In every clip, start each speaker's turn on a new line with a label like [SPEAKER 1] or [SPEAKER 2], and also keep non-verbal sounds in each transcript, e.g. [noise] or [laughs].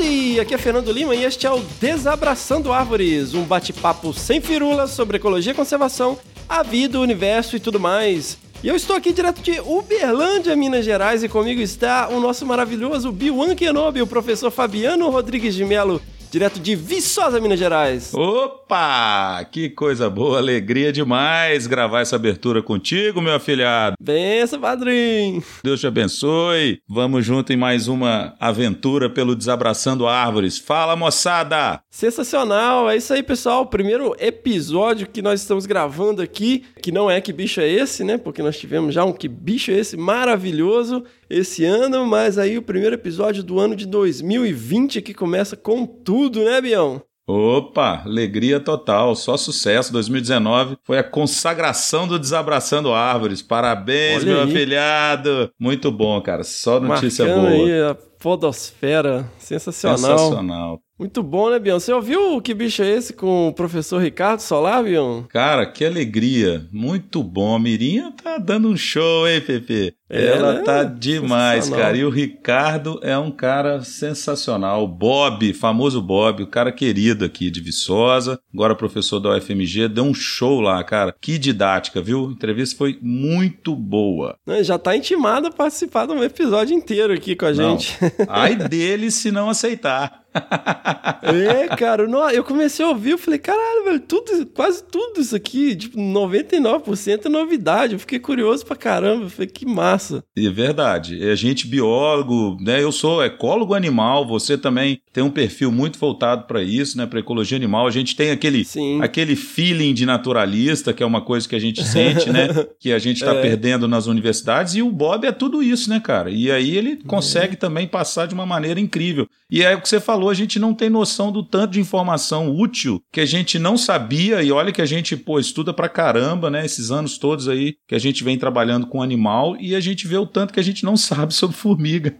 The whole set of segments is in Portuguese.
[SPEAKER 1] Howdy! Aqui é Fernando Lima e este é o Desabraçando Árvores, um bate-papo sem firulas sobre ecologia e conservação, a vida, o universo e tudo mais. E eu estou aqui direto de Uberlândia, Minas Gerais, e comigo está o nosso maravilhoso Biwan Kenobi, o professor Fabiano Rodrigues de Melo, direto de Viçosa, Minas Gerais.
[SPEAKER 2] Opa! Que coisa boa, alegria demais gravar essa abertura contigo, meu afilhado.
[SPEAKER 1] Benção, padrinho!
[SPEAKER 2] Deus te abençoe. Vamos junto em mais uma aventura pelo Desabraçando Árvores. Fala, moçada!
[SPEAKER 1] Sensacional! É isso aí, pessoal. Primeiro episódio que nós estamos gravando aqui, que não é Que Bicho é Esse, né? Porque nós tivemos já um Que Bicho é Esse maravilhoso esse ano, mas aí o primeiro episódio do ano de 2020 que começa com tudo, né, Bião?
[SPEAKER 2] Opa, alegria total, só sucesso. 2019 foi a consagração do Desabraçando Árvores. Parabéns,
[SPEAKER 1] Olha
[SPEAKER 2] meu
[SPEAKER 1] aí.
[SPEAKER 2] afilhado. Muito bom, cara. Só notícia
[SPEAKER 1] Marcando
[SPEAKER 2] boa.
[SPEAKER 1] aí a podosfera. Sensacional.
[SPEAKER 2] Sensacional.
[SPEAKER 1] Muito bom, né, Bião? Você ouviu o Que Bicho é Esse com o professor Ricardo Solar, Bião?
[SPEAKER 2] Cara, que alegria. Muito bom. A Mirinha tá dando um show, hein, Pepe?
[SPEAKER 1] É,
[SPEAKER 2] Ela
[SPEAKER 1] né?
[SPEAKER 2] tá demais, cara. E o Ricardo é um cara sensacional. O Bob, famoso Bob, o cara querido aqui de Viçosa, agora professor da UFMG, deu um show lá, cara. Que didática, viu? A entrevista foi muito boa.
[SPEAKER 1] Já tá intimado a participar de um episódio inteiro aqui com a
[SPEAKER 2] Não.
[SPEAKER 1] gente.
[SPEAKER 2] Ai [laughs] dele se não aceitar. [laughs]
[SPEAKER 1] É, cara, não, eu comecei a ouvir, eu falei, caralho, velho, tudo, quase tudo isso aqui, tipo, 99% é novidade. Eu fiquei curioso pra caramba, eu falei, que massa.
[SPEAKER 2] É verdade. É gente biólogo, né? Eu sou ecólogo animal, você também tem um perfil muito voltado para isso, né? Para ecologia animal. A gente tem aquele,
[SPEAKER 1] Sim.
[SPEAKER 2] aquele feeling de naturalista, que é uma coisa que a gente sente, né? [laughs] Que a gente está
[SPEAKER 1] É.
[SPEAKER 2] perdendo nas universidades. E o Bob é tudo isso, né, cara? E aí ele consegue também passar de uma maneira incrível. E é o que você falou, a gente não tem noção do tanto de informação útil que a gente não sabia. E olha que a gente, pô, estuda pra caramba, né? Esses anos todos aí que a gente vem trabalhando com animal e a gente vê o tanto que a gente não [laughs] sabe sobre formiga.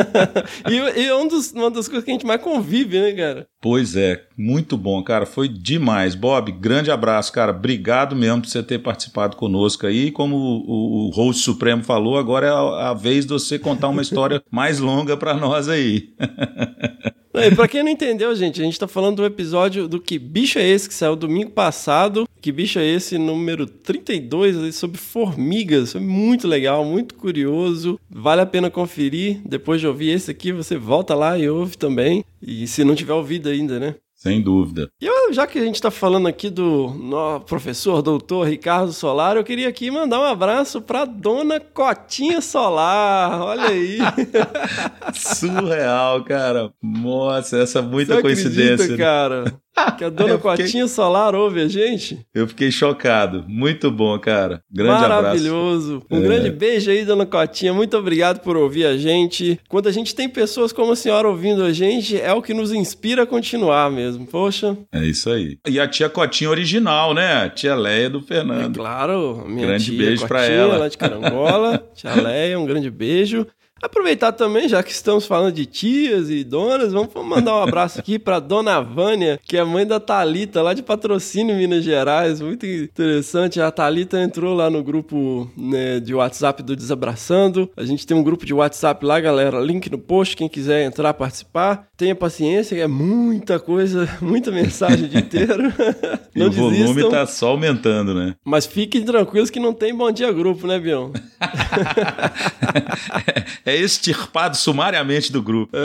[SPEAKER 2] [laughs]
[SPEAKER 1] e e é um dos, uma das coisas que a gente mais convive, né, cara?
[SPEAKER 2] Pois é, muito bom, cara. Foi demais. Bob, grande abraço, cara. Obrigado mesmo por você ter participado conosco aí. Como o, o host supremo falou, agora é a, a vez de você contar uma história [laughs] mais longa pra nós aí.
[SPEAKER 1] E [laughs] pra quem não entendeu, gente, a gente tá falando do episódio do Que Bicho é Esse, que saiu domingo passado. Que Bicho é Esse, número 32, aí, sobre formigas. Foi muito legal, muito curioso. Vale a pena conferir. Depois de ouvir esse aqui, você volta lá e ouve também. E se não tiver ouvido ainda, né?
[SPEAKER 2] Sem dúvida.
[SPEAKER 1] E eu, já que a gente tá falando aqui do professor, doutor Ricardo Solar, eu queria aqui mandar um abraço pra dona Cotinha Solar. Olha aí. [laughs]
[SPEAKER 2] Surreal, cara. Nossa, essa é muita
[SPEAKER 1] Você
[SPEAKER 2] coincidência.
[SPEAKER 1] acredita,
[SPEAKER 2] né?
[SPEAKER 1] cara? Que a dona
[SPEAKER 2] Eu fiquei-
[SPEAKER 1] Cotinha Solar ouve a gente?
[SPEAKER 2] Eu fiquei chocado. Muito bom, cara. Grande abraço.
[SPEAKER 1] Maravilhoso. Um
[SPEAKER 2] É.
[SPEAKER 1] grande beijo aí, dona Cotinha. Muito obrigado por ouvir a gente. Quando a gente tem pessoas como a senhora ouvindo a gente, é o que nos inspira a continuar mesmo. Poxa,
[SPEAKER 2] É isso aí. E a tia Cotinha original, né? A tia Leia do
[SPEAKER 1] é
[SPEAKER 2] Fernando.
[SPEAKER 1] claro, a minha
[SPEAKER 2] Grande
[SPEAKER 1] tia
[SPEAKER 2] beijo pra
[SPEAKER 1] Cotinha,
[SPEAKER 2] ela.
[SPEAKER 1] lá de Carangola. [laughs] tia Leia, um grande beijo. Aproveitar também, já que estamos falando de tias e donas, vamos mandar um abraço aqui para Dona Vânia, que é mãe da Talita, lá de Patrocínio, Minas Gerais. Muito interessante. A Talita entrou lá no grupo né, de WhatsApp do Desabraçando. A gente tem um grupo de WhatsApp lá, galera. Link no post, quem quiser entrar, participar. Tenha paciência, que é muita coisa, [laughs] muita mensagem o dia inteiro. [laughs]
[SPEAKER 2] E
[SPEAKER 1] Não
[SPEAKER 2] o volume
[SPEAKER 1] desistam.
[SPEAKER 2] tá só aumentando, né?
[SPEAKER 1] Mas fiquem tranquilos que não tem bom dia grupo, né, Bião? [laughs]
[SPEAKER 2] é extirpado sumariamente do grupo.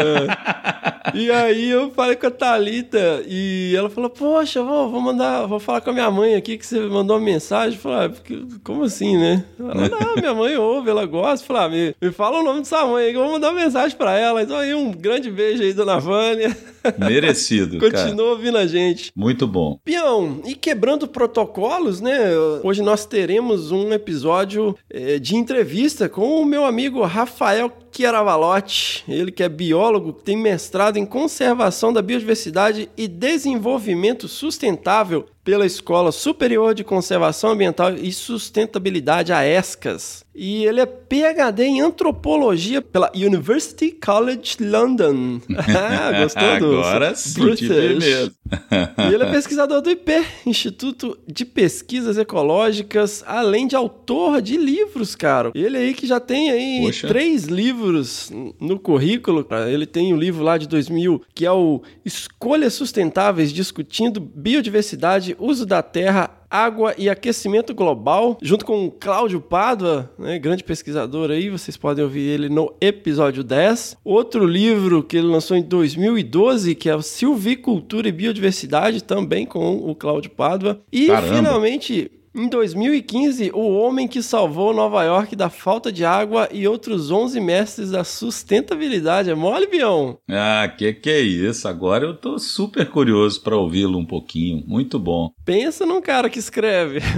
[SPEAKER 1] E aí eu falei com a Thalita e ela falou, poxa, vou, vou mandar, vou falar com a minha mãe aqui que você mandou uma mensagem. Eu falei, ah, como assim, né? Ela, não, [laughs] minha mãe ouve, ela gosta. Eu falei, ah, me, me fala o nome de sua mãe aí que eu vou mandar uma mensagem pra ela. Então aí um grande beijo aí, dona Vânia.
[SPEAKER 2] Merecido, cara.
[SPEAKER 1] Continua ouvindo a gente.
[SPEAKER 2] Muito bom.
[SPEAKER 1] Pião, e quebrando protocolos, né? Hoje nós teremos um episódio eh, de entrevista com o meu amigo Rafael Chiaravalotti, ele que é biólogo, tem mestrado em conservação da biodiversidade e desenvolvimento sustentável pela Escola Superior de Conservação Ambiental e Sustentabilidade, a ESCAS. E ele é PhD em antropologia pela University College London. [laughs] Ah, gostou do
[SPEAKER 2] Agora sim, mesmo.
[SPEAKER 1] e ele é pesquisador do IP, Instituto de Pesquisas Ecológicas, além de autor de livros, cara. Ele aí que já tem aí
[SPEAKER 2] Poxa.
[SPEAKER 1] três livros no currículo. Ele tem um livro lá de 2000 que é o Escolhas Sustentáveis discutindo biodiversidade, uso da terra, água e aquecimento global, junto com o Cláudio Pádua, né, grande pesquisador aí, vocês podem ouvir ele no episódio 10. Outro livro que ele lançou em 2012, que é o Silvicultura e Biodiversidade, também com o Cláudio Pádua. E
[SPEAKER 2] Caramba.
[SPEAKER 1] finalmente em 2015, o homem que salvou Nova York da falta de água e outros 11 mestres da sustentabilidade. É mole, Bião?
[SPEAKER 2] Ah, que que é isso? Agora eu tô super curioso para ouvi-lo um pouquinho. Muito bom.
[SPEAKER 1] Pensa num cara que escreve. [laughs]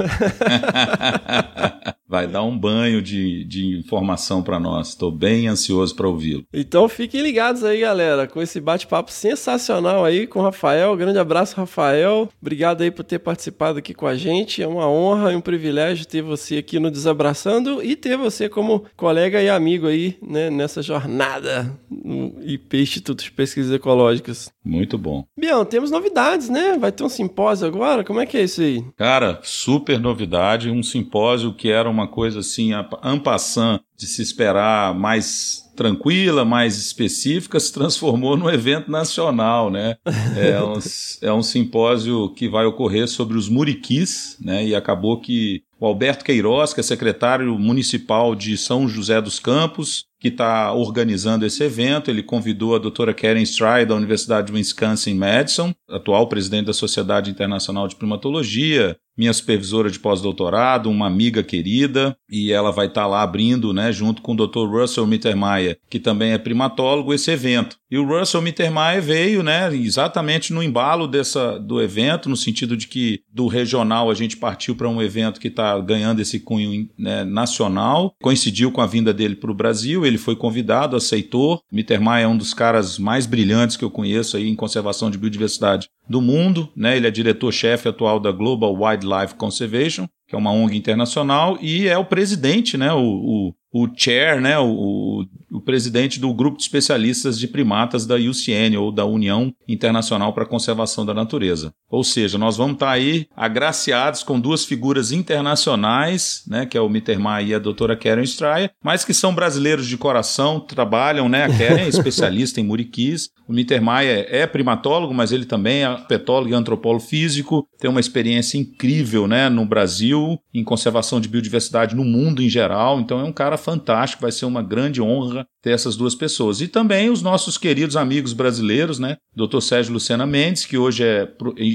[SPEAKER 2] Vai dar um banho de, de informação para nós. Estou bem ansioso para ouvi-lo.
[SPEAKER 1] Então fiquem ligados aí, galera, com esse bate-papo sensacional aí com o Rafael. Grande abraço, Rafael. Obrigado aí por ter participado aqui com a gente. É uma honra e um privilégio ter você aqui no Desabraçando e ter você como colega e amigo aí, né, nessa jornada no IP Instituto de Pesquisas Ecológicas.
[SPEAKER 2] Muito bom.
[SPEAKER 1] Bião, temos novidades, né? Vai ter um simpósio agora? Como é que é isso aí?
[SPEAKER 2] Cara, super novidade. Um simpósio que era uma coisa assim, ampassant de se esperar mais tranquila, mais específica, se transformou num evento nacional, né? [laughs] É um, é um simpósio que vai ocorrer sobre os muriquis, né? E acabou que o Alberto Queiroz, que é secretário municipal de São José dos Campos, que está organizando esse evento. Ele convidou a doutora Karen Stride, da Universidade de Wisconsin-Madison, atual presidente da Sociedade Internacional de Primatologia, minha supervisora de pós-doutorado, uma amiga querida, e ela vai estar tá lá abrindo, né, junto com o Dr. Russell Mittermeier, que também é primatólogo, esse evento. E o Russell Mittermeier veio, né, exatamente no embalo dessa, do evento, no sentido de que do regional a gente partiu para um evento que está ganhando esse cunho né, nacional. Coincidiu com a vinda dele para o Brasil, ele foi convidado, aceitou. Mittermeier é um dos caras mais brilhantes que eu conheço aí em conservação de biodiversidade do mundo, né? Ele é diretor-chefe atual da Global Wildlife Conservation, que é uma ONG internacional, e é o presidente, né? O, o, o chair, né? O, o, presidente do grupo de especialistas de primatas da UCN, ou da União Internacional para a Conservação da Natureza. Ou seja, nós vamos estar aí agraciados com duas figuras internacionais, né? Que é o Mittermeier e a doutora Karen Stryer, mas que são brasileiros de coração, trabalham, né? A Karen é [laughs] especialista em muriquis, o Mittermeier é primatólogo, mas ele também é petólogo e antropólogo físico, tem uma experiência incrível, né? No Brasil, em conservação de biodiversidade no mundo em geral, então é um cara fantástico, vai ser uma grande honra ter essas duas pessoas. E também os nossos queridos amigos brasileiros, né? Dr. Sérgio Lucena Mendes, que hoje é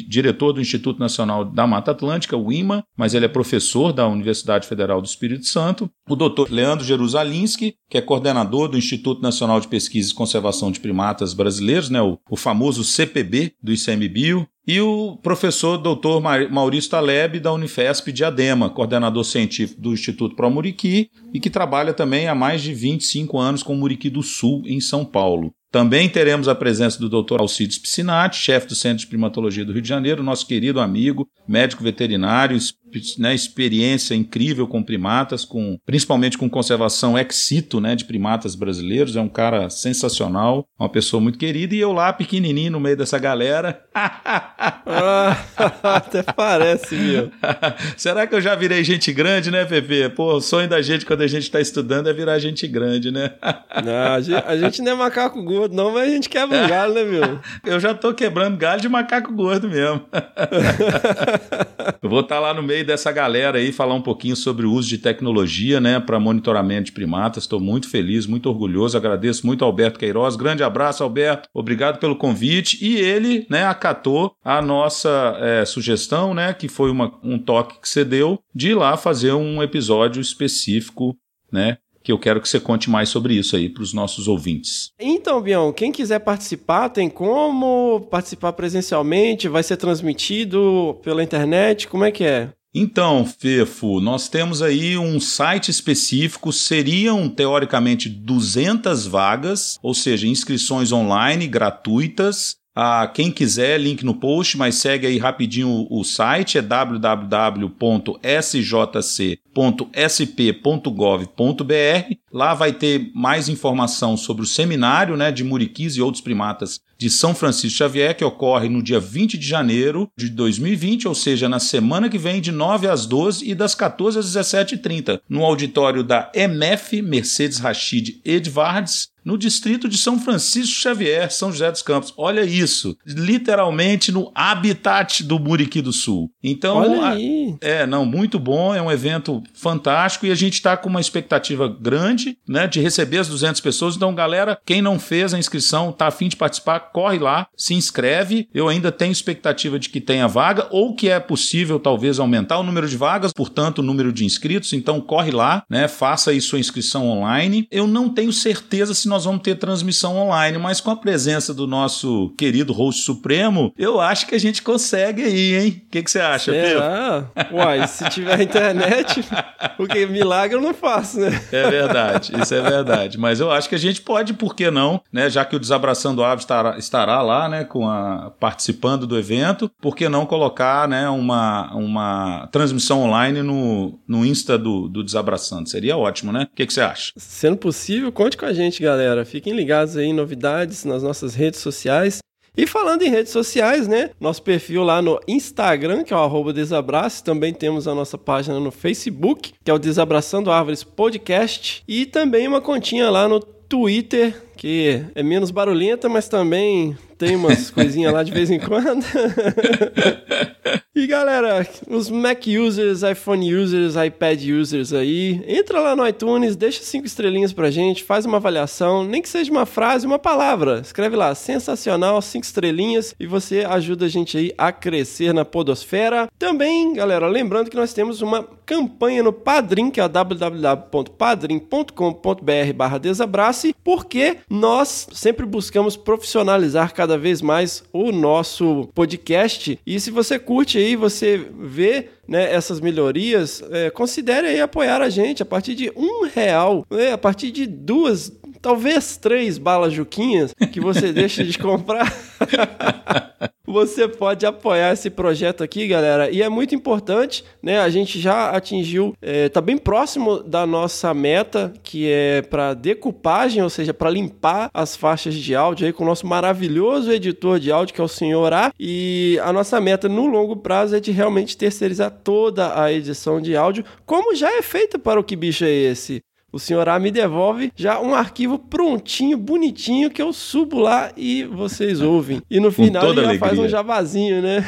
[SPEAKER 2] diretor do Instituto Nacional da Mata Atlântica, o IMA, mas ele é professor da Universidade Federal do Espírito Santo. O Dr. Leandro Jerusalinski, que é coordenador do Instituto Nacional de Pesquisa e Conservação de Primatas Brasileiros, né? O, o famoso CPB do debut. E o professor Dr. Maurício Taleb, da Unifesp Diadema, coordenador científico do Instituto Pro Muriqui e que trabalha também há mais de 25 anos com o Muriqui do Sul, em São Paulo. Também teremos a presença do Dr. Alcides Piscinati, chefe do Centro de Primatologia do Rio de Janeiro, nosso querido amigo, médico veterinário, né, experiência incrível com primatas, com principalmente com conservação ex situ né, de primatas brasileiros. É um cara sensacional, uma pessoa muito querida. E eu lá, pequenininho, no meio dessa galera. [laughs]
[SPEAKER 1] ah, [laughs] até parece, meu. [laughs]
[SPEAKER 2] Será que eu já virei gente grande, né, Pepe? Pô, o sonho da gente quando a gente está estudando é virar gente grande, né? [laughs]
[SPEAKER 1] não, a gente, a gente não é macaco gordo, não, mas a gente quebra um galho, né, meu?
[SPEAKER 2] eu já tô quebrando galho de macaco gordo mesmo. eu vou estar tá lá no meio dessa galera aí falar um pouquinho sobre o uso de tecnologia, né, para monitoramento de primatas. Estou muito feliz, muito orgulhoso, agradeço muito ao Alberto Queiroz. Grande abraço, Alberto. Obrigado pelo convite. E ele, né, acatou a nossa é, sugestão, né, que foi uma, um toque que você deu de ir lá fazer um episódio específico, né, que eu quero que você conte mais sobre isso aí para os nossos ouvintes.
[SPEAKER 1] Então, Bião, quem quiser participar, tem como participar presencialmente? Vai ser transmitido pela internet? Como é que é?
[SPEAKER 2] Então, Fefo, nós temos aí um site específico, seriam teoricamente 200 vagas, ou seja, inscrições online gratuitas. Ah, quem quiser, link no post, mas segue aí rapidinho o, o site, é www.sjc.sp.gov.br. Lá vai ter mais informação sobre o seminário né, de muriquis e outros primatas de São Francisco Xavier, que ocorre no dia 20 de janeiro de 2020, ou seja, na semana que vem, de 9 às 12 e das 14 às 17h30, no auditório da MF Mercedes Rachid Edvardes, no distrito de São Francisco Xavier, São José dos Campos. Olha isso, literalmente no habitat do Muriqui do Sul. Então,
[SPEAKER 1] Olha aí.
[SPEAKER 2] é, não, muito bom, é um evento fantástico e a gente está com uma expectativa grande, né, de receber as 200 pessoas. Então, galera, quem não fez a inscrição, tá afim de participar, corre lá, se inscreve. Eu ainda tenho expectativa de que tenha vaga ou que é possível talvez aumentar o número de vagas, portanto, o número de inscritos. Então, corre lá, né, faça aí sua inscrição online. Eu não tenho certeza se nós vamos ter transmissão online, mas com a presença do nosso querido host supremo, eu acho que a gente consegue aí, hein? O que, que você acha, Pedro?
[SPEAKER 1] Uai, se tiver internet, [laughs] porque milagre eu não faço, né?
[SPEAKER 2] É verdade, isso é verdade. Mas eu acho que a gente pode, por que não, né? Já que o Desabraçando Aves estará, estará lá, né? Com a, participando do evento, por que não colocar né, uma, uma transmissão online no, no Insta do, do Desabraçando? Seria ótimo, né? O que, que você acha?
[SPEAKER 1] Sendo possível, conte com a gente, galera. Fiquem ligados aí em novidades nas nossas redes sociais. E falando em redes sociais, né? Nosso perfil lá no Instagram, que é o Desabrace. Também temos a nossa página no Facebook, que é o Desabraçando Árvores Podcast. E também uma continha lá no Twitter, que é menos barulhenta, mas também tem umas [laughs] coisinhas lá de vez em quando. [laughs] e galera, os Mac users, iPhone users, iPad users aí, entra lá no iTunes, deixa cinco estrelinhas pra gente, faz uma avaliação, nem que seja uma frase, uma palavra. Escreve lá, sensacional, cinco estrelinhas e você ajuda a gente aí a crescer na podosfera. Também, galera, lembrando que nós temos uma campanha no Padrim, que é www.padrim.com.br barra desabrace, porque nós sempre buscamos profissionalizar cada vez mais o nosso podcast. E se você curte aí, você vê né, essas melhorias, é, considere aí apoiar a gente a partir de um real, né, a partir de duas, talvez três balas juquinhas que você [laughs] deixa de comprar. você pode apoiar esse projeto aqui, galera. E é muito importante, né? A gente já atingiu, é, tá bem próximo da nossa meta, que é para decupagem, ou seja, para limpar as faixas de áudio aí com o nosso maravilhoso editor de áudio, que é o Senhor A. E a nossa meta no longo prazo é de realmente terceirizar toda a edição de áudio, como já é feita para o Que Bicho é Esse? O senhor A me devolve já um arquivo prontinho, bonitinho, que eu subo lá e vocês ouvem. E no final ele já
[SPEAKER 2] alegria.
[SPEAKER 1] faz um jabazinho, né?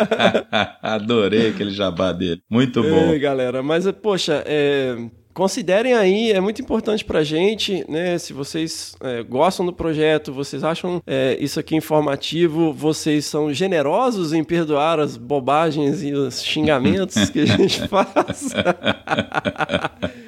[SPEAKER 1] [laughs]
[SPEAKER 2] Adorei aquele jabá dele. Muito bom.
[SPEAKER 1] É, galera, mas poxa, é, Considerem aí, é muito importante pra gente, né? Se vocês é, gostam do projeto, vocês acham é, isso aqui informativo, vocês são generosos em perdoar as bobagens e os xingamentos que a gente [laughs] faz. [laughs]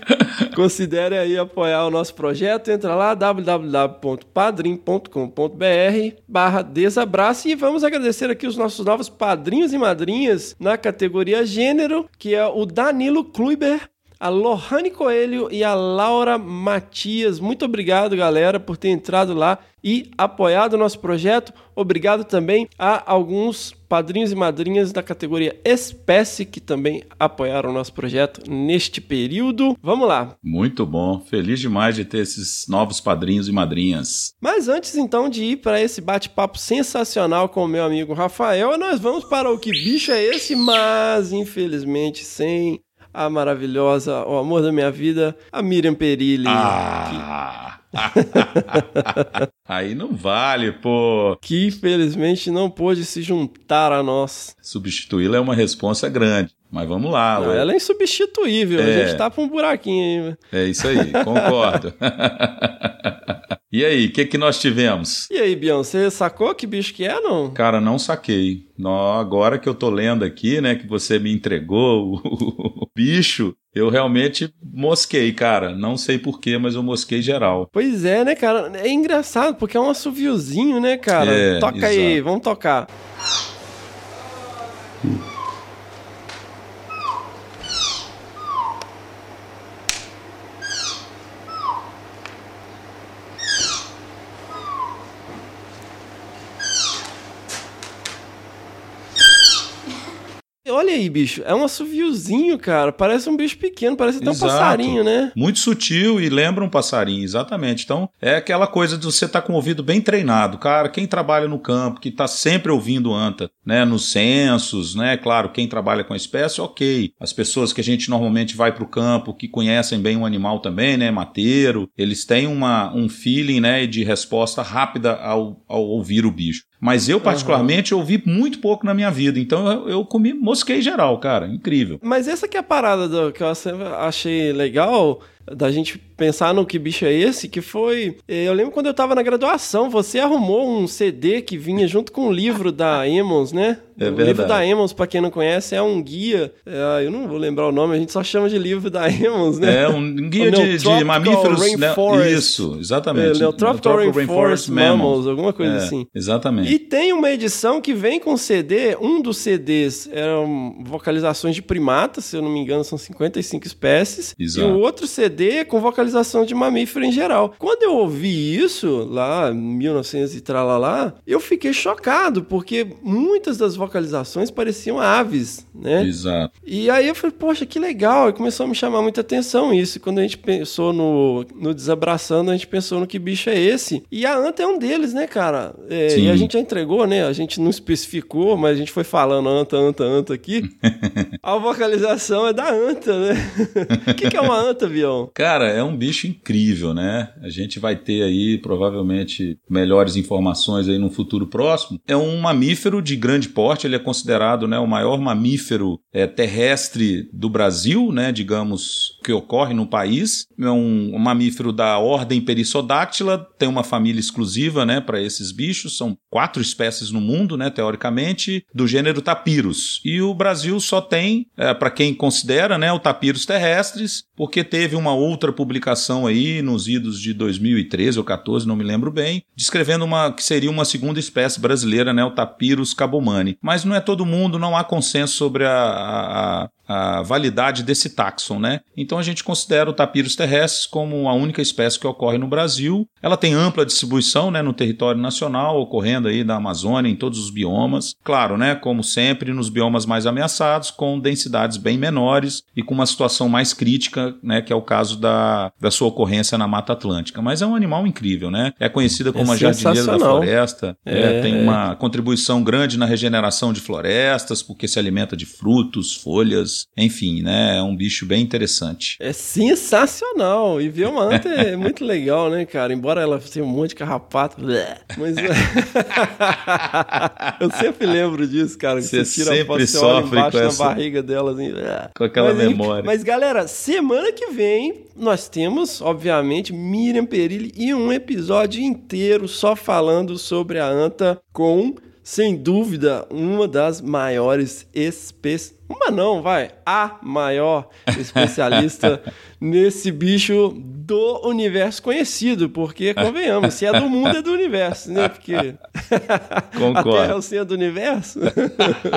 [SPEAKER 1] Considere aí apoiar o nosso projeto. Entra lá, www.padrim.com.br barra desabrace e vamos agradecer aqui os nossos novos padrinhos e madrinhas na categoria gênero, que é o Danilo Kluiber, a Lohane Coelho e a Laura Matias. Muito obrigado, galera, por ter entrado lá e apoiado o nosso projeto. Obrigado também a alguns padrinhos e madrinhas da categoria Espécie que também apoiaram o nosso projeto neste período. Vamos lá.
[SPEAKER 2] Muito bom. Feliz demais de ter esses novos padrinhos e madrinhas.
[SPEAKER 1] Mas antes então de ir para esse bate-papo sensacional com o meu amigo Rafael, nós vamos para o que bicho é esse, mas infelizmente sem a maravilhosa, o amor da minha vida, a Miriam Perilli.
[SPEAKER 2] Ah! [laughs] Aí não vale, pô.
[SPEAKER 1] Que, que infelizmente não pôde se juntar a nós.
[SPEAKER 2] Substituí-la é uma responsa grande. Mas vamos lá.
[SPEAKER 1] Não, ela é insubstituível.
[SPEAKER 2] É.
[SPEAKER 1] A gente tá pra um buraquinho aí.
[SPEAKER 2] É isso aí, concordo. [laughs] e aí, o que, que nós tivemos?
[SPEAKER 1] E aí, Bião, você sacou que bicho que é, não?
[SPEAKER 2] Cara, não saquei. Nó, agora que eu tô lendo aqui, né, que você me entregou bicho, eu realmente mosquei, cara. Não sei porquê, mas eu mosquei geral.
[SPEAKER 1] Pois é, né, cara? É engraçado, porque é um assoviozinho, né, cara?
[SPEAKER 2] É,
[SPEAKER 1] Toca aí,
[SPEAKER 2] exato.
[SPEAKER 1] vamos tocar. Olha aí, bicho, é um assoviozinho, cara. Parece um bicho pequeno, parece até um
[SPEAKER 2] Exato.
[SPEAKER 1] passarinho, né?
[SPEAKER 2] Muito sutil e lembra um passarinho, exatamente. Então, é aquela coisa de você estar com o ouvido bem treinado. Cara, quem trabalha no campo, que está sempre ouvindo anta, né, nos censos, né, claro, quem trabalha com a espécie, ok. As pessoas que a gente normalmente vai para o campo, que conhecem bem o animal também, né, mateiro, eles têm uma, um feeling, né, de resposta rápida ao, ao ouvir o bicho. Mas eu, particularmente, ouvi muito pouco na minha vida. Então eu, eu comi, mosquei geral, cara. Incrível.
[SPEAKER 1] Mas essa que é a parada do, que eu achei legal da gente pensar no que bicho é esse, que foi. eh, Eu lembro quando eu tava na graduação, você arrumou um CD que vinha junto com o livro da Emmons, né?
[SPEAKER 2] É
[SPEAKER 1] o livro da Emmons, pra quem não conhece, é um guia. é, eu não vou lembrar o nome, a gente só chama de livro da Emmons, né?
[SPEAKER 2] É um guia de, de mamíferos. né?
[SPEAKER 1] Rainforest.
[SPEAKER 2] Isso, exatamente.
[SPEAKER 1] É, Neotropical Rainforest Mammals, alguma coisa
[SPEAKER 2] É,
[SPEAKER 1] assim.
[SPEAKER 2] Exatamente.
[SPEAKER 1] E tem uma edição que vem com CD, um dos CDs eram vocalizações de primatas, se eu não me engano, são 55 espécies.
[SPEAKER 2] Exato.
[SPEAKER 1] E o outro CD é com vocalização de mamífero em geral. Quando eu ouvi isso, lá em 1900 e tralalá, eu fiquei chocado, porque muitas das vocalizações pareciam aves, né?
[SPEAKER 2] Exato.
[SPEAKER 1] E aí eu falei, poxa, que legal. E começou a me chamar muita atenção isso. E quando a gente pensou no, no Desabraçando, a gente pensou no que bicho é esse. E a anta é um deles, né, cara? É,
[SPEAKER 2] Sim.
[SPEAKER 1] e a gente já entregou, né? A gente não especificou, mas a gente foi falando anta, anta, anta aqui. [laughs] a vocalização é da anta, né? O [laughs] que, que é uma anta, Bião?
[SPEAKER 2] Cara, é um bicho incrível, né? A gente vai ter aí provavelmente melhores informações aí no futuro próximo. É um mamífero de grande porte, ele é considerado né, o maior mamífero é, terrestre do Brasil, né? Digamos que ocorre no país. É um, um mamífero da ordem Perissodactyla, tem uma família exclusiva, né, para esses bichos. São quatro espécies no mundo, né, teoricamente, do gênero Tapirus. E o Brasil só tem, para quem considera, né, o Tapirus terrestres, porque teve uma outra publicação aí nos idos de 2013 ou 14, não me lembro bem, descrevendo uma que seria uma segunda espécie brasileira, né, o Tapirus cabomani. Mas não é todo mundo, não há consenso sobre a, a, a validade desse táxon, né? Então a gente considera o Tapirus terrestres como a única espécie que ocorre no Brasil. Ela tem ampla distribuição, né, no território nacional, ocorrendo aí da Amazônia em todos os biomas. Claro, né, como sempre nos biomas mais ameaçados, com densidades bem menores e com uma situação mais crítica, né, que é o caso da, da sua ocorrência na Mata Atlântica. Mas é um animal incrível, né? É conhecida como
[SPEAKER 1] É
[SPEAKER 2] a jardineira da floresta.
[SPEAKER 1] É,
[SPEAKER 2] É, tem
[SPEAKER 1] é.
[SPEAKER 2] uma contribuição grande na regeneração de florestas, porque se alimenta de frutos, folhas, enfim, né? É um bicho bem interessante.
[SPEAKER 1] É sensacional. E ver uma anta é [laughs] muito legal, né, cara? Embora ela tenha um monte de carrapato. blé, Mas. [laughs] eu sempre lembro disso, cara. que
[SPEAKER 2] Você
[SPEAKER 1] Você tira a
[SPEAKER 2] sempre
[SPEAKER 1] foto, você olha
[SPEAKER 2] sofre
[SPEAKER 1] embaixo
[SPEAKER 2] com
[SPEAKER 1] na
[SPEAKER 2] essa-
[SPEAKER 1] barriga dela, assim. blé.
[SPEAKER 2] Com aquela
[SPEAKER 1] Mas,
[SPEAKER 2] memória.
[SPEAKER 1] Mas, galera, semana que vem nós temos, obviamente, Miriam Perilli e um episódio inteiro só falando sobre a anta com, sem dúvida, uma das maiores especialistas. Uma não, vai. A maior especialista [laughs] nesse bicho do universo conhecido. Porque, convenhamos, se é do mundo, é do universo, né? Porque [laughs] a
[SPEAKER 2] Concordo.
[SPEAKER 1] Terra é o centro do universo.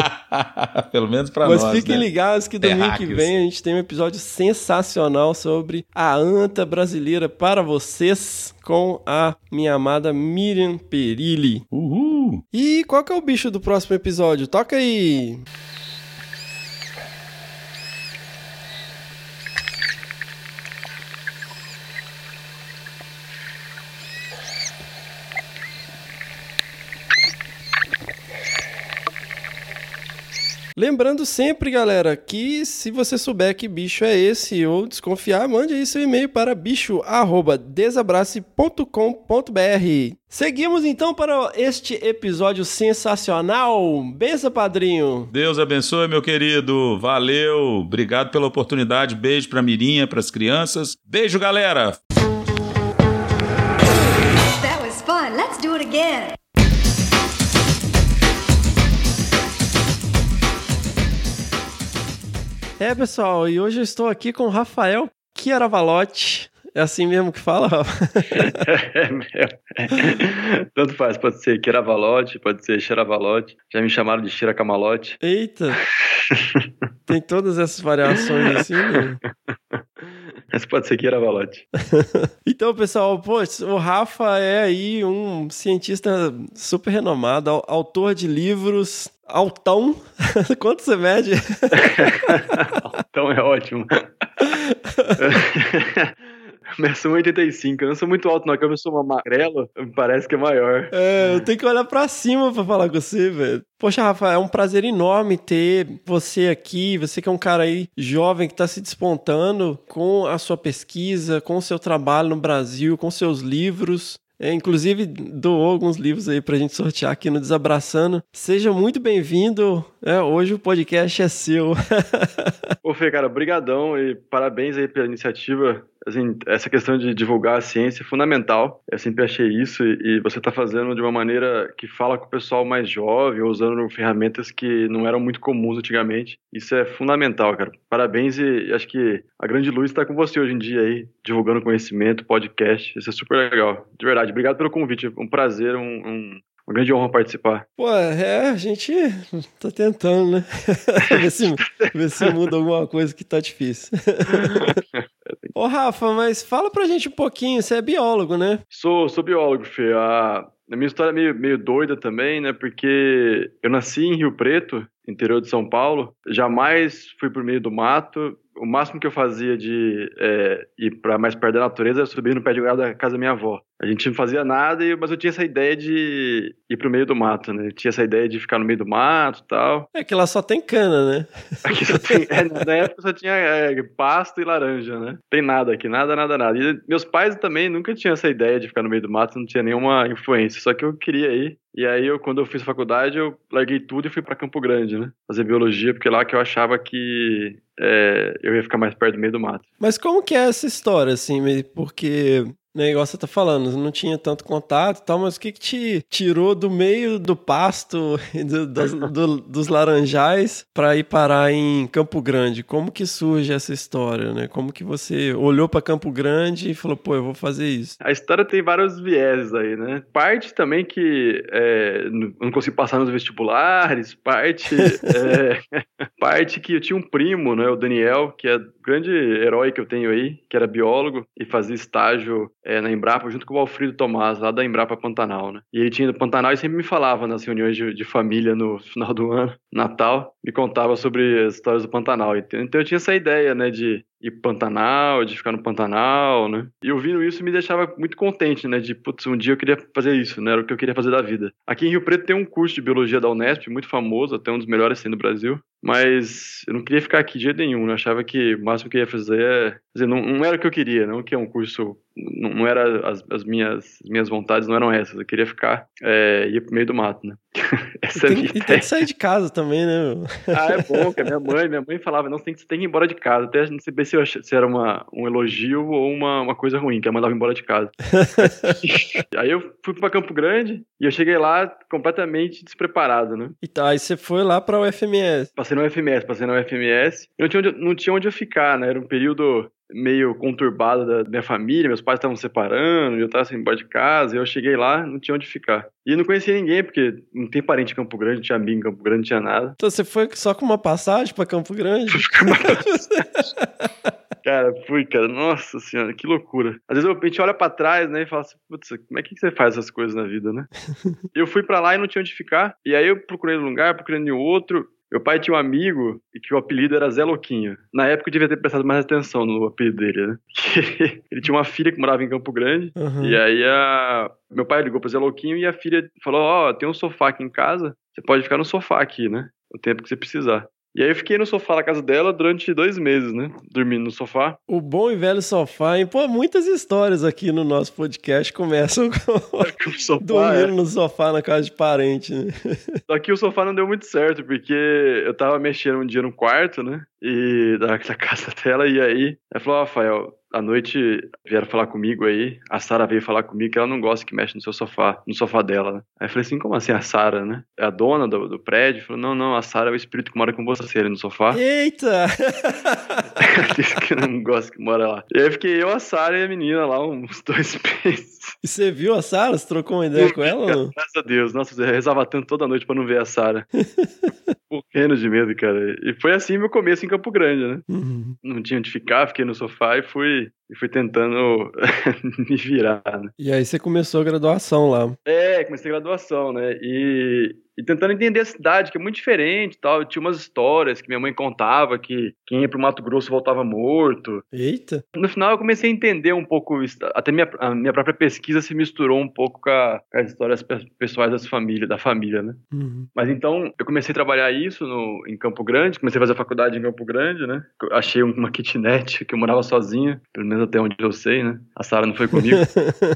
[SPEAKER 1] [laughs]
[SPEAKER 2] Pelo menos pra
[SPEAKER 1] Mas
[SPEAKER 2] nós.
[SPEAKER 1] fiquem
[SPEAKER 2] né?
[SPEAKER 1] ligados que domingo que vem a gente tem um episódio sensacional sobre a anta brasileira para vocês com a minha amada Miriam Perilli.
[SPEAKER 2] Uhul!
[SPEAKER 1] E qual que é o bicho do próximo episódio? Toca aí! Lembrando sempre, galera, que se você souber que bicho é esse ou desconfiar, mande aí seu e-mail para bicho@desabrace.com.br. Seguimos então para este episódio sensacional. Bença, padrinho.
[SPEAKER 2] Deus abençoe, meu querido. Valeu. Obrigado pela oportunidade. Beijo pra Mirinha, pras crianças. Beijo, galera.
[SPEAKER 3] That was fun. Let's do it again.
[SPEAKER 1] É, pessoal, e hoje eu estou aqui com o Rafael Chiaravalotti. É assim mesmo que fala, Rafa?
[SPEAKER 4] É [laughs] meu. Tanto faz, pode ser Kiravalote, pode ser Xeravalote. Já me chamaram de Shira Camalote.
[SPEAKER 1] Eita! Tem todas essas variações assim, né? [laughs] [laughs]
[SPEAKER 4] Mas pode ser Kiravalote. [laughs]
[SPEAKER 1] Então, pessoal, o Rafa é aí um cientista super renomado, au- autor de livros, altão. [laughs] Quanto você mede?
[SPEAKER 4] Então é ótimo. [laughs] Meço 1,85. Eu não sou muito alto, não. Como eu sou uma magrela, parece que é maior.
[SPEAKER 1] É, eu tenho que olhar pra cima pra falar com você, velho. Poxa, Rafa, é um prazer enorme ter você aqui. Você que é um cara aí jovem que tá se despontando com a sua pesquisa, com o seu trabalho no Brasil, com seus livros. É, inclusive, doou alguns livros aí pra gente sortear aqui no Desabraçando. Seja muito bem-vindo. É, hoje o podcast é seu. [laughs]
[SPEAKER 4] Ô, Fê, cara, brigadão e parabéns aí pela iniciativa. Assim, essa questão de divulgar a ciência é fundamental. Eu sempre achei isso e, e você está fazendo de uma maneira que fala com o pessoal mais jovem, usando ferramentas que não eram muito comuns antigamente. Isso é fundamental, cara. Parabéns e, acho que a grande luz está com você hoje em dia aí, divulgando conhecimento, podcast. Isso é super legal. De verdade, obrigado pelo convite. Um prazer, um, um uma grande honra participar.
[SPEAKER 1] Pô, é, a gente tá tentando, né? [laughs] ver, se, ver se muda alguma coisa que tá difícil. [laughs] Ô, Rafa, mas fala pra gente um pouquinho, você é biólogo, né?
[SPEAKER 4] Sou, sou biólogo, Fê. A, a minha história é meio, meio doida também, né? Porque eu nasci em Rio Preto, interior de São Paulo. Jamais fui por meio do mato. O máximo que eu fazia de é, ir para mais perto da natureza era subir no pé de goiaba da casa da minha avó. A gente não fazia nada, mas eu tinha essa ideia de ir pro meio do mato, né? Eu tinha essa ideia de ficar no meio do mato e tal.
[SPEAKER 1] É que lá só tem cana, né?
[SPEAKER 4] Aqui só tem. É, na época só tinha é, pasto e laranja, né? Tem nada aqui, nada, nada, nada. E meus pais também nunca tinham essa ideia de ficar no meio do mato, não tinha nenhuma influência. Só que eu queria ir. E aí, eu, quando eu fiz faculdade, eu larguei tudo e fui para Campo Grande, né? Fazer biologia, porque lá que eu achava que é, eu ia ficar mais perto do meio do mato.
[SPEAKER 1] Mas como que é essa história, assim? Porque né, igual você tá falando, não tinha tanto contato e tal, mas o que, que te tirou do meio do pasto e do, das, [laughs] do, dos laranjais para ir parar em Campo Grande? Como que surge essa história, né? Como que você olhou para Campo Grande e falou, pô, eu vou fazer isso?
[SPEAKER 4] A história tem vários viés aí, né? Parte também que é, não consegui passar nos vestibulares, parte, é, [laughs] parte que eu tinha um primo, né, o Daniel, que é grande herói que eu tenho aí, que era biólogo e fazia estágio é, na Embrapa junto com o Alfredo Tomás, lá da Embrapa Pantanal, né? E ele tinha do Pantanal e sempre me falava nas reuniões de, de, família no [laughs] final do ano, Natal, me contava sobre as histórias do Pantanal. Então eu tinha essa ideia, né, de ir pro Pantanal, de ficar no Pantanal, né? E ouvindo isso me deixava muito contente, né? De, putz, um dia eu queria fazer isso, né? Era o que eu queria fazer da vida. Aqui em Rio Preto tem um curso de biologia da Unesp, muito famoso, até um dos melhores assim do Brasil. Mas eu não queria ficar aqui de jeito nenhum, né? Eu achava que o máximo que eu ia fazer é... Dizer, não, não era o que eu queria, não que é um curso... Não, não era as, as, minhas, as minhas vontades, não eram essas. Eu queria ficar... É, ia pro meio do mato, né? [laughs]
[SPEAKER 1] Essa e, tem, e tem que sair de casa também, né?
[SPEAKER 4] ah, é bom, que a minha mãe, minha mãe falava, não, você tem, você tem que ir embora de casa. Até não sei se, eu, se era uma, um elogio ou uma, uma coisa ruim, que ela mandava embora de casa. [laughs] aí eu fui pra Campo Grande e eu cheguei lá completamente despreparado, né?
[SPEAKER 1] E tá, aí você foi lá pra UFMS.
[SPEAKER 4] Passei no UFMS, passei no UFMS. Eu não tinha onde, não tinha onde eu ficar, né? Era um período meio conturbado da minha família, meus pais estavam separando, eu estava sem embora de casa, e eu cheguei lá, não tinha onde ficar. E não conhecia ninguém, porque não tem parente em Campo Grande, não tinha amigo em Campo Grande, não tinha nada.
[SPEAKER 1] Então você foi só com uma passagem para Campo Grande? [laughs]
[SPEAKER 4] Cara, fui, cara. Nossa senhora, que loucura. Às vezes a gente olha pra trás, né, e fala assim, putz, como é que você faz essas coisas na vida, né? [laughs] eu fui para lá e não tinha onde ficar. E aí eu procurei um lugar, procurei em outro. Meu pai tinha um amigo e que o apelido era Zé Louquinho. Na época eu devia ter prestado mais atenção no apelido dele, né? [laughs] ele tinha uma filha que morava em Campo Grande. Uhum. E aí a... meu pai ligou pro Zé Louquinho e a filha falou: Ó, oh, tem um sofá aqui em casa, você pode ficar no sofá aqui, né? O tempo que você precisar. E aí eu fiquei no sofá na casa dela durante dois meses, né? Dormindo no sofá.
[SPEAKER 1] O bom e velho sofá, hein? Pô, muitas histórias aqui no nosso podcast começam [laughs] com [laughs] é sofá, dormindo é. no sofá na casa de parente, né? [laughs]
[SPEAKER 4] Só que o sofá não deu muito certo, porque eu tava mexendo um dia no quarto, né? E da, da casa dela, e aí ela falou, Rafael, à noite vieram falar comigo aí. A Sara veio falar comigo que ela não gosta que mexe no seu sofá, no sofá dela. Né? Aí eu falei assim, como assim a Sara, né? É a dona do, do prédio? Falou, não, não, a Sara é o espírito que mora com você ali no sofá.
[SPEAKER 1] Eita! [laughs]
[SPEAKER 4] Disse que não gosta que mora lá. E aí fiquei eu, a Sara e a menina lá uns dois [laughs] meses.
[SPEAKER 1] E você viu a Sara? Você trocou uma ideia com ela?
[SPEAKER 4] Graças a Deus. Nossa, eu rezava tanto toda noite pra não ver a Sara. [laughs] Morrendo de medo, cara. E foi assim meu começo em Campo Grande, né? Uhum. Não tinha onde ficar, fiquei no sofá e fui see e fui tentando [laughs] me virar, né?
[SPEAKER 1] E aí você começou a graduação lá.
[SPEAKER 4] É, comecei a graduação, né? E, e tentando entender a cidade, que é muito diferente e tal. Tinha umas histórias que minha mãe contava que quem ia pro Mato Grosso voltava morto.
[SPEAKER 1] Eita.
[SPEAKER 4] No final eu comecei a entender um pouco isso. Até minha, a minha própria pesquisa se misturou um pouco com, a, com as histórias pe- pessoais das famílias, da família, né?
[SPEAKER 1] Uhum.
[SPEAKER 4] Mas então eu comecei a trabalhar isso no, em Campo Grande, comecei a fazer a faculdade em Campo Grande, né? Eu achei uma kitnet que eu morava sozinha, pelo menos até onde eu sei, né? A Sara não foi comigo.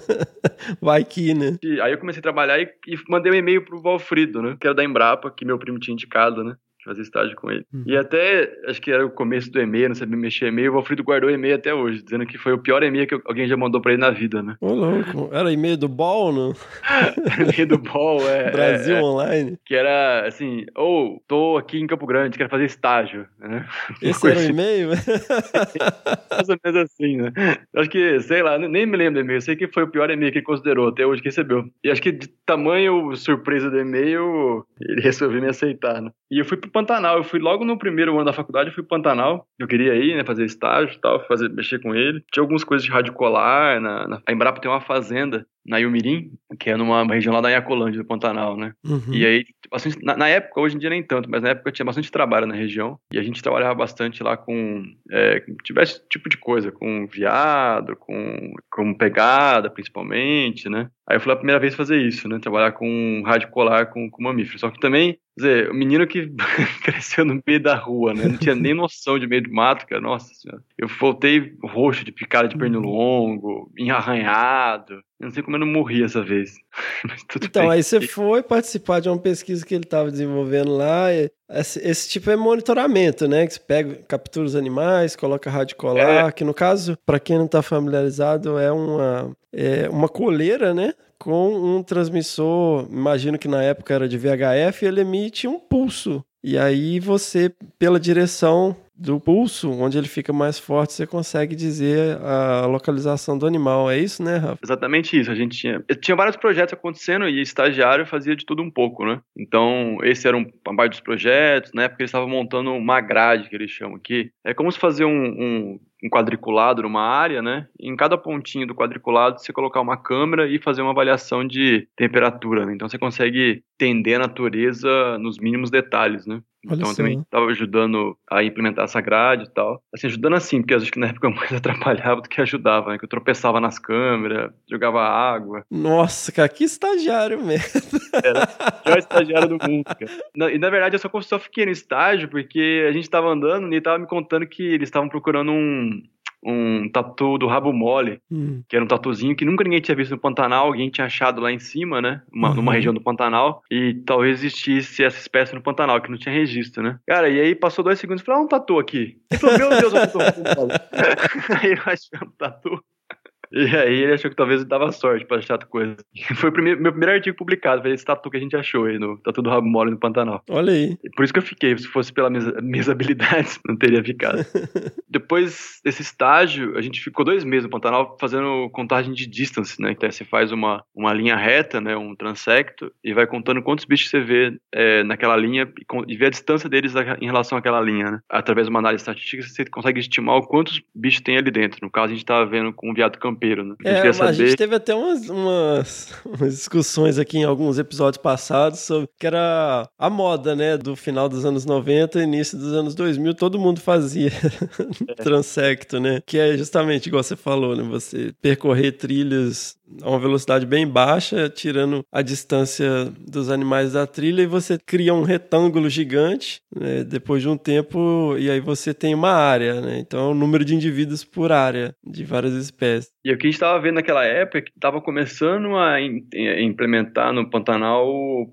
[SPEAKER 4] [laughs]
[SPEAKER 1] Vai que, né?
[SPEAKER 4] E aí eu comecei a trabalhar e, e mandei um e-mail pro Valfrido, né? Que era da Embrapa, que meu primo tinha indicado, né? Fazer estágio com ele.
[SPEAKER 1] Uhum.
[SPEAKER 4] E até, acho que era o começo do e-mail, não sabia mexer e-mail, o Valfrido guardou e-mail até hoje, dizendo que foi o pior e-mail que alguém já mandou pra ele na vida, né?
[SPEAKER 1] Ô, louco. Era e-mail do Ball no [laughs]
[SPEAKER 4] e-mail do Ball, é. [laughs]
[SPEAKER 1] Brasil
[SPEAKER 4] é, é,
[SPEAKER 1] Online?
[SPEAKER 4] que era assim, ou tô aqui em Campo Grande, quero fazer estágio, né? [laughs]
[SPEAKER 1] Esse era o e-mail?
[SPEAKER 4] mais ou menos assim, né? Acho que, sei lá, nem me lembro do e-mail, sei que foi o pior e-mail que ele considerou, até hoje que recebeu. E acho que de tamanho surpresa do e-mail, ele resolveu me aceitar, né? E eu fui pro Pantanal, eu fui logo no primeiro ano da faculdade, eu fui Pantanal. Eu queria ir, né, fazer estágio e tal, fazer, mexer com ele. Tinha algumas coisas de rádio colar, na, na... a Embrapa tem uma fazenda na Ilmirim, que é numa região lá da Iacolândia, do Pantanal, né?
[SPEAKER 1] Uhum.
[SPEAKER 4] E aí, bastante, na, na época, hoje em dia nem tanto, mas na época tinha bastante trabalho na região. E a gente trabalhava bastante lá com. É, com tivesse tipo de coisa, com viado, com, com pegada, principalmente, né? Aí eu fui a primeira vez fazer isso, né? Trabalhar com rádio colar com, com mamífero. Só que também, quer dizer, o menino que [laughs] cresceu no meio da rua, né? Não tinha nem noção de meio de mato, cara. Nossa senhora. Eu voltei roxo de picada de pernilongo, arranhado. Eu não sei como eu não morri essa vez. [laughs] Mas
[SPEAKER 1] Então,
[SPEAKER 4] bem.
[SPEAKER 1] aí você foi participar de uma pesquisa que ele estava desenvolvendo lá. Esse, esse tipo é monitoramento, né? Que você pega, captura os animais, coloca rádio colar, que no caso, para quem não está familiarizado, é uma, é uma coleira, né? Com um transmissor, imagino que na época era de VHF, ele emite um pulso. E aí você, pela direção do pulso, onde ele fica mais forte, você consegue dizer a localização do animal. É isso, né, Rafa?
[SPEAKER 4] Exatamente isso. A gente tinha, tinha vários projetos acontecendo e estagiário fazia de tudo um pouco, né? Então, esse era um, uma parte dos projetos. Na época, eles estavam montando uma grade, que eles chamam aqui. É como se fazer um, um, um quadriculado numa área, né? Em cada pontinho do quadriculado, você colocar uma câmera e fazer uma avaliação de temperatura. Né? Então, você consegue entender a natureza nos mínimos detalhes, né?
[SPEAKER 1] Olha
[SPEAKER 4] Então, eu
[SPEAKER 1] só.
[SPEAKER 4] também estava ajudando a implementar essa grade e tal. Assim, ajudando assim, porque acho que na época eu mais [laughs] atrapalhava do que ajudava, né? Que eu tropeçava nas câmeras, jogava água.
[SPEAKER 1] Nossa, cara, que estagiário mesmo.
[SPEAKER 4] Era [laughs] o pior estagiário do mundo, cara. Na- e na verdade eu só, só fiquei no estágio porque a gente tava andando e ele tava me contando que eles estavam procurando um, um tatu do rabo mole,
[SPEAKER 1] Hum,
[SPEAKER 4] que era um tatuzinho que nunca ninguém tinha visto no Pantanal, alguém tinha achado lá em cima, né? Uma,
[SPEAKER 1] Uhum.
[SPEAKER 4] Numa região do Pantanal, e talvez existisse essa espécie no Pantanal, que não tinha registro, né? Cara, e aí passou dois segundos e falou, ah, um tatu aqui. Ele falou, meu Deus, eu tô [laughs] Aí eu achei um tatu. E aí ele achou que talvez dava sorte pra achar coisa. [laughs] Foi o primeiro, meu primeiro artigo publicado, foi esse tatu que a gente achou aí, no Tatu do Rabo Mole no Pantanal.
[SPEAKER 1] olha aí.
[SPEAKER 4] Por isso que eu fiquei, se fosse pelas minhas, minhas habilidades, [laughs] não teria ficado. [laughs] Depois desse estágio, a gente ficou dois meses no Pantanal fazendo contagem de distance, né? Então você faz uma, uma linha reta, né? Um transecto, e vai contando quantos bichos você vê é, naquela linha e, e vê a distância deles em relação àquela linha, né? Através de uma análise estatística, você consegue estimar o quantos bichos tem ali dentro. No caso, a gente tava vendo com um viado campeiro, né? A gente
[SPEAKER 1] É, mas a gente
[SPEAKER 4] saber...
[SPEAKER 1] teve até umas, umas, umas discussões aqui em alguns episódios passados sobre que era a moda, né? Do final dos anos 90 e início dos anos 2000, todo mundo fazia [laughs] transecto, né? Que é justamente igual você falou, né? Você percorrer trilhas a uma velocidade bem baixa, tirando a distância dos animais da trilha, e você cria um retângulo gigante, né, depois de um tempo, e aí você tem uma área, né? Então é o número de indivíduos por área de várias espécies.
[SPEAKER 4] E o que a gente estava vendo naquela época é que estava começando a in- a implementar no Pantanal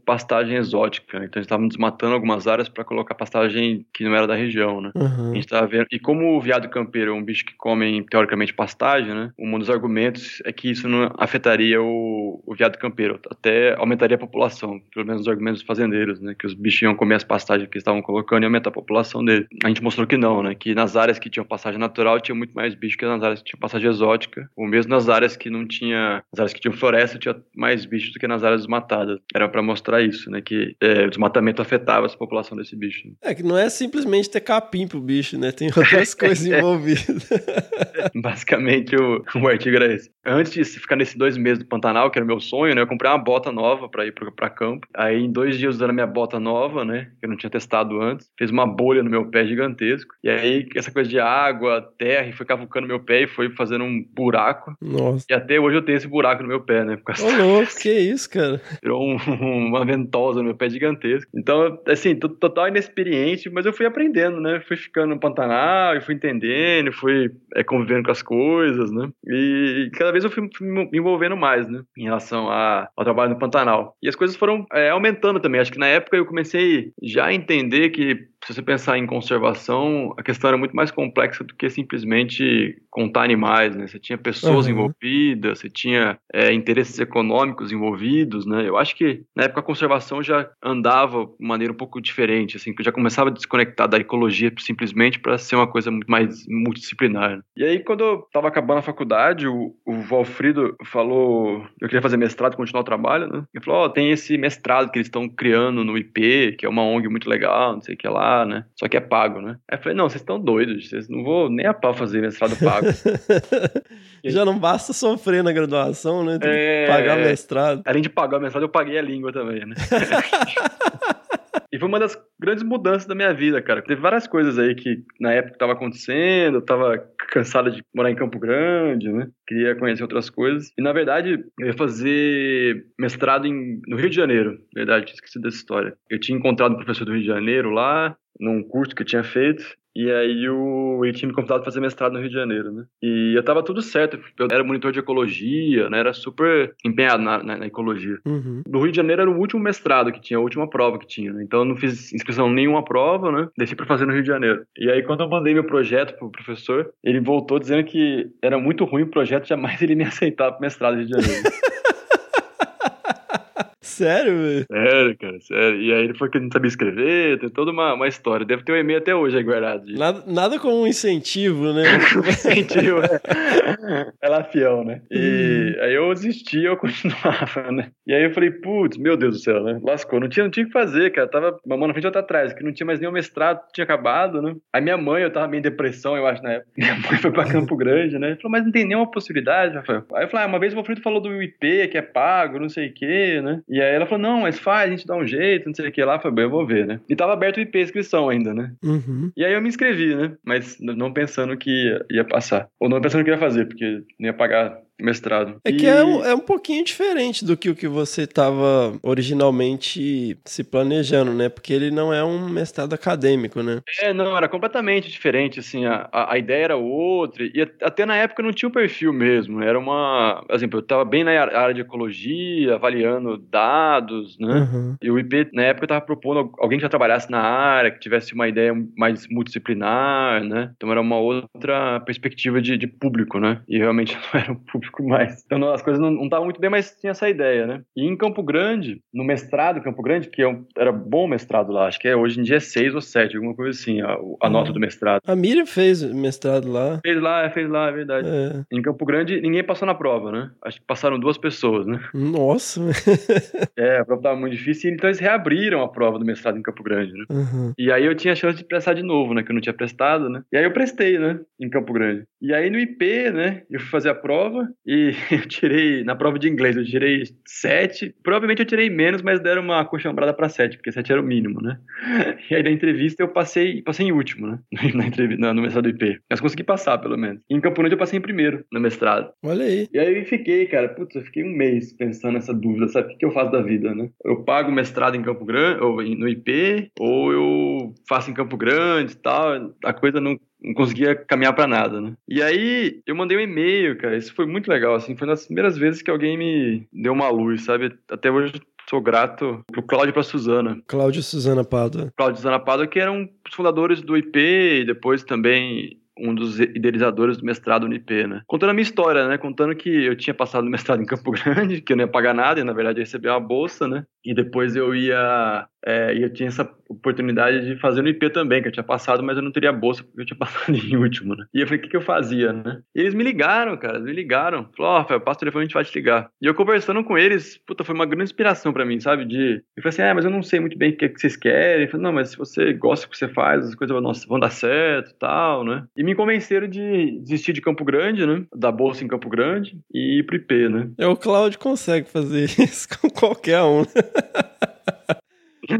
[SPEAKER 4] pastagem exótica. Então, eles estavam desmatando algumas áreas para colocar pastagem que não era da região, né? A
[SPEAKER 1] Uhum.
[SPEAKER 4] gente tava vendo. E como o viado campeiro é um bicho que come, teoricamente, pastagem, né? Um dos argumentos é que isso não afetaria o, o viado campeiro, até aumentaria a população, pelo menos os argumentos dos fazendeiros, né? Que os bichos iam comer as pastagens que eles estavam colocando e aumentar a população dele. A gente mostrou que não, né? Que nas áreas que tinham pastagem natural tinha muito mais bicho que nas áreas que tinham pastagem exótica, ou mesmo nas áreas que não tinha. Nas áreas que tinham floresta tinha mais bichos do que nas áreas desmatadas. Era para mostrar isso, né? Que é, o desmatamento afetava essa população desse bicho.
[SPEAKER 1] É que não é simplesmente ter capim pro bicho, né? Tem outras [laughs] coisas envolvidas.
[SPEAKER 4] Basicamente, o, o artigo era esse. Antes de ficar nesses dois meses do Pantanal, que era o meu sonho, né? Eu comprei uma bota nova pra ir pra, pra campo. Aí, em dois dias usando a minha bota nova, né? Que eu não tinha testado antes, fez uma bolha no meu pé gigantesco. E aí, essa coisa de água, terra, e foi cavucando meu pé e foi fazendo um buraco.
[SPEAKER 1] Nossa.
[SPEAKER 4] E até hoje eu tenho esse buraco no meu pé, né?
[SPEAKER 1] Ô, louco, que isso, cara? [laughs]
[SPEAKER 4] virou um- uma ventosa no meu pé gigantesco. Então, assim, total inexperiente, mas eu fui aprendendo, né? Fui ficando no Pantanal, e fui entendendo, fui é, convivendo com as coisas, né? E cada vez eu fui fui me envolvendo mais, né? Em relação a- ao trabalho no Pantanal. E as coisas foram é, aumentando também. Acho que na época eu comecei já a entender que se você pensar em conservação, a questão era muito mais complexa do que simplesmente contar animais, né? Você tinha pessoas
[SPEAKER 1] Uhum.
[SPEAKER 4] envolvidas, você tinha é, interesses econômicos envolvidos, né? Eu acho que na época a conservação já andava de maneira um pouco diferente, assim, que já começava a desconectar da ecologia simplesmente para ser uma coisa muito mais multidisciplinar. né? E aí quando eu estava acabando a faculdade, o, o Valfrido falou, eu queria fazer mestrado, continuar o trabalho, né? Ele falou, ó, tem esse mestrado que eles estão criando no IP, que é uma ONG muito legal, não sei o que lá, né? Só que é pago, né? Aí eu falei, não, vocês estão doidos, vocês não vou nem a pau fazer mestrado pago. [laughs]
[SPEAKER 1] Já não basta sofrer na graduação, né? Tem
[SPEAKER 4] É.
[SPEAKER 1] que pagar mestrado.
[SPEAKER 4] Além de pagar o mestrado, eu paguei a língua também, né? [laughs] E foi uma das grandes mudanças da minha vida, cara. Teve várias coisas aí que na época estavam acontecendo, eu tava cansado de morar em Campo Grande, né? Queria conhecer outras coisas. E na verdade, eu ia fazer mestrado em, no Rio de Janeiro. Verdade, tinha esquecido dessa história. Eu tinha encontrado um professor do Rio de Janeiro lá, num curso que eu tinha feito. E aí o, ele tinha me convidado para fazer mestrado no Rio de Janeiro, né? E eu tava tudo certo. Eu era monitor de ecologia, né? Era super empenhado na, na- na ecologia.
[SPEAKER 1] Uhum.
[SPEAKER 4] Do Rio de Janeiro era o último mestrado que tinha, a última prova que tinha, né? Então eu não fiz inscrição nenhuma prova, né? Deixei pra fazer no Rio de Janeiro. E aí quando eu mandei meu projeto pro professor, ele voltou dizendo que era muito ruim o projeto, jamais ele me [laughs] aceitar pro mestrado no Rio de Janeiro.
[SPEAKER 1] Sério, velho?
[SPEAKER 4] sério, cara, sério. E aí ele falou que não sabia escrever, tem toda uma, uma história. Deve ter um e-mail até hoje aí guardado. disso.
[SPEAKER 1] Nada, nada como um incentivo, né? [laughs]
[SPEAKER 4] Sentiu, é. Ela é fiel, né? E aí eu desisti, eu continuava, né? E aí eu falei, putz, meu Deus do céu, né? Lascou, não tinha, não tinha o que fazer, cara. Tava uma mão na frente e outra atrás, que não tinha mais nenhum mestrado, tinha acabado, né? A minha mãe, eu tava meio em depressão, eu acho, na época. [laughs] Minha mãe foi pra Campo Grande, né? Falou, mas não tem nenhuma possibilidade, Rafael. Aí eu falei, ah, uma vez o Alfredo falou do IP, que é pago, não sei o quê, né? E aí ela falou, não, mas faz, a gente dá um jeito, não sei o que lá. Eu falei, bem, eu vou ver, né? E tava aberto o IP inscrição ainda, né?
[SPEAKER 1] Uhum.
[SPEAKER 4] E aí eu me inscrevi, né? Mas não pensando que ia, ia passar. Ou não pensando que ia fazer, porque não ia pagar mestrado.
[SPEAKER 1] É
[SPEAKER 4] E-
[SPEAKER 1] que é um, é um pouquinho diferente do que o que você estava originalmente se planejando, né? Porque ele não é um mestrado acadêmico, né?
[SPEAKER 4] É, não, era completamente diferente, assim, a, a, ideia era outra, e até na época não tinha o perfil mesmo, era uma, por exemplo, eu tava bem na área de ecologia, avaliando dados, né,
[SPEAKER 1] Uhum.
[SPEAKER 4] e o IP, na época, eu tava propondo alguém que já trabalhasse na área, que tivesse uma ideia mais multidisciplinar, né, então era uma outra perspectiva de, de público, né, e realmente [laughs] não era um público mais, então não, as coisas não estavam muito bem, mas tinha essa ideia, né, e em Campo Grande, no mestrado em Campo Grande, que é um- era bom mestrado lá, acho que é, hoje em dia é seis ou sete, alguma coisa assim, a, a nota do mestrado.
[SPEAKER 1] A Miriam fez mestrado lá.
[SPEAKER 4] Fez lá, fez lá, é verdade.
[SPEAKER 1] É.
[SPEAKER 4] Em Campo Grande, ninguém passou na prova, né? Acho que passaram duas pessoas, né?
[SPEAKER 1] Nossa. [laughs]
[SPEAKER 4] É, a prova tava muito difícil, então eles reabriram a prova do mestrado em Campo Grande, né?
[SPEAKER 1] Uhum.
[SPEAKER 4] E aí eu tinha a chance de prestar de novo, né? Que eu não tinha prestado, né? E aí eu prestei, né? Em Campo Grande. E aí no IP, né? Eu fui fazer a prova e [laughs] eu tirei, na prova de inglês, eu tirei sete. Provavelmente eu tirei menos, mas deram uma coxambrada pra sete, porque sete era o mínimo, né? [laughs] E aí na entrevista eu passei, passei em último, né? [laughs] Na entrevista, no mestrado do IP. Mas consegui passar, pelo menos. E em Campo Grande eu passei em primeiro no mestrado.
[SPEAKER 1] Olha aí.
[SPEAKER 4] E aí eu fiquei, cara, putz, eu fiquei um mês pensando nessa dúvida, sabe? O que, eu faço da vida, né? Eu pago mestrado em Campo Grande, ou no IP, ou eu faço em Campo Grande e tal. A coisa não, não conseguia caminhar pra nada, né? E aí eu mandei um e-mail, cara, isso foi muito legal, assim, foi uma das primeiras vezes que alguém me deu uma luz, sabe? Até hoje sou grato pro Cláudio e pra Suzana.
[SPEAKER 1] Cláudio Suzana Pádua.
[SPEAKER 4] Cláudio e Suzana Pádua, que eram os fundadores do IP e depois também um dos idealizadores do mestrado no IP, né? Contando a minha história, né? Contando que eu tinha passado no mestrado em Campo [laughs] Grande, que eu não ia pagar nada, e na verdade eu ia receber uma bolsa, né? E depois eu ia É, e eu tinha essa oportunidade de fazer no IP também, que eu tinha passado, mas eu não teria bolsa porque eu tinha [laughs] passado em último, né? E eu falei, o que, que eu fazia, né? E eles me ligaram, cara, me ligaram. Falou, ó, oh, passa o telefone, a gente vai te ligar. E eu conversando com eles, puta, foi uma grande inspiração para mim, sabe? De, eu falei assim, é, mas eu não sei muito bem o que, que vocês querem. Eu falei, não, mas se você gosta do que você faz, as coisas vão, vão dar certo tal, né? E me convenceram de desistir de Campo Grande, né? Da bolsa em Campo Grande e ir pro IP, né?
[SPEAKER 1] É, o Cláudio consegue fazer [laughs] isso com qualquer um. [laughs]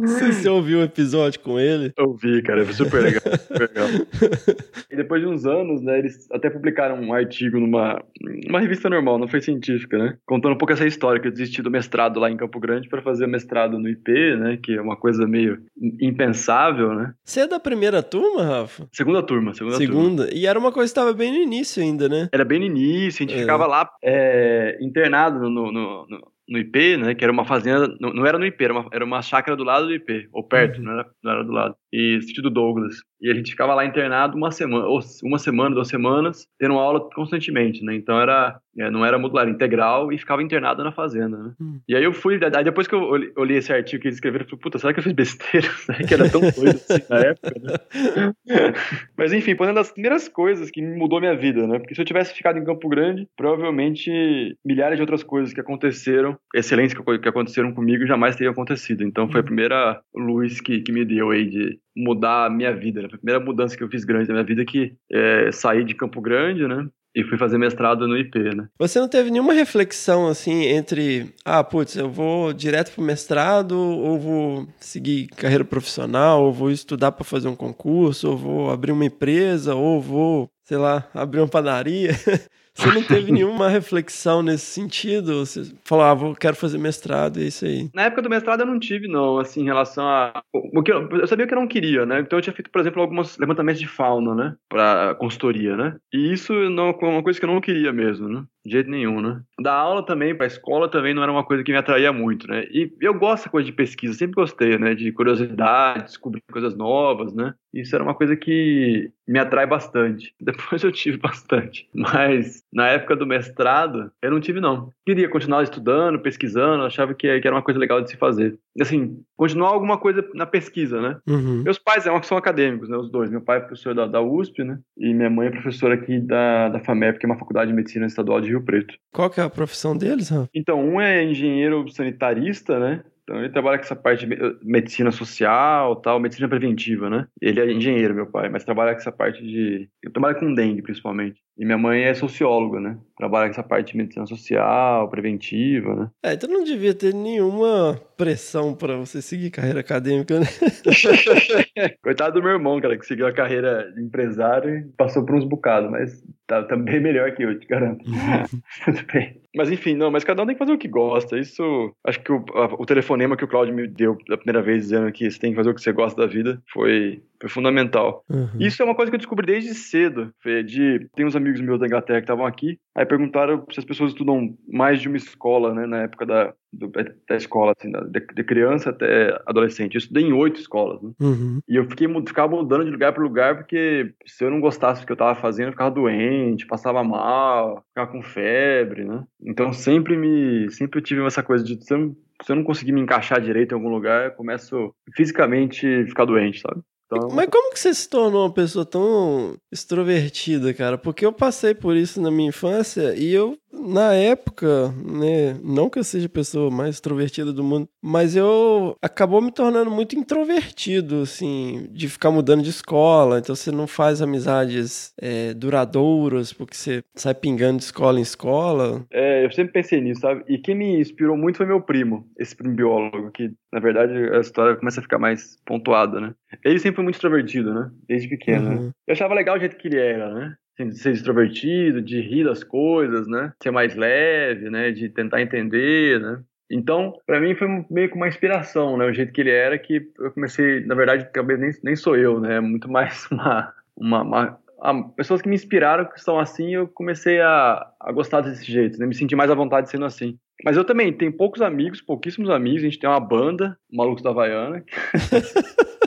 [SPEAKER 1] Você ouviu o episódio com ele?
[SPEAKER 4] Eu vi, cara, foi super legal, super legal. [laughs] E depois de uns anos, né, eles até publicaram um artigo numa uma revista normal, não foi científica, né? Contando um pouco essa história, que eu desisti do mestrado lá em Campo Grande para fazer o mestrado no IP, né? Que é uma coisa meio impensável, né?
[SPEAKER 1] Você é da primeira turma, Rafa?
[SPEAKER 4] Segunda turma, segunda,
[SPEAKER 1] Segunda.
[SPEAKER 4] turma.
[SPEAKER 1] E era uma coisa que estava bem no início ainda, né?
[SPEAKER 4] Era bem no início, a gente
[SPEAKER 1] É.
[SPEAKER 4] ficava lá é, internado no, no, no, no IP, né? Que era uma fazenda, não, não era no IP, era uma, era uma chácara do lado do IP, ou perto, não, era, não era do lado. E sentido Douglas. E a gente ficava lá internado uma semana, ou uma semana, duas semanas, tendo aula constantemente, né? Então era, é, não era modular, integral e ficava internado na fazenda, né?
[SPEAKER 1] Hum.
[SPEAKER 4] E aí eu fui, aí depois que eu olhei- olhei esse artigo que eles escreveram, eu falei, puta, será que eu fiz besteira? Será [laughs] que era tão doido assim na época, né? [laughs] Mas enfim, foi uma das primeiras coisas que mudou minha vida, né? Porque se eu tivesse ficado em Campo Grande, provavelmente milhares de outras coisas que aconteceram, excelentes que, que aconteceram comigo, jamais teriam acontecido. Então foi a primeira luz que, que me deu aí de mudar a minha vida, né? A primeira mudança que eu fiz grande na minha vida que é, saí de Campo Grande, né? E fui fazer mestrado no IP, né?
[SPEAKER 1] Você não teve nenhuma reflexão assim entre, ah, putz, eu vou direto pro mestrado, ou vou seguir carreira profissional, ou vou estudar para fazer um concurso, ou vou abrir uma empresa, ou vou, sei lá, abrir uma padaria. [laughs] Você não teve nenhuma reflexão nesse sentido? Você falou, ah, quero fazer mestrado, é isso aí.
[SPEAKER 4] Na época do mestrado eu não tive, não, assim, em relação a. Eu sabia que eu não queria, né? Então eu tinha feito, por exemplo, alguns levantamentos de fauna, né? Pra consultoria, né? E isso não é uma coisa que eu não queria mesmo, né? De jeito nenhum, né? Da aula também, pra escola também não era uma coisa que me atraía muito, né? E eu gosto dessa coisa de pesquisa, sempre gostei, né? De curiosidade, descobrir coisas novas, né? Isso era uma coisa que me atrai bastante. [laughs] Depois eu tive bastante. Mas na época do mestrado, eu não tive, não. Queria continuar estudando, pesquisando, achava que, que era uma coisa legal de se fazer. Assim, continuar alguma coisa na pesquisa, né?
[SPEAKER 1] Uhum.
[SPEAKER 4] Meus pais são, são acadêmicos, né? Os dois. Meu pai é professor da, da USP, né? E minha mãe é professora aqui da, da FAMEP, que é uma faculdade de medicina estadual de Rio Preto.
[SPEAKER 1] Qual que é a profissão deles, Rafa?
[SPEAKER 4] Então, um é engenheiro sanitarista, né? Então ele trabalha com essa parte de me- medicina social, tal, medicina preventiva, né? Ele é engenheiro, meu pai, mas trabalha com essa parte de, ele trabalha com dengue principalmente. E minha mãe é socióloga, né? Trabalha com essa parte de medicina social, preventiva, né?
[SPEAKER 1] É, então não devia ter nenhuma pressão para você seguir carreira acadêmica, né? [laughs]
[SPEAKER 4] Coitado do meu irmão, cara, que seguiu a carreira de empresário e passou por uns bocados, mas tá, tá bem melhor que eu, te garanto. [laughs] Tudo bem. Mas enfim, não, mas cada um tem que fazer o que gosta. Isso, acho que o, a- o telefonema que o Claudio me deu da primeira vez dizendo que você tem que fazer o que você gosta da vida foi, foi fundamental.
[SPEAKER 1] Uhum.
[SPEAKER 4] Isso é uma coisa que eu descobri desde cedo, Fê, de tem uns amigos meus da Inglaterra que estavam aqui, aí perguntaram se as pessoas estudam mais de uma escola, né, na época da, do- da escola, assim, da, de, criança até adolescente. Eu estudei em oito escolas, né?
[SPEAKER 1] Uhum.
[SPEAKER 4] E eu fiquei, ficava mudando de lugar para lugar porque se eu não gostasse do que eu tava fazendo, eu ficava doente, passava mal, ficava com febre, né? Então sempre me, sempre eu tive essa coisa de se eu, não- se eu não conseguir me encaixar direito em algum lugar, eu começo fisicamente a ficar doente, sabe? Então,
[SPEAKER 1] Mas como que você se tornou uma pessoa tão extrovertida, cara? Porque eu passei por isso na minha infância e eu, na época, né, não que eu seja a pessoa mais extrovertida do mundo, mas eu acabou me tornando muito introvertido, assim, de ficar mudando de escola. Então você não faz amizades é, duradouras porque você sai pingando de escola em escola.
[SPEAKER 4] É, eu sempre pensei nisso, sabe? E quem me inspirou muito foi meu primo, esse primo biólogo, que na verdade a história começa a ficar mais pontuada, né? Ele sempre foi muito extrovertido, né? Desde pequeno, né?
[SPEAKER 1] Uhum.
[SPEAKER 4] Eu achava legal o jeito que ele era, né? Assim, de ser extrovertido, de rir das coisas, né? Ser mais leve, né? De tentar entender, né? Então, pra mim foi meio que uma inspiração, né? O jeito que ele era, que eu comecei, na verdade, nem, nem sou eu, né? É muito mais [laughs] uma, uma, uma pessoas que me inspiraram, que estão assim, eu comecei a, a gostar desse jeito, né? Me sentir mais à vontade sendo assim. Mas eu também tenho poucos amigos, pouquíssimos amigos. A gente tem uma banda, Malucos da Havaiana, [laughs]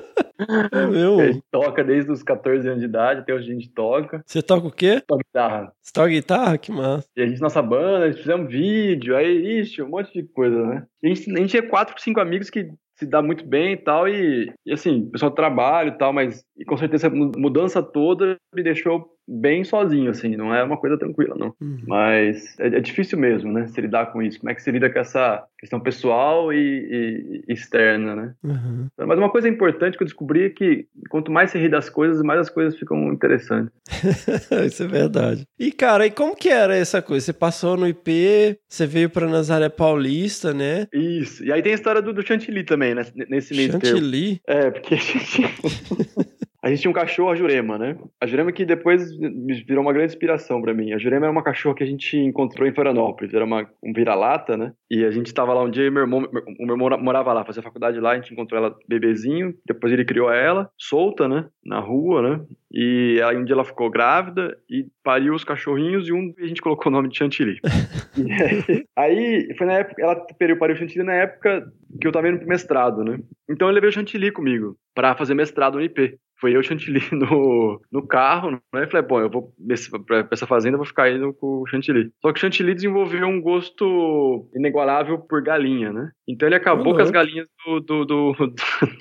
[SPEAKER 4] [laughs]
[SPEAKER 1] meu.
[SPEAKER 4] que a gente toca desde os 14 anos de idade, até hoje a gente toca.
[SPEAKER 1] Você toca o quê?
[SPEAKER 4] Toca guitarra.
[SPEAKER 1] Você toca guitarra? Que massa.
[SPEAKER 4] E a gente, nossa banda, a gente fizemos vídeo, aí, ixi, um monte de coisa, né? A gente, a gente é quatro, cinco amigos que se dá muito bem e tal, e, e assim, o pessoal trabalha e tal, mas e com certeza a mudança toda me deixou bem sozinho, assim, não é uma coisa tranquila, não. Uhum. Mas é, é, difícil mesmo, né, se lidar com isso. Como é que se lida com essa questão pessoal e, e externa, né? Uhum. Mas uma coisa importante que eu descobri é que quanto mais você ri das coisas, mais as coisas ficam interessantes. [laughs]
[SPEAKER 1] isso é verdade. E, cara, e como que era essa coisa? Você passou no IP, você veio para Nazaré Paulista, né?
[SPEAKER 4] Isso. E aí tem a história do, do Chantilly também, né? Nesse meio
[SPEAKER 1] Chantilly?
[SPEAKER 4] É, porque [laughs] a gente... Tinha um cachorro, a Jurema, né? A Jurema que depois virou uma grande inspiração para mim. A Jurema era uma cachorra que a gente encontrou em Florianópolis. Era uma, um vira-lata, né? E a gente tava lá um dia e meu irmão, o meu irmão morava lá, fazia faculdade lá, a gente encontrou ela bebezinho. Depois ele criou ela, solta, né? Na rua, né? E aí um dia ela ficou grávida e pariu os cachorrinhos e um a gente colocou o nome de Chantilly. aí, [laughs] aí, foi na época, ela pariu, pariu Chantilly na época que eu tava indo pro mestrado, né? Então eu levei o Chantilly comigo para fazer mestrado no IP foi eu o Chantilly [laughs] no, no carro, né? E falei, bom, eu vou pra, essa fazenda, eu vou ficar indo com o Chantilly. Só que o Chantilly desenvolveu um gosto inigualável por galinha, né? Então ele acabou uhum. com as galinhas do, do, do,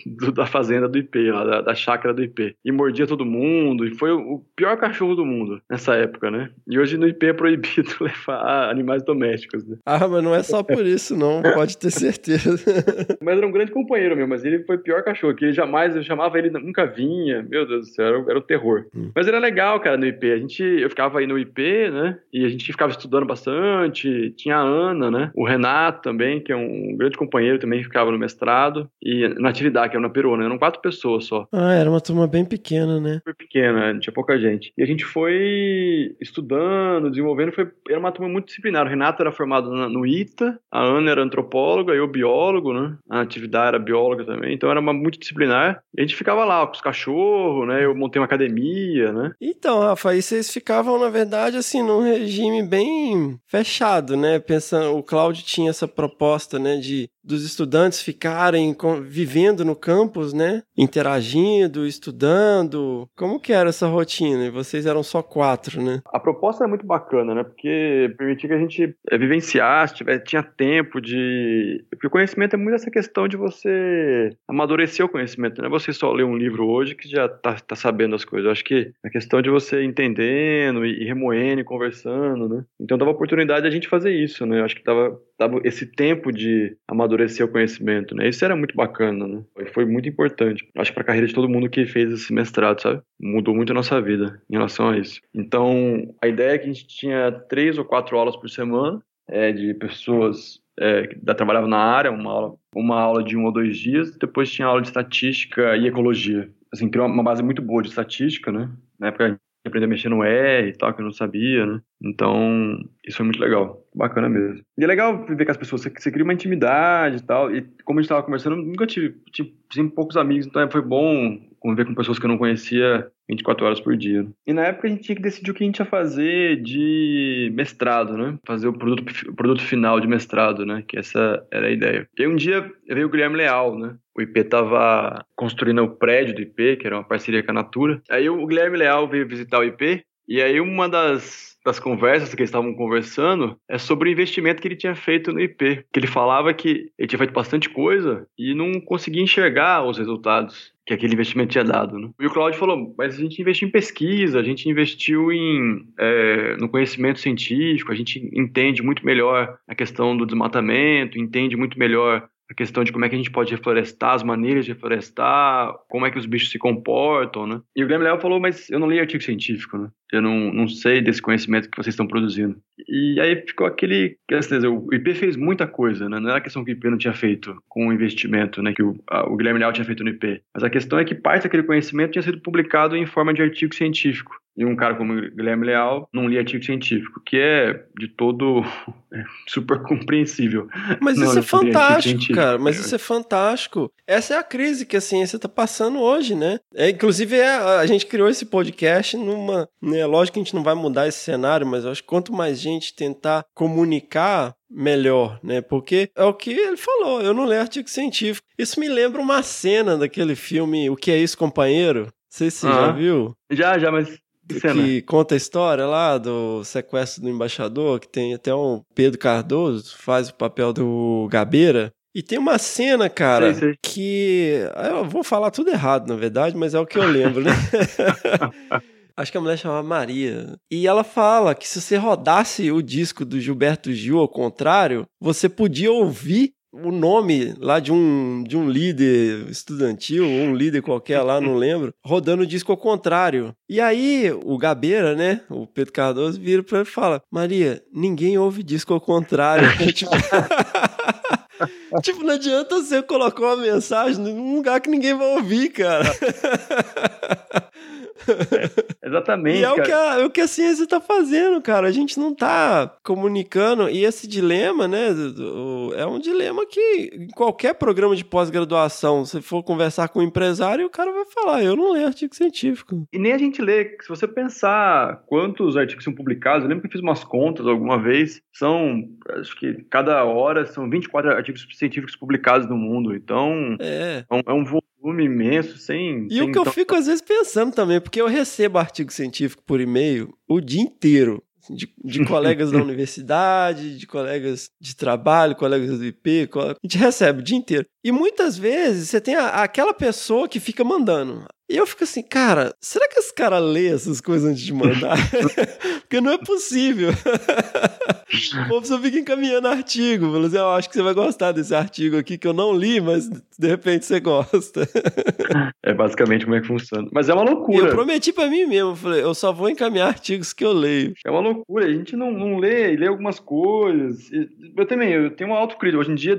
[SPEAKER 4] do, da fazenda do IP, lá, da, da chácara do IP. E mordia todo mundo, e foi o pior cachorro do mundo nessa época, né? E hoje no IP é proibido [laughs] levar animais domésticos, né?
[SPEAKER 1] Ah, mas não é só por isso, não, pode ter certeza. [laughs]
[SPEAKER 4] mas era um grande companheiro meu, mas ele foi o pior cachorro, que ele jamais, eu chamava ele, nunca vinha, meu Deus do céu, era, era o terror. Hum. Mas era legal, cara, no IP. A gente, eu ficava aí no IP, né? E a gente ficava estudando bastante. Tinha a Ana, né? O Renato também, que é um grande companheiro também, que ficava no mestrado. E na atividade, que era na Perona, eram quatro pessoas só.
[SPEAKER 1] Ah, era uma turma bem pequena, né?
[SPEAKER 4] Super pequena, tinha pouca gente. E a gente foi estudando, desenvolvendo, foi, era uma turma muito disciplinar. O Renato era formado no ITA, a Ana era antropóloga, eu biólogo, né? A atividade era bióloga também, então era uma muito disciplinar. E a gente ficava lá com os cachorros cachorro, né? Eu montei uma academia, né?
[SPEAKER 1] Então, Rafa, aí vocês ficavam, na verdade, assim, num regime bem fechado, né? Pensando, o Cláudio tinha essa proposta, né, de dos estudantes ficarem vivendo no campus, né? Interagindo, estudando. Como que era essa rotina? E vocês eram só quatro, né?
[SPEAKER 4] A proposta era muito bacana, né? Porque permitia que a gente é, vivenciasse, tivesse, tinha tempo de... Porque o conhecimento é muito essa questão de você amadurecer o conhecimento, não é você só ler um livro hoje que já tá, tá sabendo as coisas. Eu acho que a questão de você entendendo e, remoendo e conversando, né? Então dava oportunidade de a gente fazer isso, né? Eu acho que tava, tava esse tempo de amadurecer o conhecimento, né? Isso era muito bacana, né? Foi muito importante. Acho que para a carreira de todo mundo que fez esse mestrado, sabe? Mudou muito a nossa vida em relação a isso. Então, a ideia é que a gente tinha três ou quatro aulas por semana, é, de pessoas é, que trabalhavam na área, uma aula, uma aula de um ou dois dias, depois tinha aula de estatística e ecologia. Assim, criou uma base muito boa de estatística, né? Na época aprender a mexer no R e tal, que eu não sabia, né? Então, isso foi muito legal. Bacana mesmo. E é legal ver com as pessoas, você, você cria uma intimidade e tal. E como a gente estava conversando, nunca tive, tive, tive poucos amigos, então foi bom conviver com pessoas que eu não conhecia 24 horas por dia. E na época a gente tinha que decidir o que a gente ia fazer de mestrado, né? Fazer o produto, o produto final de mestrado, né? Que essa era a ideia. E aí um dia veio o Guilherme Leal, né? O IP tava construindo o prédio do IP, que era uma parceria com a Natura. Aí o Guilherme Leal veio visitar o IP, e aí uma das das conversas que eles estavam conversando é sobre o investimento que ele tinha feito no IP. Que ele falava que ele tinha feito bastante coisa e não conseguia enxergar os resultados que aquele investimento tinha dado. Né? E o Claudio falou, mas a gente investiu em pesquisa, a gente investiu em, é, no conhecimento científico, a gente entende muito melhor a questão do desmatamento, entende muito melhor a questão de como é que a gente pode reflorestar, as maneiras de reflorestar, como é que os bichos se comportam, né? E o Guilherme Léo falou, mas eu não li artigo científico, né? Eu não, não sei desse conhecimento que vocês estão produzindo. E aí ficou aquele... O IP fez muita coisa, né? Não era a questão que o IP não tinha feito com o investimento, né? Que o, a, o Guilherme Léo tinha feito no IP. Mas a questão é que parte daquele conhecimento tinha sido publicado em forma de artigo científico e um cara como Guilherme Leal não lia artigo científico, que é de todo [laughs] é, super compreensível.
[SPEAKER 1] Mas não, isso é fantástico, cara. Mas isso é fantástico. Essa é a crise que a ciência está passando hoje, né? É, inclusive, é, a gente criou esse podcast numa. Né, lógico que a gente não vai mudar esse cenário, mas eu acho que quanto mais gente tentar comunicar, melhor, né? Porque é o que ele falou, eu não leio artigo científico. Isso me lembra uma cena daquele filme O que é isso, companheiro? Não sei se você já viu.
[SPEAKER 4] Já, já, mas
[SPEAKER 1] que conta a história lá do sequestro do embaixador, que tem até um Pedro Cardoso, faz o papel do Gabeira. E tem uma cena, cara,
[SPEAKER 4] Sei, sei.
[SPEAKER 1] que. Eu vou falar tudo errado, na verdade, mas é o que eu lembro, né? [laughs] Acho que a mulher chamava Maria. E ela fala que se você rodasse o disco do Gilberto Gil ao contrário, você podia ouvir o nome lá de um, de um líder estudantil, ou um líder qualquer lá, não [laughs] lembro, rodando o disco ao contrário. E aí o Gabeira, né, o Pedro Cardoso, vira pra ele e fala: Maria, ninguém ouve disco ao contrário. [laughs] [laughs] tipo... tipo, não adianta você colocar uma mensagem num lugar que ninguém vai ouvir, cara.
[SPEAKER 4] Exatamente.
[SPEAKER 1] E é o que, a, é o que a ciência tá fazendo, cara. A gente não tá comunicando. E esse dilema, né? É um dilema que em qualquer programa de pós-graduação, se for conversar com um empresário, o cara vai falar: eu não leio artigo científico.
[SPEAKER 4] E nem a gente lê. Se você pensar quantos artigos são publicados, eu lembro que eu fiz umas contas alguma vez. São, acho que cada hora são 24 artigos científicos publicados no mundo. Então,
[SPEAKER 1] É.
[SPEAKER 4] é um, é um volume imenso, sem.
[SPEAKER 1] E
[SPEAKER 4] sem
[SPEAKER 1] o que eu fico às vezes pensando também, porque eu recebo artigo científico por e-mail o dia inteiro. De, de [laughs] colegas da universidade, de colegas de trabalho, colegas do IP, a gente recebe o dia inteiro. E muitas vezes você tem a- aquela pessoa que fica mandando. E eu fico assim, cara, será que esse cara lê essas coisas antes de mandar? [laughs] Porque não é possível. o povo só fica encaminhando artigo. Fala assim, eu acho que você vai gostar desse artigo aqui que eu não li, mas de repente você gosta. [laughs]
[SPEAKER 4] É basicamente como é que funciona. Mas é uma loucura.
[SPEAKER 1] eu prometi pra mim mesmo, eu falei, eu só vou encaminhar artigos que eu leio.
[SPEAKER 4] É uma loucura, a gente não, não lê, e lê algumas coisas. Eu também, eu tenho uma autocrítica. Hoje em dia,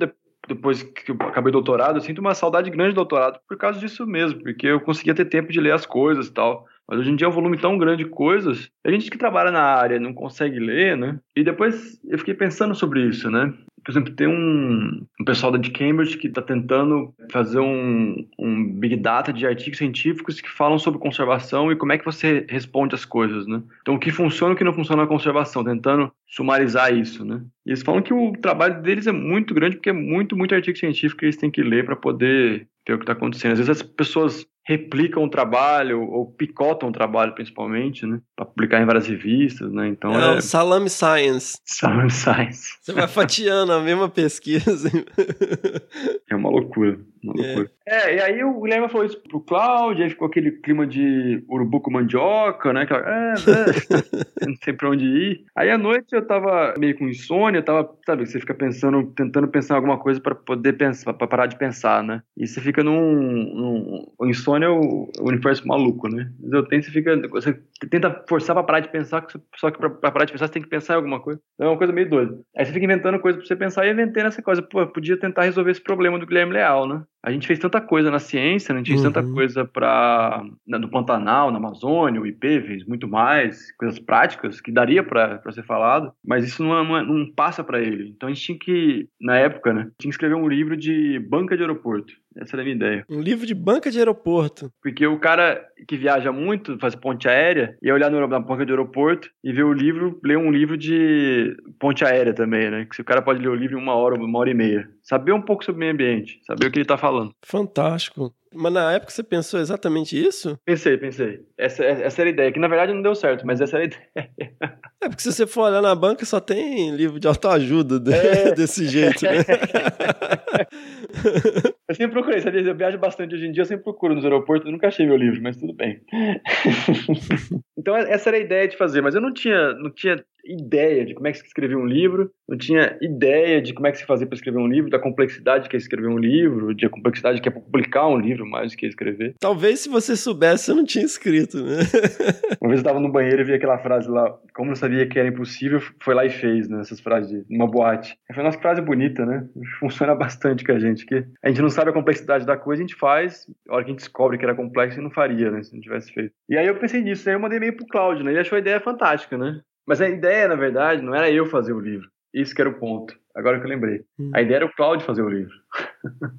[SPEAKER 4] depois que eu acabei doutorado, eu sinto uma saudade grande do doutorado por causa disso mesmo, porque eu conseguia ter tempo de ler as coisas e tal. Mas hoje em dia é um volume tão grande de coisas, a gente que trabalha na área não consegue ler, né? E depois eu fiquei pensando sobre isso, né? Por exemplo, tem um, um pessoal da de Cambridge que está tentando fazer um, um big data de artigos científicos que falam sobre conservação e como é que você responde as coisas, né? Então, o que funciona e o que não funciona na conservação, tentando sumarizar isso, né? E eles falam que o trabalho deles é muito grande porque é muito, muito artigo científico que eles têm que ler para poder ver o que está acontecendo. Às vezes as pessoas replicam o trabalho ou picotam o trabalho, principalmente, né? Para publicar em várias revistas, né? Então,
[SPEAKER 1] É
[SPEAKER 4] é,
[SPEAKER 1] o Salame Science.
[SPEAKER 4] Sound [laughs] Science.
[SPEAKER 1] Você vai fatiando a mesma pesquisa.
[SPEAKER 4] É uma loucura.
[SPEAKER 1] É.
[SPEAKER 4] É. e aí o Guilherme falou isso pro Cláudio, aí ficou aquele clima de urubu com mandioca, né? Aquela, é, é, [laughs] não sei pra onde ir. Aí à noite eu tava meio com insônia, tava, sabe, você fica pensando, tentando pensar em alguma coisa pra poder pensar, pra parar de pensar, né? E você fica num. num o insônia é o, o universo maluco, né? Mas eu tenho, você fica. Você tenta forçar pra parar de pensar, só que pra, pra parar de pensar você tem que pensar em alguma coisa. Então é uma coisa meio doida. Aí você fica inventando coisa pra você pensar e eu inventei nessa coisa. Pô, eu podia tentar resolver esse problema do Guilherme Leal, né? A gente fez tanta coisa na ciência, né? a gente fez tanta
[SPEAKER 1] Uhum.
[SPEAKER 4] coisa para no Pantanal, na Amazônia, o IP fez muito mais, coisas práticas que daria para ser falado, mas isso não, é- não, é- não passa para ele. Então a gente tinha que, na época, né, tinha que escrever um livro de banca de aeroporto. Essa era a minha ideia.
[SPEAKER 1] Um livro de banca de aeroporto.
[SPEAKER 4] Porque o cara que viaja muito, faz ponte aérea, ia olhar no- na banca de aeroporto e ver o livro, ler um livro de ponte aérea também, né? Que o cara pode ler o livro em uma hora, uma hora e meia. Saber um pouco sobre o meio ambiente, saber o que ele tá falando.
[SPEAKER 1] Fantástico. Mas na época você pensou exatamente isso?
[SPEAKER 4] Pensei, pensei. Essa, essa era a ideia, que na verdade não deu certo, mas essa era a [laughs] ideia.
[SPEAKER 1] É porque se você for olhar na banca só tem livro de autoajuda de-
[SPEAKER 4] É. [laughs]
[SPEAKER 1] desse jeito, né? [laughs]
[SPEAKER 4] Eu sempre procurei, sabia? Eu viajo bastante hoje em dia, eu sempre procuro nos aeroportos, eu nunca achei meu livro, mas tudo bem. [laughs] então essa era a ideia de fazer, mas eu não tinha, não tinha ideia de como é que se escrevia um livro, não tinha ideia de como é que se fazia para escrever um livro, da complexidade que é escrever um livro, de a complexidade que é publicar um livro mais do que escrever.
[SPEAKER 1] Talvez se você soubesse, você não tinha escrito, né? [laughs]
[SPEAKER 4] Uma vez eu tava no banheiro e vi aquela frase lá, como não sabia que era impossível, foi lá e fez, né? Essas frases de uma boate. Eu falei, nossa, que frase bonita, né? [laughs] Funciona bastante com a gente, que a gente não sabe a complexidade da coisa, a gente faz, a hora que a gente descobre que era complexo, e não faria, né? Se não tivesse feito. E aí eu pensei nisso, aí eu mandei e-mail pro Cláudio, né? Ele achou a ideia fantástica, né? Mas a ideia, na verdade, não era eu fazer o livro. Isso que era o ponto. Agora que eu lembrei.
[SPEAKER 1] Hum.
[SPEAKER 4] A ideia era o Cláudio fazer o livro.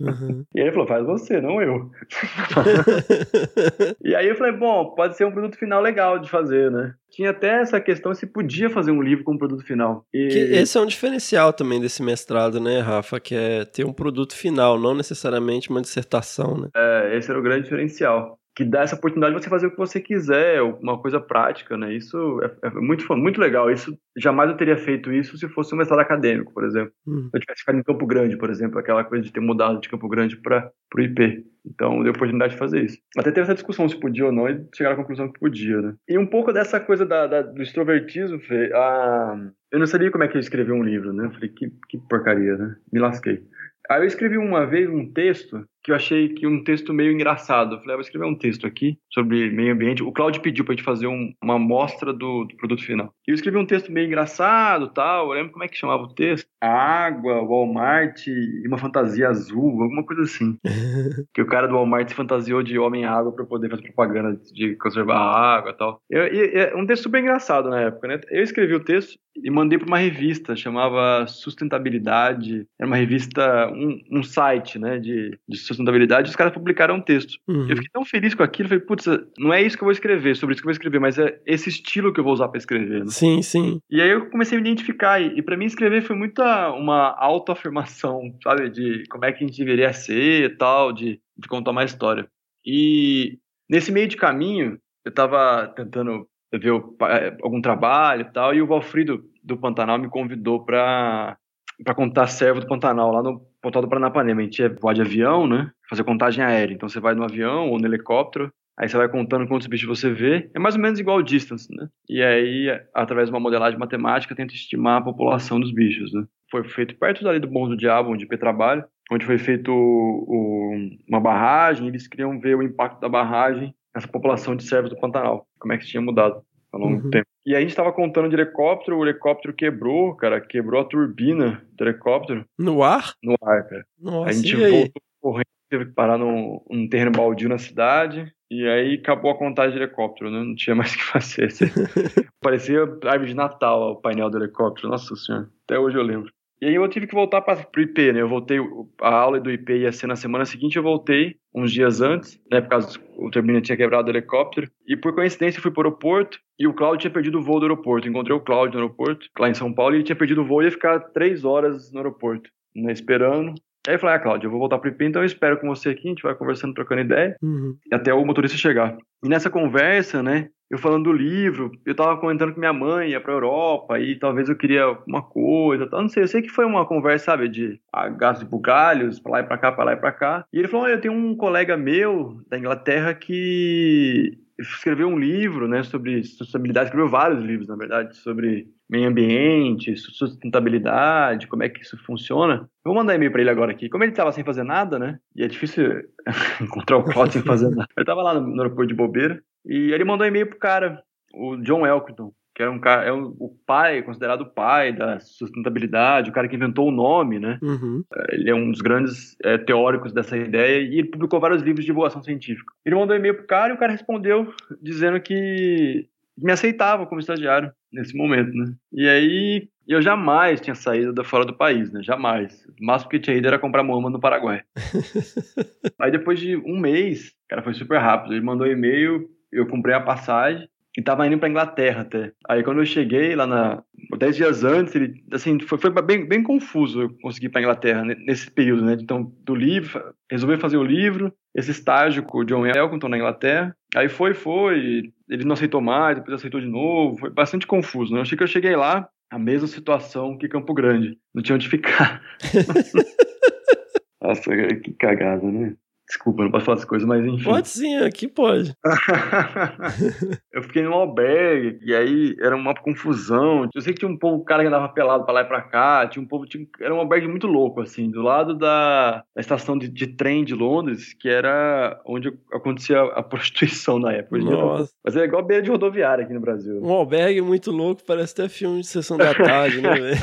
[SPEAKER 1] Uhum. [laughs]
[SPEAKER 4] E ele falou, faz você, não eu. [laughs] E aí eu falei, bom, pode ser um produto final legal de fazer, né? Tinha até essa questão se podia fazer um livro com produto final. E
[SPEAKER 1] esse é um diferencial também desse mestrado, né, Rafa? Que é ter um produto final, não necessariamente uma dissertação, né?
[SPEAKER 4] é, esse era o grande diferencial. Que dá essa oportunidade de você fazer o que você quiser, uma coisa prática, né? Isso é, é muito, muito legal. Isso jamais eu teria feito isso se fosse um mestrado acadêmico, por exemplo.
[SPEAKER 1] Hum.
[SPEAKER 4] Se eu tivesse ficado em Campo Grande, por exemplo, aquela coisa de ter mudado de Campo Grande para o IP. Então, deu oportunidade de fazer isso. Até teve essa discussão se podia ou não e chegaram à conclusão que podia, né? E um pouco dessa coisa da, da do extrovertismo, Fê, a... eu não sabia como é que eu escrevia um livro, né? Eu falei, que, que porcaria, né? Me lasquei. Aí eu escrevi uma vez um texto que eu achei que um texto meio engraçado. Eu falei, ah, vou escrever um texto aqui sobre meio ambiente. O Claudio pediu pra gente fazer um, uma amostra do, do, produto final. E eu escrevi um texto meio engraçado tal. Eu lembro como é que chamava o texto. A água, Walmart e uma fantasia azul, alguma coisa assim. [laughs] que o cara do Walmart se fantasiou de homem-água para poder fazer propaganda de conservar a água e tal. é um texto super engraçado na época, né? Eu escrevi o texto e mandei para uma revista, chamava Sustentabilidade. Era uma revista, um, um site, né, de, de sustentabilidade. Os caras publicaram um texto.
[SPEAKER 1] Uhum.
[SPEAKER 4] Eu fiquei tão feliz com aquilo, falei, putz, não é isso que eu vou escrever, sobre isso que eu vou escrever, mas é esse estilo que eu vou usar para escrever. Né?
[SPEAKER 1] Sim, sim.
[SPEAKER 4] E aí eu comecei a me identificar, e, e para mim escrever foi muita uma autoafirmação, [laughs] sabe, de como é que a gente deveria ser e tal, de, de contar uma história. E nesse meio de caminho, eu tava tentando ver é, algum trabalho e tal, e o Valfrido do Pantanal me convidou para para contar servo do Pantanal, lá no Pontal do Paranapanema. A gente voar de avião, né? Fazer contagem aérea. Então você vai no avião ou no helicóptero, aí você vai contando quantos bichos você vê. É mais ou menos igual ao distance, né? E aí, através de uma modelagem matemática, tenta estimar a população dos bichos, né? Foi feito perto dali do Bom do Diabo, onde eu trabalho, onde foi feito o, uma barragem, eles queriam ver o impacto da barragem nessa população de servos do Pantanal, como é que tinha mudado ao longo uhum. do tempo. E aí a gente estava contando de helicóptero, o helicóptero quebrou, cara, quebrou a turbina do helicóptero.
[SPEAKER 1] No ar?
[SPEAKER 4] No ar, cara.
[SPEAKER 1] Nossa,
[SPEAKER 4] a gente voltou correndo, teve que parar num, num terreno baldio na cidade, e aí acabou a contagem de helicóptero, né? Não tinha [laughs] mais o que fazer. [laughs] Parecia árvore de Natal o painel do helicóptero, nossa senhora. Até hoje eu lembro. E aí eu tive que voltar para o IP, né? Eu voltei, a aula do IP ia ser na semana seguinte, eu voltei uns dias antes, né? Por causa o turbina tinha quebrado o helicóptero. E por coincidência eu fui para o aeroporto e o Cláudio tinha perdido o voo do aeroporto. Encontrei o Cláudio no aeroporto, lá em São Paulo, e ele tinha perdido o voo e ia ficar três horas no aeroporto, né? Esperando. Aí eu falei, ah, Cláudio, eu vou voltar pro IP, então eu espero com você aqui, a gente vai conversando, trocando ideia,
[SPEAKER 1] uhum.
[SPEAKER 4] até o motorista chegar. E nessa conversa, né, eu falando do livro, eu tava comentando que minha mãe ia pra Europa e talvez eu queria alguma coisa, tal, não sei, eu sei que foi uma conversa, sabe, de ah, gastos bugalhos, pra lá e pra cá, pra lá e pra cá. E ele falou, olha, eu tenho um colega meu da Inglaterra que escreveu um livro, né, sobre sustentabilidade, escreveu vários livros, na verdade, sobre meio ambiente, sustentabilidade, como é que isso funciona. Eu vou mandar e-mail para ele agora aqui. Como ele estava sem fazer nada, né? E é difícil [laughs] encontrar o Claudio sem fazer nada. [laughs] Ele estava lá no, no aeroporto de bobeira e ele mandou um e-mail pro cara, o John Elkington, que era um cara, é um, o pai, considerado o pai da sustentabilidade, o cara que inventou o nome, né?
[SPEAKER 1] Uhum.
[SPEAKER 4] Ele é um dos grandes é, teóricos dessa ideia e ele publicou vários livros de divulgação científica. Ele mandou um e-mail pro cara e o cara respondeu dizendo que me aceitava como estagiário nesse momento, né? E aí eu jamais tinha saído da fora do país, né? Jamais. O máximo que tinha ido era comprar muamba no Paraguai. [laughs] aí depois de um mês, cara, foi super rápido. Ele mandou um e-mail, eu comprei a passagem e tava indo pra Inglaterra até. Aí quando eu cheguei lá na. Dez dias antes, ele. Assim, foi, foi bem, bem confuso eu conseguir ir pra Inglaterra nesse período, né? Então, do livro, resolvi fazer o livro, esse estágio com o John Elkington na Inglaterra. Aí foi, foi. Ele não aceitou mais, depois aceitou de novo. Foi bastante confuso, né? Eu achei que eu cheguei lá, a mesma situação que Campo Grande. Não tinha onde ficar. [laughs] [laughs] Nossa, que cagada, né? Desculpa, não posso falar essas coisas, mas enfim.
[SPEAKER 1] Pode sim, aqui pode. [laughs]
[SPEAKER 4] eu fiquei num albergue, e aí era uma confusão. Eu sei que tinha um povo, cara que andava pelado pra lá e pra cá, tinha um povo, tinha, era um albergue muito louco, assim, do lado da, da estação de, de, trem de Londres, que era onde acontecia a [laughs] prostituição na época.
[SPEAKER 1] Nossa.
[SPEAKER 4] Mas é igual beira de rodoviária aqui no Brasil.
[SPEAKER 1] Um albergue muito louco, parece até filme de sessão da tarde, né, [laughs] velho?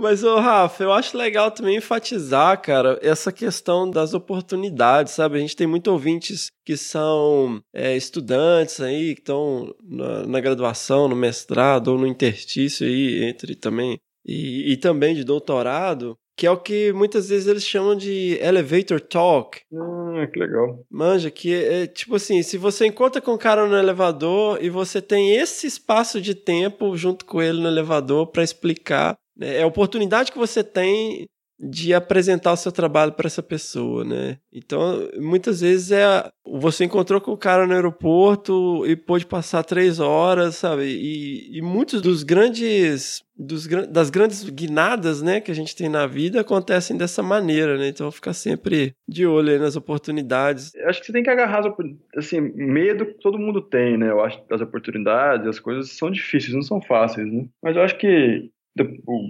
[SPEAKER 1] Mas, ô, Rafa, eu acho legal também enfatizar, cara, essa questão das oportunidades, sabe? A gente tem muitos ouvintes que são é, estudantes aí, que estão na, na, graduação, no mestrado ou no interstício aí, entre também, e, e também de doutorado, que é o que muitas vezes eles chamam de elevator talk.
[SPEAKER 4] Ah, que legal.
[SPEAKER 1] Manja, que é, é tipo assim, se você encontra com um cara no elevador e você tem esse espaço de tempo junto com ele no elevador para explicar? É a oportunidade que você tem de apresentar o seu trabalho para essa pessoa, né? Então, muitas vezes é você encontrou com o cara no aeroporto e pôde passar três horas, sabe? E, e muitos dos grandes dos, das grandes guinadas, né, que a gente tem na vida acontecem dessa maneira, né? Então ficar sempre de olho nas oportunidades.
[SPEAKER 4] Acho que você tem que agarrar as assim, medo todo mundo tem, né? Eu acho que as oportunidades, as coisas são difíceis, não são fáceis, né? Mas eu acho que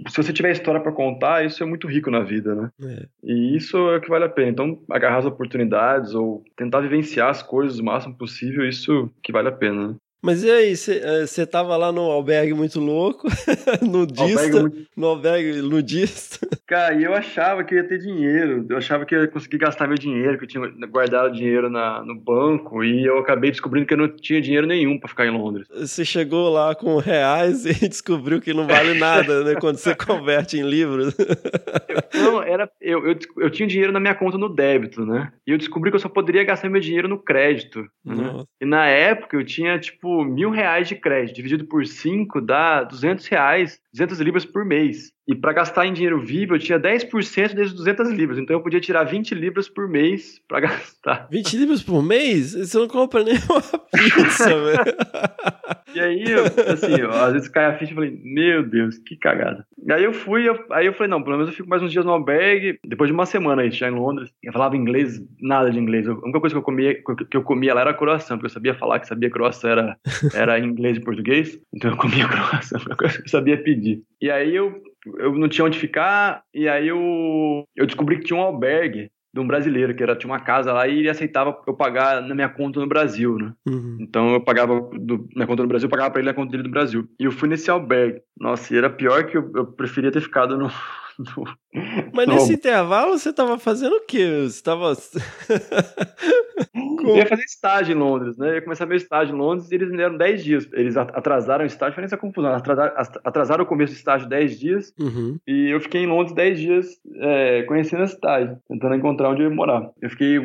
[SPEAKER 4] se você tiver história para contar, isso é muito rico na vida, né? É. E isso é o que vale a pena. Então, agarrar as oportunidades ou tentar vivenciar as coisas o máximo possível, isso que vale a pena. Né?
[SPEAKER 1] Mas e aí, você eh, tava lá no albergue muito louco, [laughs] nudista, albergue no albergue nudista? [laughs]
[SPEAKER 4] Cara, e eu achava que eu ia ter dinheiro, eu achava que eu ia conseguir gastar meu dinheiro, que eu tinha guardado dinheiro na, no banco, e eu acabei descobrindo que eu não tinha dinheiro nenhum para ficar em Londres.
[SPEAKER 1] Você chegou lá com reais [laughs] e descobriu que não vale nada, né, quando você converte em livros.
[SPEAKER 4] não, era, eu, eu, eu, tinha dinheiro na minha conta no débito, né, e eu descobri que eu só poderia gastar meu dinheiro no crédito, né? E na época eu tinha, tipo, mil reais de crédito, dividido por cinco dá 200 reais, 200 libras por mês. E para gastar em dinheiro vivo, eu tinha 10% desses 200 libras. Então eu podia tirar 20 libras por mês para [laughs] gastar.
[SPEAKER 1] 20 libras por mês? Você não compra nem uma [laughs] pizza, [laughs] velho.
[SPEAKER 4] E aí, eu, assim, eu, às vezes cai a ficha e falei, meu Deus, que cagada. E aí eu fui, eu, aí eu falei, não, pelo menos eu fico mais uns dias no albergue. Depois de uma semana aí, já em Londres, eu falava inglês, nada de inglês. A única coisa que eu comia, que eu comia lá era croissant, porque eu sabia falar que sabia croissant era, era inglês e português. Então eu comia croissant, eu sabia pedir. E aí eu, eu não tinha onde ficar, e aí eu, eu descobri que tinha um albergue de um brasileiro, que era, tinha uma casa lá e ele aceitava eu pagar na minha conta no Brasil, né? Uhum. Então eu pagava do, na conta no Brasil, eu pagava pra ele na conta dele do Brasil. E eu fui nesse albergue. Nossa, e era pior que eu, eu preferia ter ficado no, [laughs]
[SPEAKER 1] Mas nesse intervalo você tava fazendo o quê? Você tava. [laughs]
[SPEAKER 4] eu ia fazer estágio em Londres, né? Eu ia começar meu estágio em Londres e eles me deram 10 dias. Eles atrasaram o estágio, foi nessa confusão. Atrasaram, atrasaram o começo do estágio 10 dias uhum. e eu fiquei em Londres 10 dias é, conhecendo a cidade, tentando encontrar onde eu ia morar. Eu fiquei,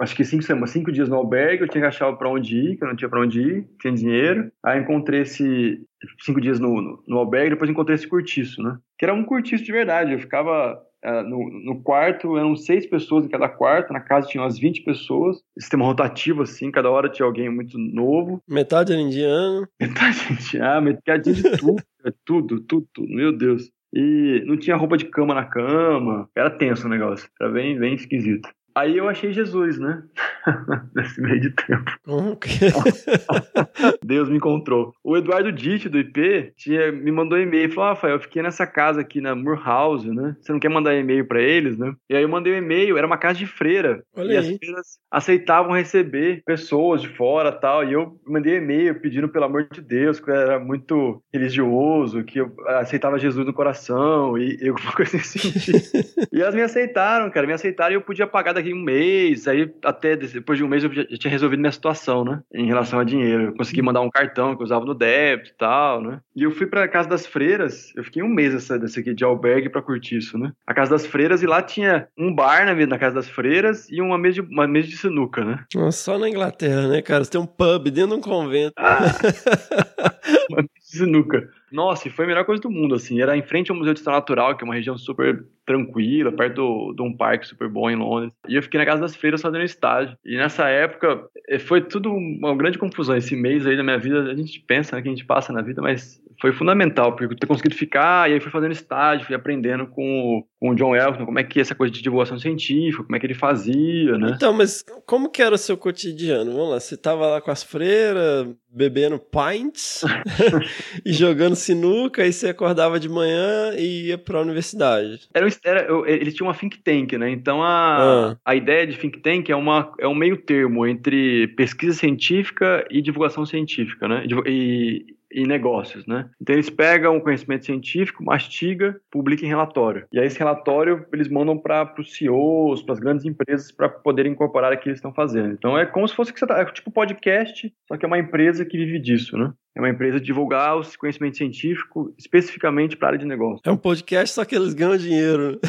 [SPEAKER 4] acho que 5 cinco, cinco dias no albergue, eu tinha que achar pra onde ir, que eu não tinha pra onde ir, tinha dinheiro. Aí encontrei esse, cinco dias no, no, no albergue, depois encontrei esse cortiço, né? Que era um cortiço de verdade. Eu ficava uh, no, no, quarto, eram seis pessoas em cada quarto, na casa tinha umas 20 pessoas, sistema rotativo, assim, cada hora tinha alguém muito novo.
[SPEAKER 1] Metade era indiano. [laughs]
[SPEAKER 4] Metade indiano, metade de tudo, tudo, tudo, tudo, meu Deus. E não tinha roupa de cama na cama, era tenso o negócio, era bem, bem esquisito. Aí eu achei Jesus, né? [laughs] Nesse meio de tempo.
[SPEAKER 1] Como que... [laughs]
[SPEAKER 4] Deus me encontrou. O Eduardo Ditt, do IP, tinha, me mandou um e-mail. Falou, ah, Rafael, eu fiquei nessa casa aqui na Moorhouse, né? Você não quer mandar e-mail para eles, né? E aí eu mandei um e-mail, era uma casa de freira.
[SPEAKER 1] Olha
[SPEAKER 4] e
[SPEAKER 1] aí.
[SPEAKER 4] as freiras aceitavam receber pessoas de fora tal. E eu mandei um e-mail pedindo, pelo amor de Deus, que eu era muito religioso, que eu aceitava Jesus no coração e eu coisa assim. [laughs] e elas me aceitaram, cara, me aceitaram e eu podia pagar daqui um mês, aí até depois de um mês eu já tinha resolvido minha situação, né? Em relação a dinheiro. Eu consegui mandar um cartão que eu usava no débito e tal, né? E eu fui pra Casa das Freiras, eu fiquei um mês dessa, dessa aqui de albergue pra curtir isso, né? A Casa das Freiras e lá tinha um bar na, na Casa das Freiras e uma mesa de, uma mesa de sinuca, né?
[SPEAKER 1] Só na Inglaterra, né, cara? Você tem um pub dentro de um convento. Ah. [laughs]
[SPEAKER 4] sinuca. Nossa, e foi a melhor coisa do mundo, assim. Era em frente ao Museu de História Natural, que é uma região super tranquila, perto de um parque super bom em Londres. E eu fiquei na Casa das Freiras fazendo estágio. E nessa época, eh, foi tudo uma grande confusão. Esse mês aí da minha vida, a gente pensa né, que a gente passa na vida, mas foi fundamental, porque eu ter conseguido ficar, e aí fui fazendo estágio, fui aprendendo com, com o John Elton, como é que essa coisa de divulgação científica, como é que ele fazia, né?
[SPEAKER 1] Então, mas como que era o seu cotidiano? Vamos lá, você tava lá com as freiras, bebendo pints [laughs] [laughs] e jogando sinuca, aí você acordava de manhã e ia para a universidade.
[SPEAKER 4] Era, era, ele tinha uma think tank, né? Então a, ah. a ideia de think tank é, uma, é um meio termo entre pesquisa científica e divulgação científica, né? E, e negócios, né? Então eles pegam o conhecimento científico, mastiga, publica em relatório. E aí esse relatório eles mandam para os CEOs, para as grandes empresas para poderem incorporar aquilo que eles estão fazendo. Então é como se fosse que você tá, é tipo podcast, só que é uma empresa que vive disso, né? É uma empresa de divulgar os conhecimentos científicos especificamente para a área de negócio.
[SPEAKER 1] É um podcast, só que eles ganham dinheiro. [laughs]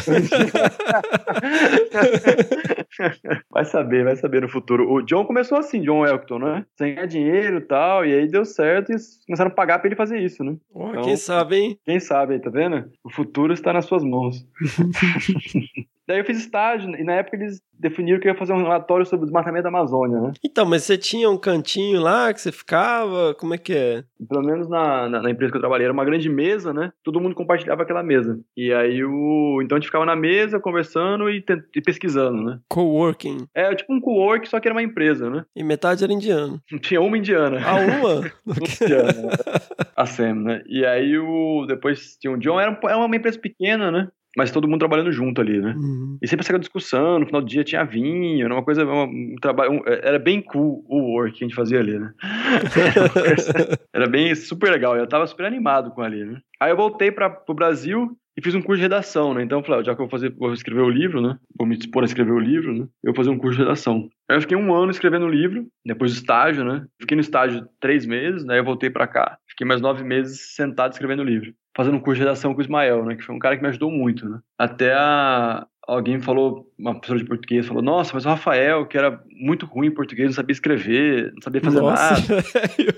[SPEAKER 4] vai saber, vai saber no futuro. O John começou assim, John Elkton, né? Sem ganhar dinheiro e tal, e aí deu certo e começaram a pagar pra ele fazer isso, né?
[SPEAKER 1] Ó,
[SPEAKER 4] Então-
[SPEAKER 1] quem sabe, hein?
[SPEAKER 4] Quem sabe tá vendo? O futuro está nas suas mãos. [laughs] Daí eu fiz estágio, e na época eles definiram que eu ia fazer um relatório sobre o desmatamento da Amazônia, né?
[SPEAKER 1] Então, mas você tinha um cantinho lá que você ficava? Como é que é?
[SPEAKER 4] Pelo menos na, na, na empresa que eu trabalhei, era uma grande mesa, né? Todo mundo compartilhava aquela mesa. E aí o. Então a gente ficava na mesa conversando e, tent- e pesquisando, né?
[SPEAKER 1] Coworking.
[SPEAKER 4] É tipo um co-work, só que era uma empresa, né?
[SPEAKER 1] E metade era indiano. [laughs]
[SPEAKER 4] Tinha uma indiana.
[SPEAKER 1] Ah, uma? [laughs]
[SPEAKER 4] Uma indiana, né? a Sam, né? E aí o. Depois tinha o John, era, um- era uma empresa pequena, né? Mas todo mundo trabalhando junto ali, né?
[SPEAKER 1] Uhum.
[SPEAKER 4] E sempre essa discussão, no final do dia tinha vinho, era uma coisa, uma- um trabalho, um- era bem cool o work que a gente fazia ali, né? [laughs] era bem super legal, eu tava super animado com ali, né? Aí eu voltei para pro Brasil e fiz um curso de redação, né? Então eu falei, já que eu vou fazer, vou escrever o livro, né? Vou me dispor a escrever o livro, né? Eu vou fazer um curso de redação. Aí eu fiquei um ano escrevendo o livro, depois do estágio, né? Fiquei no estágio três meses, daí eu voltei pra cá. Fiquei mais nove meses sentado escrevendo o livro. Fazendo um curso de redação com o Ismael, né? Que foi um cara que me ajudou muito, né? Até a... Alguém falou, uma professora de português falou, nossa, mas o Rafael, que era muito ruim em português, não sabia escrever, não sabia fazer
[SPEAKER 1] Nossa,
[SPEAKER 4] nada. [laughs]
[SPEAKER 1] velho.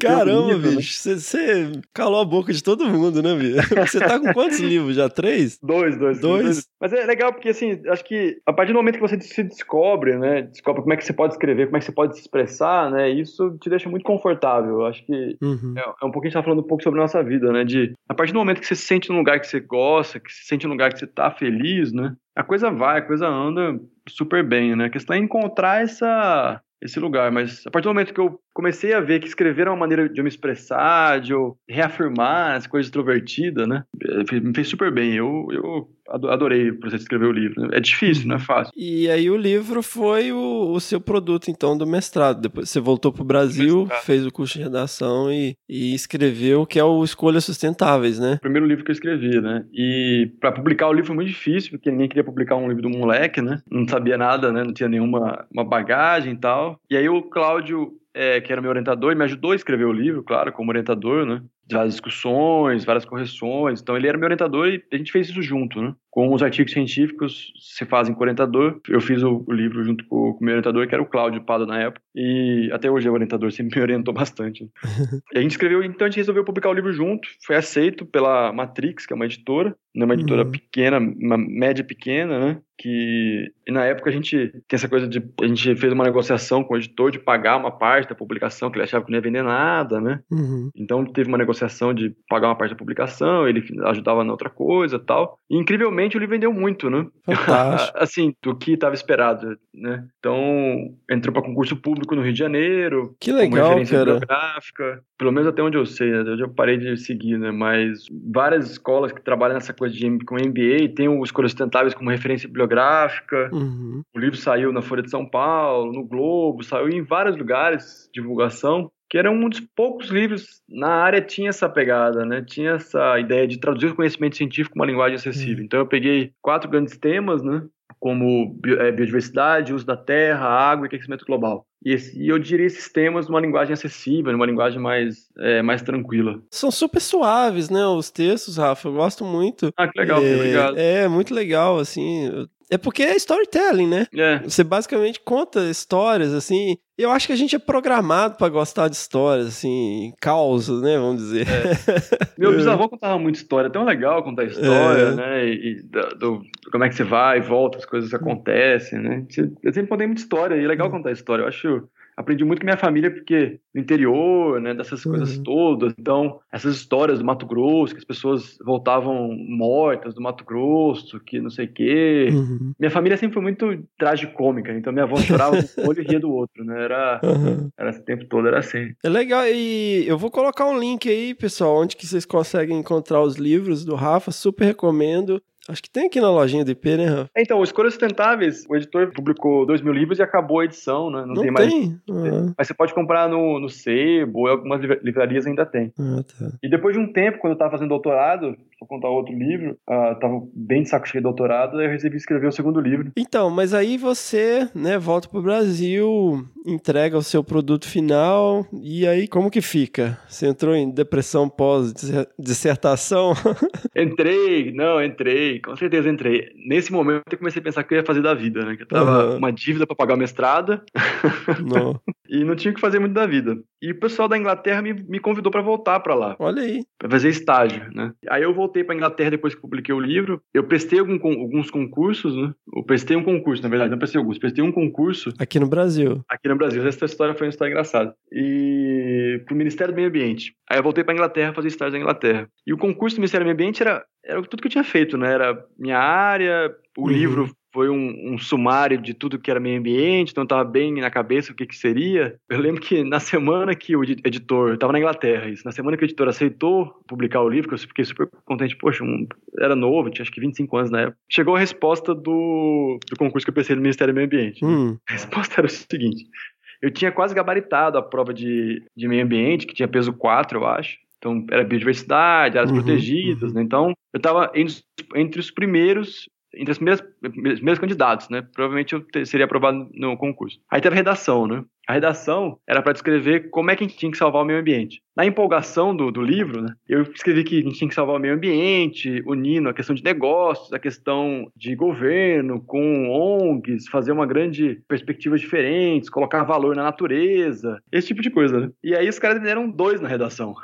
[SPEAKER 1] Caramba,
[SPEAKER 4] livro, né?
[SPEAKER 1] bicho. Você- Você calou a boca de todo mundo, né, bicho? [laughs] Você tá com quantos livros já? Três?
[SPEAKER 4] Dois, dois,
[SPEAKER 1] Dois?
[SPEAKER 4] Mas é legal porque, assim, acho que a partir do momento que você se descobre, né, descobre como é que você pode escrever, como é que você pode se expressar, né, isso te deixa muito confortável. Acho que
[SPEAKER 1] Uhum.
[SPEAKER 4] é, é um pouco a gente tá falando um pouco sobre a nossa vida, né, de a partir do momento que você se sente num lugar que você gosta, que se sente num lugar que você tá feliz, né, a coisa vai, a coisa anda super bem, né. A questão é encontrar essa esse lugar, mas a partir do momento que eu comecei a ver que escrever é uma maneira de eu me expressar, de eu reafirmar as coisas extrovertidas, né? fez- Me fez super bem. Eu, eu adorei o processo de escrever o livro. É difícil, não é fácil.
[SPEAKER 1] E aí o livro foi o, o seu produto, então, do mestrado. Depois você voltou pro Brasil,
[SPEAKER 4] Mestrado.
[SPEAKER 1] fez o curso de redação e, e escreveu, que é o Escolhas Sustentáveis, né?
[SPEAKER 4] O primeiro livro que eu escrevi, né? E para publicar o livro foi muito difícil, porque ninguém queria publicar um livro do moleque, né? Não sabia nada, né? Não tinha nenhuma uma bagagem e tal. E aí o Cláudio, é, que era meu orientador, me ajudou a escrever o livro, claro, como orientador, né? Várias discussões, várias correções. Então ele era meu orientador e a gente fez isso junto, né? Com os artigos científicos se fazem com o orientador. Eu fiz o, o livro junto com, com o meu orientador, que era o Cláudio Pado na época. E até hoje é o orientador, [laughs] sempre me orientou bastante. E a gente escreveu, então a gente resolveu publicar o livro junto. Foi aceito pela Matrix, que é uma editora, né, uma editora
[SPEAKER 1] Uhum.
[SPEAKER 4] pequena, uma média pequena, né? Que e na época a gente tem essa coisa de a gente fez uma negociação com o editor de pagar uma parte da publicação que ele achava que não ia vender nada, né?
[SPEAKER 1] Uhum.
[SPEAKER 4] Então teve uma negociação de pagar uma parte da publicação, ele ajudava na outra coisa, e tal. E incrivelmente o livro vendeu muito, né?
[SPEAKER 1] Fantástico. [laughs]
[SPEAKER 4] assim, do que estava esperado, né? Então, entrou para concurso público no Rio de Janeiro,
[SPEAKER 1] Que legal, cara.
[SPEAKER 4] bibliográfica, pelo menos até onde eu sei, né? Eu já parei de seguir, né? Mas várias escolas que trabalham nessa coisa de com MBA tem o Escolhas Sustentáveis como referência bibliográfica.
[SPEAKER 1] Uhum.
[SPEAKER 4] O livro saiu na Folha de São Paulo, no Globo, saiu em vários lugares divulgação, que era um dos poucos livros na área tinha essa pegada, né? Tinha essa ideia de traduzir o conhecimento científico uma linguagem acessível. Então eu peguei quatro grandes temas, né? Como eh, biodiversidade, uso da terra, água e aquecimento global. E, esse- e eu diria esses temas numa linguagem acessível, numa linguagem mais, eh, mais tranquila.
[SPEAKER 1] São super suaves, né? Os textos, Rafa. Eu gosto muito.
[SPEAKER 4] Ah, que legal,
[SPEAKER 1] é,
[SPEAKER 4] obrigado.
[SPEAKER 1] É, muito legal, assim. É porque é storytelling, né?
[SPEAKER 4] É,
[SPEAKER 1] Você basicamente conta histórias, assim. Eu acho que a gente é programado pra gostar de histórias, assim, causos, né? Vamos dizer. [laughs]
[SPEAKER 4] Meu
[SPEAKER 1] É.
[SPEAKER 4] bisavô contava muita história, é tão legal contar história,
[SPEAKER 1] É.
[SPEAKER 4] né? E, da- do, como é que você vai e volta, as coisas acontecem, né? Eu sempre contei muita história e é legal contar história. Eu acho. Aprendi muito com minha família, porque no interior, né, dessas coisas
[SPEAKER 1] Uhum.
[SPEAKER 4] todas. Então, essas histórias do Mato Grosso, que as pessoas voltavam mortas do Mato Grosso, que não sei o quê.
[SPEAKER 1] Uhum.
[SPEAKER 4] Minha família sempre foi muito tragicômica, então minha avó chorava um olho e ria do outro, né? Era,
[SPEAKER 1] Uhum.
[SPEAKER 4] era esse tempo todo, era assim.
[SPEAKER 1] É legal, e eu vou colocar um link aí, pessoal, onde que vocês conseguem encontrar os livros do Rafa, super recomendo. Acho que tem aqui na lojinha do IP, né, Rafa?
[SPEAKER 4] Então, o Escolhas Sustentáveis, o editor publicou dois mil livros e acabou a edição, né? Não,
[SPEAKER 1] Não
[SPEAKER 4] tem mais.
[SPEAKER 1] tem? Ah,
[SPEAKER 4] Mas você pode comprar no, no Sebo, algumas livra- livrarias ainda tem.
[SPEAKER 1] ah, tá.
[SPEAKER 4] E depois de um tempo, quando eu tava fazendo doutorado, vou contar outro livro, ah, tava bem de saco cheio de doutorado, aí eu resolvi escrever o segundo livro.
[SPEAKER 1] Então, mas aí você, né, volta pro Brasil, entrega o seu produto final, e aí como que fica? Você entrou em depressão pós-dissertação? [laughs]
[SPEAKER 4] Entrei, não, entrei. Com certeza entrei. Nesse momento eu comecei a pensar que eu ia fazer da vida, né? Que eu tava
[SPEAKER 1] Aham.
[SPEAKER 4] uma dívida pra pagar o mestrado
[SPEAKER 1] Não. [laughs]
[SPEAKER 4] e não tinha o que fazer muito da vida. E o pessoal da Inglaterra me, me convidou pra voltar pra lá.
[SPEAKER 1] Olha aí.
[SPEAKER 4] Pra fazer estágio, né? Aí eu voltei pra Inglaterra depois que publiquei o livro. Eu prestei algum alguns concursos, né? Eu prestei um concurso, na verdade, não prestei alguns. Prestei um concurso
[SPEAKER 1] Aqui no Brasil.
[SPEAKER 4] aqui no Brasil. Essa história foi uma história engraçada. E pro Ministério do Meio Ambiente. Aí eu voltei pra Inglaterra fazer estágio na Inglaterra. E o concurso do Ministério do Meio Ambiente era, era tudo que eu tinha feito, né? Era minha área, o
[SPEAKER 1] Uhum.
[SPEAKER 4] livro foi um, um sumário de tudo que era meio ambiente, então tava bem na cabeça o que que seria. Eu lembro que na semana que o edi- editor, eu tava na Inglaterra, isso, na semana que o editor aceitou publicar o livro, que eu fiquei super contente, poxa, um- era novo, tinha acho que 25 anos na época, chegou a resposta do, do concurso que eu prestei no Ministério do Meio Ambiente.
[SPEAKER 1] Hum. [laughs]
[SPEAKER 4] A resposta era o seguinte: eu tinha quase gabaritado a prova de, de meio ambiente, que tinha peso 4, eu acho. Então, era biodiversidade, áreas
[SPEAKER 1] Uhum,
[SPEAKER 4] protegidas, né? Então, eu estava entre, os- entre os primeiros, entre os primeiros, primeiros candidatos, né? Provavelmente eu te- seria aprovado no concurso. Aí teve a redação, né? A redação era para descrever como é que a gente tinha que salvar o meio ambiente. Na empolgação do, do livro, né, eu escrevi que a gente tinha que salvar o meio ambiente, unindo a questão de negócios, a questão de governo com ONGs, fazer uma grande perspectiva diferentes, colocar valor na natureza, esse tipo de coisa, né? E aí os caras me deram dois na redação.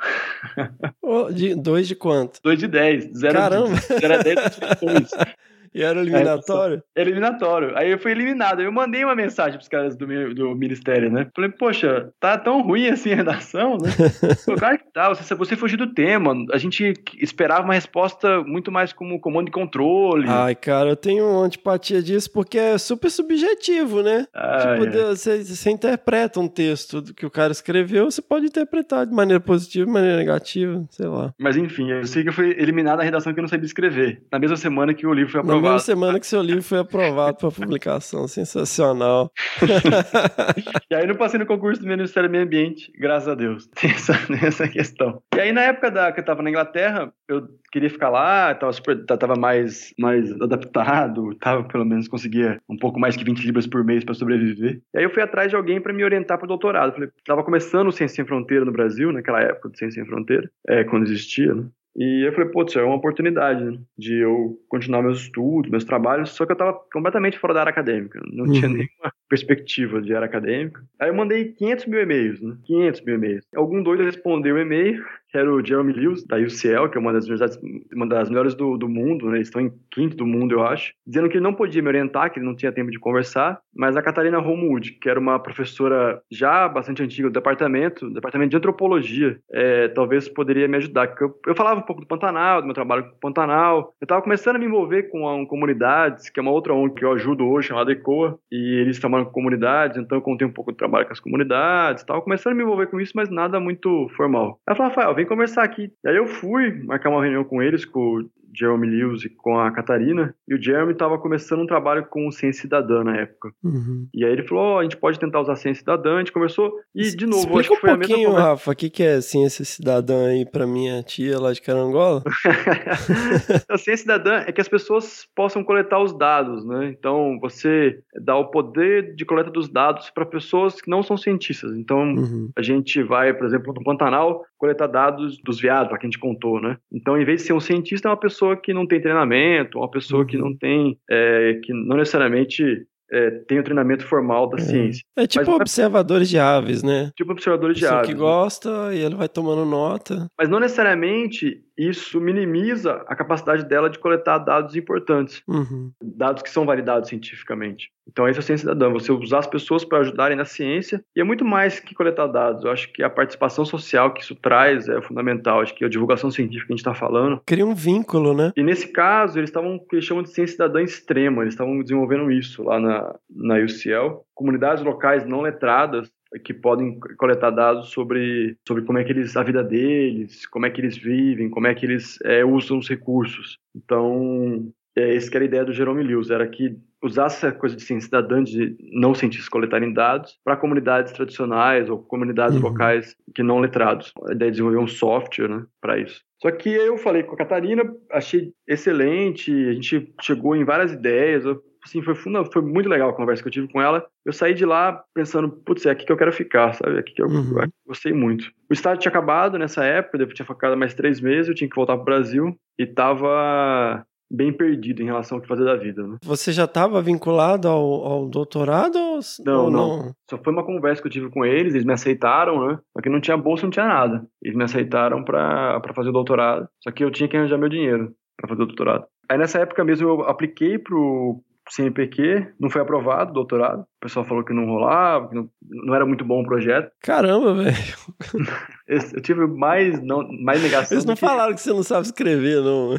[SPEAKER 1] Ô, [laughs] de, dois de quanto?
[SPEAKER 4] Dois de dez. Zero
[SPEAKER 1] Caramba!
[SPEAKER 4] De, zero a dez. [laughs]
[SPEAKER 1] E era eliminatório?
[SPEAKER 4] Eliminatório. Aí eu fui eliminado. Eu mandei uma mensagem pros caras do, meu- do ministério, né? Falei, poxa, tá tão ruim assim a redação, né? [laughs] Claro que tá, você, você fugiu do tema. A gente esperava uma resposta muito mais como comando e controle.
[SPEAKER 1] Ai, cara, eu tenho antipatia disso porque é super subjetivo, né?
[SPEAKER 4] Ai,
[SPEAKER 1] tipo,
[SPEAKER 4] ai.
[SPEAKER 1] você, você interpreta um texto que o cara escreveu, você pode interpretar de maneira positiva, de maneira negativa, sei lá.
[SPEAKER 4] Mas enfim, eu sei que eu fui eliminado da redação que eu não sabia escrever. Na mesma semana que o livro foi
[SPEAKER 1] Na mesma
[SPEAKER 4] aprovado.
[SPEAKER 1] semana que seu livro foi aprovado para publicação, sensacional. [laughs]
[SPEAKER 4] E aí não passei no concurso do Ministério do Meio Ambiente, graças a Deus. [laughs] Tem essa, essa questão. E aí na época da, que eu tava na Inglaterra, eu queria ficar lá, tava, super, tava mais, mais adaptado, tava pelo menos conseguia um pouco mais que 20 libras por mês para sobreviver. E aí eu fui atrás de alguém para me orientar para doutorado. Falei, tava começando o Ciência Sem Fronteira no Brasil, naquela época do Ciência Sem Fronteira, é, quando existia, né? E eu falei, putz, é uma oportunidade né, de eu continuar meus estudos, meus trabalhos, só que eu tava completamente fora da área acadêmica, não tinha
[SPEAKER 1] Uhum.
[SPEAKER 4] nenhuma perspectiva de área acadêmica. Aí eu mandei 500 mil e-mails, né? 500 mil e-mails. Algum doido respondeu o e-mail, que era o Jeremy Lewis, da UCL, que é uma das universidades, uma das melhores do, do mundo, né? Eles estão em quinto do mundo, eu acho, dizendo que ele não podia me orientar, que ele não tinha tempo de conversar, mas a Catarina Homewood, que era uma professora já bastante antiga do departamento, departamento de antropologia, é, talvez poderia me ajudar. Eu, eu falava um pouco do Pantanal, do meu trabalho com o Pantanal. Eu estava começando a me envolver com a comunidades, que é uma outra ONG que eu ajudo hoje, chamada ECOA, e eles trabalham com comunidades, então eu contei um pouco do trabalho com as comunidades, estava começando a me envolver com isso, mas nada muito formal. Ela falou, Rafael, vem conversar aqui. E aí eu fui marcar uma reunião com eles, com o Jeremy Lewis e com a Catarina, e o Jeremy estava começando um trabalho com ciência cidadã na época.
[SPEAKER 1] Uhum.
[SPEAKER 4] E aí ele falou, ó, a gente pode tentar usar ciência cidadã, a gente conversou, e de novo,
[SPEAKER 1] Explica
[SPEAKER 4] acho que foi
[SPEAKER 1] um
[SPEAKER 4] a mesma conversa.
[SPEAKER 1] Rafa, o que, que é ciência cidadã aí pra minha tia lá de Carangola? [laughs]
[SPEAKER 4] a ciência cidadã é que as pessoas possam coletar os dados, né? Então, você dá o poder de coleta dos dados para pessoas que não são cientistas. Então,
[SPEAKER 1] Uhum.
[SPEAKER 4] a gente vai, por exemplo, no Pantanal, coletar dados dos veados, lá que a gente contou, né? Então, em vez de ser um cientista, é uma pessoa que não tem treinamento, uma pessoa que não tem, é, que não necessariamente é, tem o treinamento formal da ciência.
[SPEAKER 1] É tipo
[SPEAKER 4] Mas-
[SPEAKER 1] observadores de aves, né?
[SPEAKER 4] Tipo observadores de
[SPEAKER 1] Pessoa
[SPEAKER 4] aves.
[SPEAKER 1] que
[SPEAKER 4] né?
[SPEAKER 1] gosta e ele vai tomando nota.
[SPEAKER 4] Mas não necessariamente isso minimiza a capacidade dela de coletar dados importantes.
[SPEAKER 1] Uhum.
[SPEAKER 4] dados que são validados cientificamente. Então, esse é o ciência cidadã, você usar as pessoas para ajudarem na ciência, e é muito mais que coletar dados. Eu acho que a participação social que isso traz é fundamental. Acho que a divulgação científica que a gente está falando.
[SPEAKER 1] Cria um vínculo, né?
[SPEAKER 4] E nesse caso, eles estavam, o que eles chamam de ciência cidadã extrema, eles estavam desenvolvendo isso lá na, na UCL. Comunidades locais não letradas que podem coletar dados sobre, sobre como é que eles, a vida deles, como é que eles vivem, como é que eles é, usam os recursos. Então, é, essa era a ideia do Jerome Lewis, era que usasse essa coisa de ciência cidadã, de não cientistas coletarem dados, para comunidades tradicionais ou comunidades
[SPEAKER 1] Uhum.
[SPEAKER 4] locais que não letrados. A ideia de desenvolver um software né, para isso. Só que eu falei com a Catarina, achei excelente, a gente chegou em várias ideias, eu, assim, foi, foi muito legal a conversa que eu tive com ela. Eu saí de lá pensando, putz, é aqui que eu quero ficar, sabe? É aqui que eu,
[SPEAKER 1] Uhum.
[SPEAKER 4] eu gostei muito. O estágio tinha acabado nessa época, eu tinha ficado mais três meses, eu tinha que voltar pro Brasil e tava bem perdido em relação ao que fazer da vida, né?
[SPEAKER 1] Você já estava vinculado ao, ao doutorado? Ou...
[SPEAKER 4] Não,
[SPEAKER 1] ou
[SPEAKER 4] não. Só foi uma conversa que eu tive com eles, eles me aceitaram, né? Só que não tinha bolsa, não tinha nada. Eles me aceitaram para fazer o doutorado, só que eu tinha que arranjar meu dinheiro para fazer o doutorado. Aí nessa época mesmo eu apliquei pro CNPq, não foi aprovado o doutorado. O pessoal falou que não rolava, que não, não era muito bom o projeto.
[SPEAKER 1] Caramba, velho. [laughs]
[SPEAKER 4] Eu, eu tive mais, não, mais negação.
[SPEAKER 1] Eles não
[SPEAKER 4] que-
[SPEAKER 1] falaram que você não sabe escrever, não.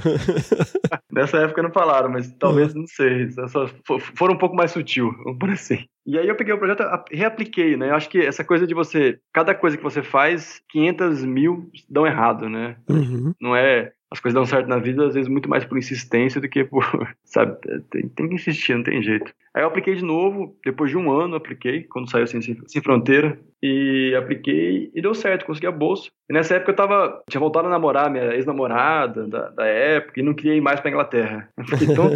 [SPEAKER 1] [laughs]
[SPEAKER 4] Nessa época não falaram, mas talvez, não sei, só fo- foram um pouco mais sutil, vamos por assim. E aí eu peguei o projeto, reapliquei, né? Eu acho que essa coisa de você, cada coisa que você faz, 500 mil dão errado, né?
[SPEAKER 1] Uhum.
[SPEAKER 4] Não é, as coisas dão certo na vida, às vezes muito mais por insistência do que por, [laughs] sabe, tem, tem que insistir, não tem jeito. Aí eu apliquei de novo, depois de um ano eu apliquei, quando saiu Sem, Sem Fronteira, e apliquei e deu certo, consegui a bolsa. E nessa época eu tava, tinha voltado a namorar minha ex-namorada da, da época e não queria ir mais pra Inglaterra. Eu fiquei tão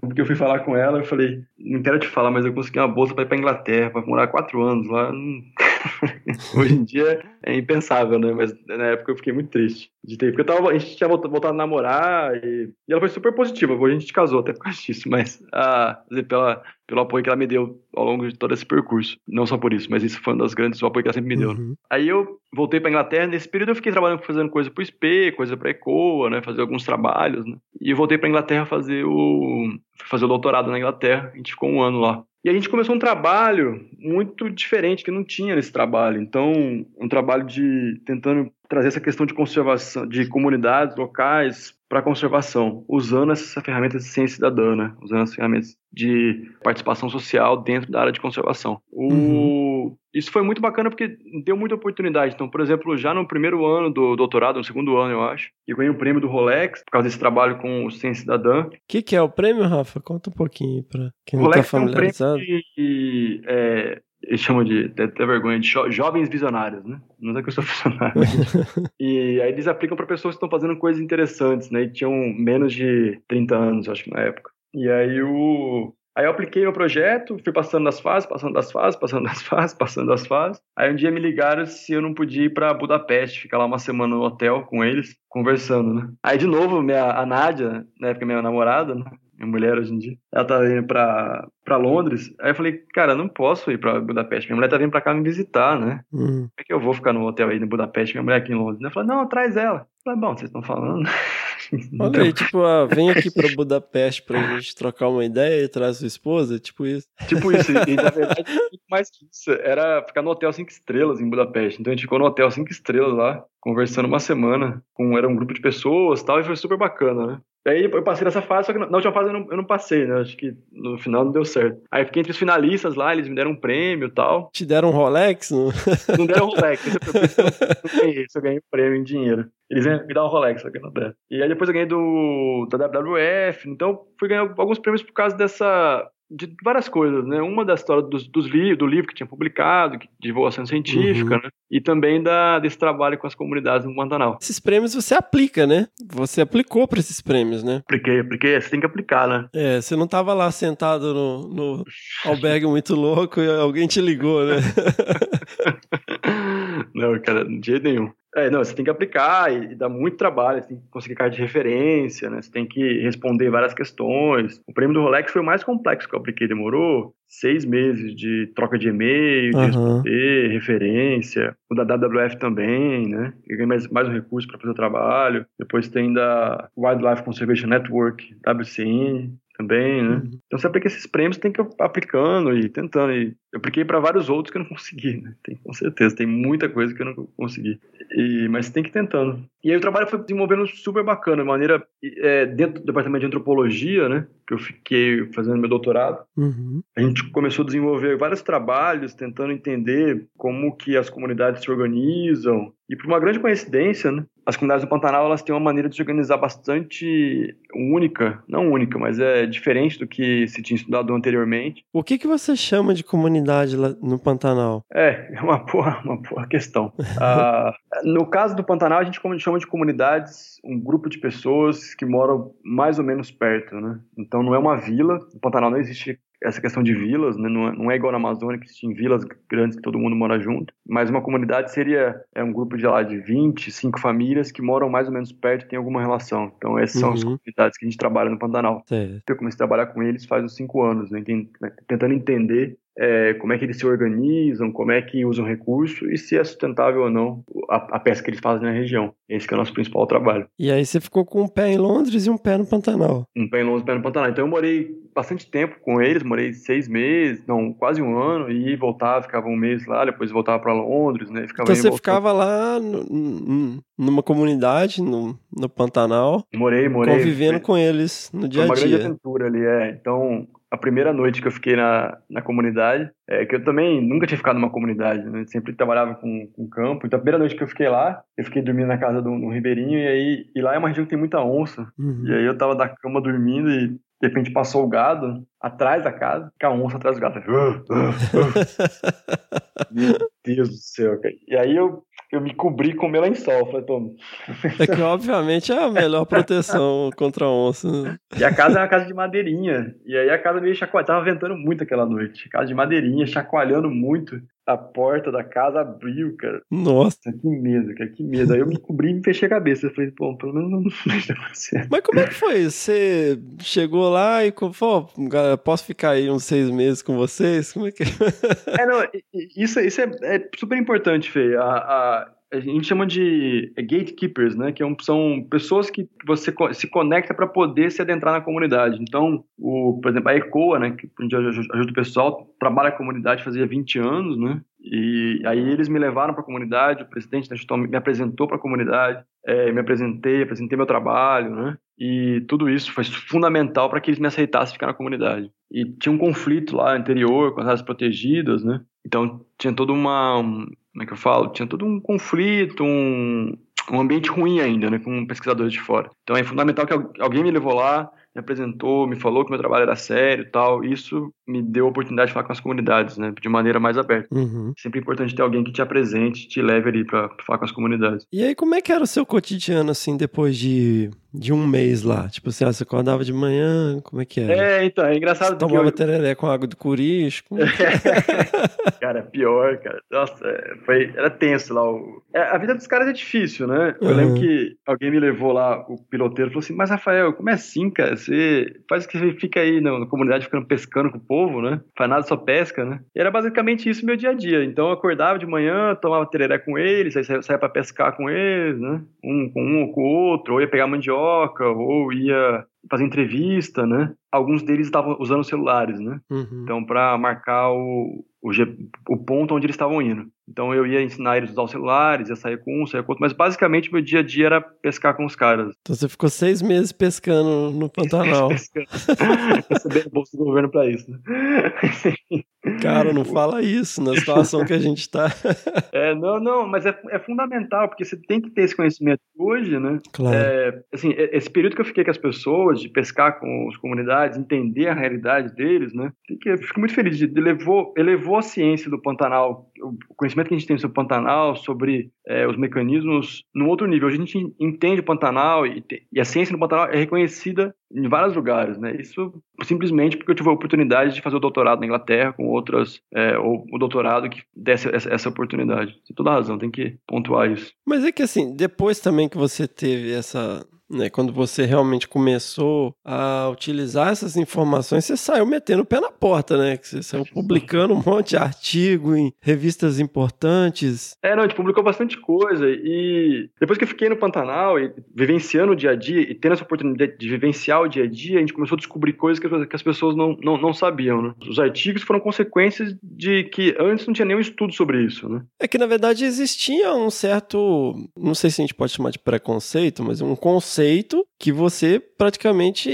[SPEAKER 4] porque [laughs] eu fui falar com ela, eu falei, não quero te falar, mas eu consegui uma bolsa pra ir pra Inglaterra, pra morar quatro anos lá. Hum. [laughs] Hoje em dia é impensável, né? Mas na época eu fiquei muito triste de ter, porque tava, a gente tinha voltado, a namorar e, e ela foi super positiva. Hoje a gente casou até por causa disso, mas ah, pela, pelo apoio que ela me deu ao longo de todo esse percurso. Não só por isso, mas isso foi um das grandes, o apoio que ela sempre me deu. né?
[SPEAKER 1] Uhum.
[SPEAKER 4] Aí eu voltei pra Inglaterra, nesse período eu fiquei trabalhando, fazendo coisa pro SP, coisa pra ECOA, né, fazer alguns trabalhos, né, e eu voltei pra Inglaterra fazer o, fazer o doutorado na Inglaterra, a gente ficou um ano lá. E a gente começou um trabalho muito diferente, que não tinha nesse trabalho, então, um trabalho de, tentando trazer essa questão de conservação, de comunidades locais para conservação, usando essa ferramenta de ciência cidadã, né? usando as ferramentas de participação social dentro da área de conservação. O...
[SPEAKER 1] Uhum.
[SPEAKER 4] Isso foi muito bacana porque deu muita oportunidade. Então, por exemplo, já no primeiro ano do doutorado, no segundo ano, eu acho, eu ganhei o prêmio do Rolex por causa desse trabalho com o Ciência Cidadã.
[SPEAKER 1] O que, que é o prêmio, Rafa? Conta um pouquinho pra quem não tá
[SPEAKER 4] Rolex é um prêmio
[SPEAKER 1] familiarizado.
[SPEAKER 4] de... É, eles chamam de, até, vergonha, de jo- jovens visionários, né? Não é que eu sou [laughs] visionário. [laughs] E aí eles aplicam para pessoas que estão fazendo coisas interessantes, né? E tinham menos de 30 anos, acho que na época. E aí o Aí eu apliquei meu projeto, fui passando das fases, passando das fases, passando das fases, passando das fases. Aí um dia me ligaram se eu não podia ir para Budapeste, ficar lá uma semana no hotel com eles, conversando, né? Aí de novo, minha, a Nádia, na época minha namorada, né? Minha mulher hoje em dia, ela tava indo pra, pra Londres. Aí eu falei, cara, não posso ir pra Budapeste. Minha mulher tá vindo pra cá me visitar, né?
[SPEAKER 1] Hum.
[SPEAKER 4] Como é que eu vou ficar no hotel aí em Budapeste, minha mulher aqui em Londres? Ela falou, não, traz ela. Eu falei, bom, vocês estão falando. [laughs]
[SPEAKER 1] Olha aí, tipo, ah, vem aqui pra Budapeste pra gente trocar uma ideia e traz sua esposa, tipo isso.
[SPEAKER 4] Tipo isso, e na [laughs] verdade, mais que isso. Era ficar no hotel cinco estrelas em Budapeste. Então a gente ficou no hotel cinco estrelas lá, conversando uma semana. Com, era um grupo de pessoas e tal, e foi super bacana, né? E aí eu passei nessa fase, só que na última fase eu não, eu não passei, né? Acho que no final não deu certo. Aí fiquei entre os finalistas lá, eles me deram um prêmio e tal.
[SPEAKER 1] Te deram um Rolex? Não?
[SPEAKER 4] Não deram Rolex, [laughs] problema, isso eu ganhei, eu ganhei um prêmio em dinheiro. Eles me dar um Rolex, só que não deram. E aí depois eu ganhei do, da WWF, então fui ganhar alguns prêmios por causa dessa de várias coisas, né? Uma da história dos, dos livros, do livro que tinha publicado, de divulgação científica,
[SPEAKER 1] Uhum.
[SPEAKER 4] né? E também da, desse trabalho com as comunidades no Pantanal.
[SPEAKER 1] Esses prêmios você aplica, né? Você aplicou pra esses prêmios, né?
[SPEAKER 4] Apliquei, apliquei, você tem que aplicar, né?
[SPEAKER 1] É, você não tava lá sentado no, no albergue muito louco e alguém te ligou, né? [laughs]
[SPEAKER 4] Não, cara, de jeito nenhum. É, não, você tem que aplicar e, e dá muito trabalho, você tem que conseguir carta de referência, né? Você tem que responder várias questões. O prêmio do Rolex foi o mais complexo que eu apliquei, demorou seis meses de troca de e-mail, de
[SPEAKER 1] Aham.
[SPEAKER 4] responder, referência. O da WWF também, né? Eu ganhei mais, mais um recurso para fazer o trabalho. Depois tem da Wildlife Conservation Network, WCN, também, né?
[SPEAKER 1] Uhum.
[SPEAKER 4] Então você aplica esses prêmios, tem que ir aplicando e tentando. E eu apliquei para vários outros que eu não [laughs] consegui, né? Tem, com certeza, tem muita coisa que eu não consegui. E, mas tem que ir tentando. E aí o trabalho foi desenvolvendo super bacana, de maneira é, dentro do departamento de antropologia, né? Que eu fiquei fazendo meu doutorado.
[SPEAKER 1] Uhum.
[SPEAKER 4] A gente começou a desenvolver vários trabalhos tentando entender como que as comunidades se organizam. E por uma grande coincidência, né, as comunidades do Pantanal elas têm uma maneira de se organizar bastante única, não única, mas é diferente do que se tinha estudado anteriormente.
[SPEAKER 1] O que, que você chama de comunidade no Pantanal?
[SPEAKER 4] É, é uma boa, uma boa questão. [laughs] Ah, no caso do Pantanal, a gente chama de comunidades um grupo de pessoas que moram mais ou menos perto, né? Então não é uma vila, no Pantanal não existe essa questão de vilas, né? não, é, não é igual na Amazônia, que tem vilas grandes que todo mundo mora junto, mas uma comunidade seria é um grupo de lá de 20, 5 famílias que moram mais ou menos perto e tem alguma relação. Então essas são as
[SPEAKER 1] Uhum.
[SPEAKER 4] comunidades que a gente trabalha no Pantanal.
[SPEAKER 1] Certo.
[SPEAKER 4] Eu comecei a trabalhar com eles faz uns 5 anos, né? Tentando entender é, como é que eles se organizam, como é que usam recurso e se é sustentável ou não a, a pesca que eles fazem na região. Esse que é o nosso principal trabalho.
[SPEAKER 1] E aí você ficou com um pé em Londres e um pé no Pantanal.
[SPEAKER 4] Um pé em Londres, um pé no Pantanal. Então eu morei bastante tempo com eles, morei seis meses, não, quase um ano, e voltava, ficava um mês lá, depois voltava para Londres, né? Ficava
[SPEAKER 1] Então
[SPEAKER 4] e
[SPEAKER 1] você ficava lá no- numa comunidade, no, no Pantanal,
[SPEAKER 4] Morei, morei.
[SPEAKER 1] convivendo
[SPEAKER 4] foi-
[SPEAKER 1] com eles no
[SPEAKER 4] Foi
[SPEAKER 1] dia a
[SPEAKER 4] uma grande
[SPEAKER 1] dia.
[SPEAKER 4] aventura ali, é. Então, a primeira noite que eu fiquei na, na comunidade, é que eu também nunca tinha ficado numa comunidade, né? Sempre trabalhava com, com campo. Então, a primeira noite que eu fiquei lá, eu fiquei dormindo na casa de um, ribeirinho, e aí, e lá é uma região que tem muita onça.
[SPEAKER 1] Uhum.
[SPEAKER 4] E aí eu tava da cama dormindo e de repente passou o gado atrás da casa, com a onça atrás do gado. [laughs] Meu Deus do céu, cara. E aí eu, eu me cobri com meu lençol. Falei, pô.
[SPEAKER 1] É que, obviamente, é a melhor proteção contra a onça. né?
[SPEAKER 4] E a casa é uma casa de madeirinha. E aí a casa meio chacoalhada. Tava ventando muito aquela noite. Casa de madeirinha, chacoalhando muito. A porta da casa abriu, cara.
[SPEAKER 1] Nossa.
[SPEAKER 4] Que medo, cara, que medo. Aí eu me [laughs] cobri e me fechei a cabeça. Eu falei, pô, pelo menos não [laughs] deixa acontecer.
[SPEAKER 1] Mas como é que foi? Você chegou lá e falou, "Pô, galera, posso ficar aí uns seis meses com vocês? Como é que
[SPEAKER 4] É, não, i- i- isso, isso é, é super importante, Fê. A, a, a gente chama de gatekeepers, né? Que é são pessoas que você se conecta para poder se adentrar na comunidade. Então, o, por exemplo, a ECOA, né? Que a gente aju- ajuda o pessoal, trabalha a comunidade fazia 20 anos, né? E aí eles me levaram para a comunidade, o presidente da Gestão me apresentou para a comunidade, eh, me apresentei, apresentei meu trabalho, né? E tudo isso foi fundamental para que eles me aceitassem ficar na comunidade. E tinha um conflito lá anterior com as áreas protegidas, né? Então tinha toda uma, um- como é que eu falo? Tinha todo um conflito, um, um ambiente ruim ainda, né? Com pesquisadores de fora. Então é fundamental que al- alguém me levou lá, me apresentou, me falou que meu trabalho era sério e tal. Isso me deu a oportunidade de falar com as comunidades, né? De maneira mais aberta.
[SPEAKER 1] Uhum.
[SPEAKER 4] Sempre é importante ter alguém que te apresente, te leve ali para falar com as comunidades.
[SPEAKER 1] E aí, como é que era o seu cotidiano, assim, depois de, de um mês lá? Tipo assim, ah, você acordava de manhã, como é que era?
[SPEAKER 4] É, então, é
[SPEAKER 1] Você
[SPEAKER 4] engraçado porque
[SPEAKER 1] tomava
[SPEAKER 4] eu-
[SPEAKER 1] tereré com água do curisco? como [laughs]
[SPEAKER 4] cara, pior, cara. Nossa, é, foi, era tenso lá. o- é, a vida dos caras é difícil, né? Eu
[SPEAKER 1] Uhum.
[SPEAKER 4] lembro que alguém me levou lá, o piloteiro falou assim: Mas Rafael, como é assim, cara? Você faz que você fica aí na, na comunidade ficando pescando com o povo, né? Faz nada, só pesca, né? E era basicamente isso meu dia a dia. Então eu acordava de manhã, tomava tereré com eles, aí saía, saía pra pescar com eles, né? Um com um ou com o outro, ou ia pegar mandioca, ou ia fazer entrevista, né? Alguns deles estavam usando celulares, né?
[SPEAKER 1] Uhum.
[SPEAKER 4] Então, para marcar o, o, o ponto onde eles estavam indo. Então, eu ia ensinar eles a usar os celulares, ia sair com um, sair com outro, mas basicamente meu dia a dia era pescar com os caras.
[SPEAKER 1] Então você ficou seis meses pescando no [laughs] Pantanal.
[SPEAKER 4] Recebendo bolsa do governo para isso, né? [laughs]
[SPEAKER 1] Cara, não fala isso na situação que a gente tá. [laughs]
[SPEAKER 4] É, não, não, mas é, é fundamental, porque você tem que ter esse conhecimento hoje, né?
[SPEAKER 1] Claro.
[SPEAKER 4] É, assim, e- esse período que eu fiquei com as pessoas, de pescar com as comunidades, entender a realidade deles, né? que- Eu fico muito feliz de elevou, elevou a ciência do Pantanal, o conhecimento que a gente tem sobre o Pantanal, sobre é, os mecanismos, num outro nível. Hoje a gente entende o Pantanal e, e a ciência do Pantanal é reconhecida em vários lugares, né? Isso simplesmente porque eu tive a oportunidade de fazer o doutorado na Inglaterra com outras, é, ou o doutorado que desse essa, essa oportunidade. Tem toda razão, tem que pontuar isso.
[SPEAKER 1] Mas é que assim, depois também que você teve essa. Né, quando você realmente começou a utilizar essas informações, você saiu metendo o pé na porta, né? Que você saiu publicando um monte de artigo em revistas importantes.
[SPEAKER 4] É, não, a gente publicou bastante coisa e depois que eu fiquei no Pantanal e vivenciando o dia a dia e tendo essa oportunidade de vivenciar o dia a dia, a gente começou a descobrir coisas que as- que as pessoas não, não, não sabiam, né? Os artigos foram consequências de que antes não tinha nenhum estudo sobre isso, né?
[SPEAKER 1] É que na verdade existia um certo, não sei se a gente pode chamar de preconceito, mas um conceito que você praticamente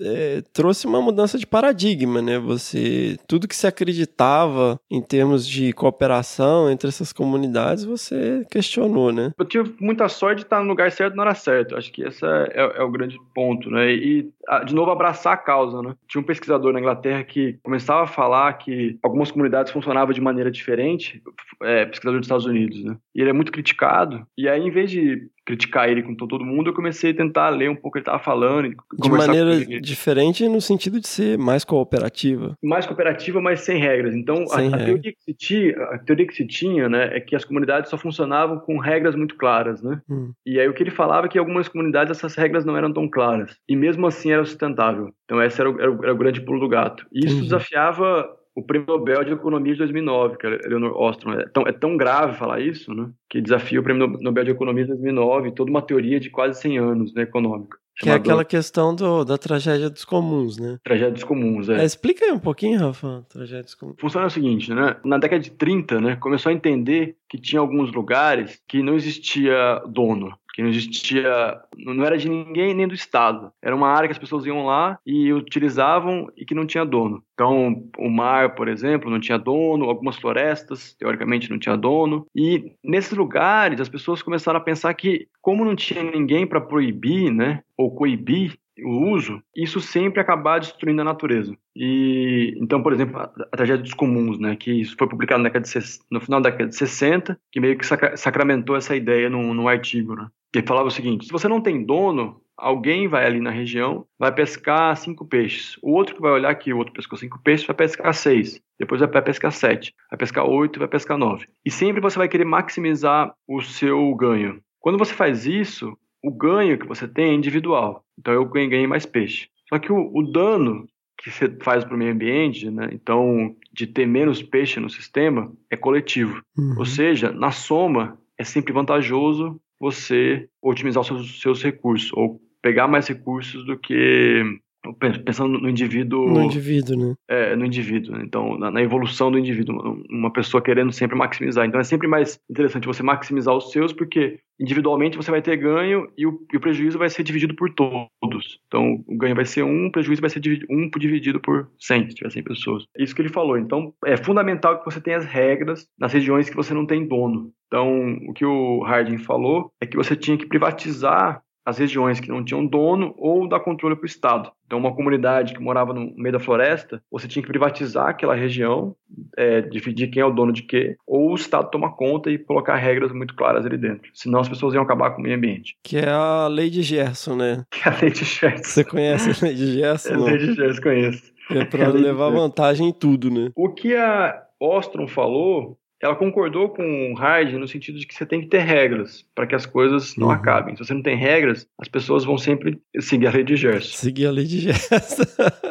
[SPEAKER 1] é, trouxe uma mudança de paradigma, né? Você tudo que se acreditava em termos de cooperação entre essas comunidades, você questionou, né?
[SPEAKER 4] Eu tive muita sorte de estar no lugar certo na hora certa. Acho que esse é, é- é o grande ponto, né? E, de novo, abraçar a causa, né? Tinha um pesquisador na Inglaterra que começava a falar que algumas comunidades funcionavam de maneira diferente, é, pesquisador dos Estados Unidos, né? E ele é muito criticado. E aí, em vez de criticar ele com todo mundo, eu comecei a tentar ler um pouco o que ele estava falando.
[SPEAKER 1] De maneira diferente no sentido de ser mais cooperativa.
[SPEAKER 4] Mais cooperativa, mas sem regras. Então, sem a, a, teoria que se tinha, a teoria que se tinha, né, é que as comunidades só funcionavam com regras muito claras, né? Hum. E aí o que ele falava é que em algumas comunidades essas regras não eram tão claras. E mesmo assim era sustentável. Então esse era o, era o, era o grande pulo do gato. E isso desafiava o prêmio Nobel de Economia de 2009, que é Eleanor Ostrom. É tão, é tão grave falar isso, né? Que desafia o prêmio Nobel de Economia de 2009, toda uma teoria de quase 100 anos, né, econômica.
[SPEAKER 1] Que é aquela questão do, da tragédia dos comuns, né?
[SPEAKER 4] Tragédia dos comuns, é.
[SPEAKER 1] é. Explica aí um pouquinho, Rafa, tragédia dos comuns.
[SPEAKER 4] Funciona o seguinte, né? Na década de 30, né, começou a entender que tinha alguns lugares que não existia dono que não existia, não era de ninguém nem do Estado. Era uma área que as pessoas iam lá e utilizavam e que não tinha dono. Então, o mar, por exemplo, não tinha dono, algumas florestas, teoricamente, não tinha dono. E nesses lugares, as pessoas começaram a pensar que, como não tinha ninguém para proibir, né, ou coibir o uso, isso sempre acabar destruindo a natureza. E então, por exemplo, a, a tragédia dos comuns, né, que isso foi publicado de, no final da década de 60, que meio que sacramentou essa ideia num artigo, né? Que falava o seguinte: se você não tem dono, alguém vai ali na região, vai pescar cinco peixes. O outro que vai olhar que o outro pescou cinco peixes vai pescar seis. Depois vai pescar sete. Vai pescar oito, vai pescar nove. E sempre você vai querer maximizar o seu ganho. Quando você faz isso, o ganho que você tem é individual. Então eu ganhei mais peixe. Só que o, o dano que você faz para o meio ambiente, né? então de ter menos peixe no sistema, é coletivo. Uhum. Ou seja, na soma, é sempre vantajoso você otimizar os seus, seus recursos, ou pegar mais recursos do que pensando no indivíduo.
[SPEAKER 1] No indivíduo, né?
[SPEAKER 4] É, no indivíduo. Então, na, na, evolução do indivíduo, uma pessoa querendo sempre maximizar. Então, é sempre mais interessante você maximizar os seus, porque individualmente você vai ter ganho e o, e o prejuízo vai ser dividido por todos. Então, o ganho vai ser um, o prejuízo vai ser dividido, um dividido por 100, se tiver 100 pessoas. É isso que ele falou. Então, é fundamental que você tenha as regras nas regiões que você não tem dono. Então, o que o Harding falou é que você tinha que privatizar as regiões que não tinham dono ou dar controle para o Estado. Então, uma comunidade que morava no meio da floresta, você tinha que privatizar aquela região, é, dividir quem é o dono de quê, ou o Estado tomar conta e colocar regras muito claras ali dentro. Senão as pessoas iam acabar com o meio ambiente.
[SPEAKER 1] Que é a lei de Gerson, né? [laughs]
[SPEAKER 4] Que é a lei de Gerson.
[SPEAKER 1] Você conhece a lei de Gerson?
[SPEAKER 4] É a lei de Gerson, conheço.
[SPEAKER 1] É para levar vantagem em tudo, né?
[SPEAKER 4] O que a Ostrom falou ela concordou com o Hard no sentido de que você tem que ter regras para que as coisas não uhum. acabem. Se você não tem regras, as pessoas vão sempre seguir a lei de Gerson.
[SPEAKER 1] Seguir a lei de Gerson.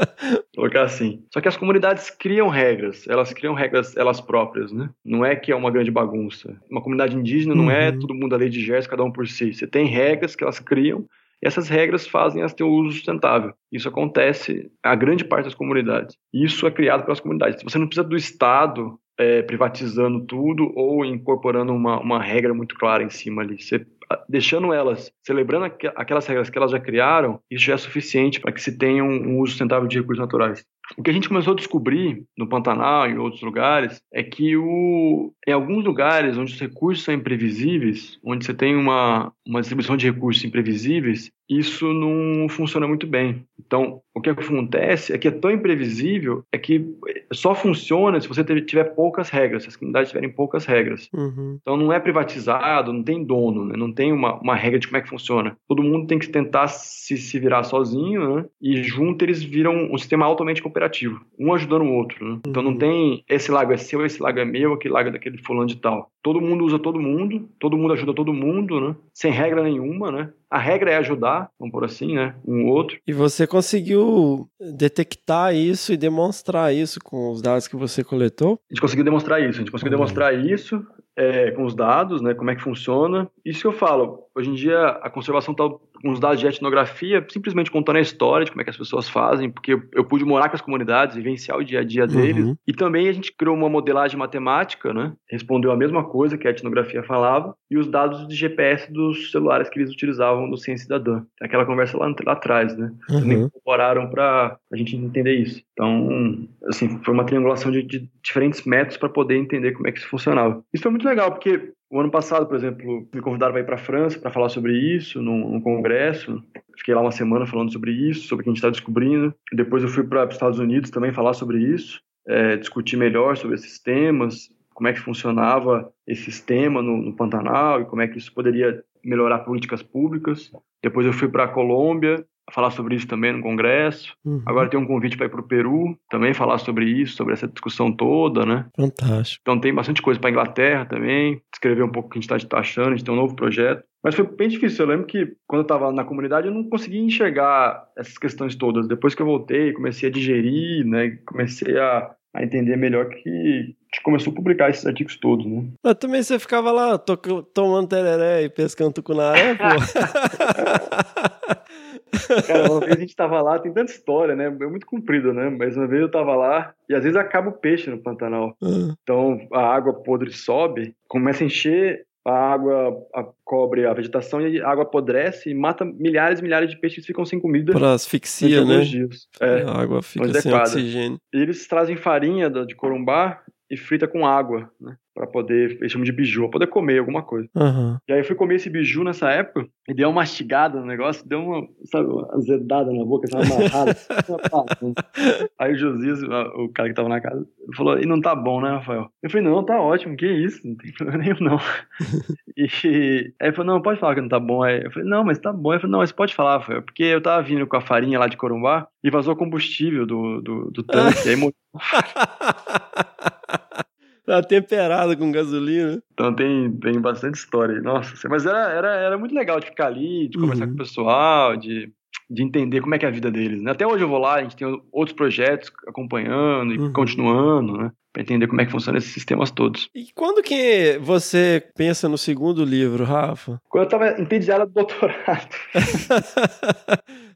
[SPEAKER 1] [laughs]
[SPEAKER 4] Colocar assim. Só que as comunidades criam regras, elas criam regras elas próprias, né? Não é que é uma grande bagunça. Uma comunidade indígena não é uhum. todo mundo a lei de Gerson, cada um por si. Você tem regras que elas criam e essas regras fazem elas ter um uso sustentável. Isso acontece a grande parte das comunidades. Isso é criado pelas comunidades. Você não precisa do Estado é, privatizando tudo ou incorporando uma, uma regra muito clara em cima ali. Você, deixando elas, celebrando aqu aquelas regras que elas já criaram, isso já é suficiente para que se tenha um, um uso sustentável de recursos naturais. O que a gente começou a descobrir no Pantanal e em outros lugares é que o, em alguns lugares onde os recursos são imprevisíveis, onde você tem uma, uma distribuição de recursos imprevisíveis, isso não funciona muito bem. Então, o que acontece é que é tão imprevisível é que só funciona se você tiver poucas regras, se as comunidades tiverem poucas regras. Uhum. Então, não é privatizado, não tem dono, né? não tem uma, uma regra de como é que funciona. Todo mundo tem que tentar se, se virar sozinho, né? e junto eles viram um sistema altamente cooperativo, um ajudando o outro. Né? Então, não uhum. tem esse lago é seu, esse lago é meu, aquele lago é daquele fulano de tal. Todo mundo usa todo mundo, todo mundo ajuda todo mundo, né? sem regra nenhuma, né? A regra é ajudar, vamos por assim, né? Um outro.
[SPEAKER 1] E você conseguiu detectar isso e demonstrar isso com os dados que você coletou?
[SPEAKER 4] A gente conseguiu demonstrar isso. A gente conseguiu uhum. demonstrar isso é, com os dados, né? Como é que funciona. Isso que eu falo. Hoje em dia a conservação está com os dados de etnografia, simplesmente contando a história de como é que as pessoas fazem, porque eu, pude morar com as comunidades, vivenciar o dia a dia deles. Uhum. E também a gente criou uma modelagem matemática, né? Respondeu a mesma coisa que a etnografia falava, e os dados de GPS dos celulares que eles utilizavam do Ciência Cidadã. Aquela conversa lá, lá atrás, né? Uhum. Também incorporaram para a gente entender isso. Então, assim, foi uma triangulação de, de diferentes métodos para poder entender como é que isso funcionava. Isso foi muito legal, porque o ano passado, por exemplo, me convidaram para ir para a França para falar sobre isso, num, num, congresso. Fiquei lá uma semana falando sobre isso, sobre o que a gente está descobrindo. Depois eu fui para os Estados Unidos também falar sobre isso, é, discutir melhor sobre esses temas, como é que funcionava esse sistema no, no Pantanal e como é que isso poderia melhorar políticas públicas. Depois eu fui para a Colômbia, falar sobre isso também no congresso.
[SPEAKER 1] Uhum.
[SPEAKER 4] Agora tem um convite para ir para o Peru, também falar sobre isso, sobre essa discussão toda, né?
[SPEAKER 1] Fantástico.
[SPEAKER 4] Então tem bastante coisa para Inglaterra também, escrever um pouco o que a gente está achando, a gente tem um novo projeto. Mas foi bem difícil. Eu lembro que quando eu estava na comunidade eu não conseguia enxergar essas questões todas. Depois que eu voltei, comecei a digerir, né? Comecei a, a entender melhor que a gente começou a publicar esses artigos todos, né?
[SPEAKER 1] Mas também você ficava lá to tomando tereré e pescando tucunaré, pô. [laughs]
[SPEAKER 4] Cara, uma vez a gente tava lá, tem tanta história, né? É muito comprido, né? Mas uma vez eu tava lá e às vezes acaba o peixe no Pantanal.
[SPEAKER 1] Ah,
[SPEAKER 4] Então a água podre sobe, começa a encher, a água a- cobre a vegetação e a água apodrece e mata milhares e milhares de peixes que ficam sem comida
[SPEAKER 1] pra
[SPEAKER 4] durante
[SPEAKER 1] asfixia, né?
[SPEAKER 4] dias. É.
[SPEAKER 1] A água fica
[SPEAKER 4] é
[SPEAKER 1] sem oxigênio.
[SPEAKER 4] E eles trazem farinha de corumbá e frita com água, né? Pra poder, eles chamam de biju, pra poder comer alguma coisa.
[SPEAKER 1] Aham.
[SPEAKER 4] E aí eu fui comer esse biju nessa época e deu uma mastigada no negócio, deu uma, sabe, uma azedada na boca, uma amarrada. [laughs] aí o Josias, o cara que tava na casa, falou, e não tá bom, né, Rafael? Eu falei, não, tá ótimo, que isso, não tem problema nenhum, não. [laughs] e aí ele falou, não, pode falar que não tá bom. Aí eu falei, não, mas tá bom. Ele falou, não, mas pode falar, Rafael, porque eu tava vindo com a farinha lá de Corumbá e vazou combustível do, do, do tanque, aí mo- [laughs]
[SPEAKER 1] Tá temperado com gasolina.
[SPEAKER 4] Então tem, tem bastante história aí. Nossa, mas era, era, era muito legal de ficar ali, de conversar
[SPEAKER 1] Uhum.
[SPEAKER 4] com o pessoal, de, de entender como é que é a vida deles. Né? Até hoje eu vou lá, a gente tem outros projetos acompanhando e
[SPEAKER 1] Uhum.
[SPEAKER 4] continuando, né? Pra entender como é que funcionam esses sistemas todos.
[SPEAKER 1] E quando que você pensa no segundo livro, Rafa?
[SPEAKER 4] Quando eu tava entediado do doutorado, [laughs]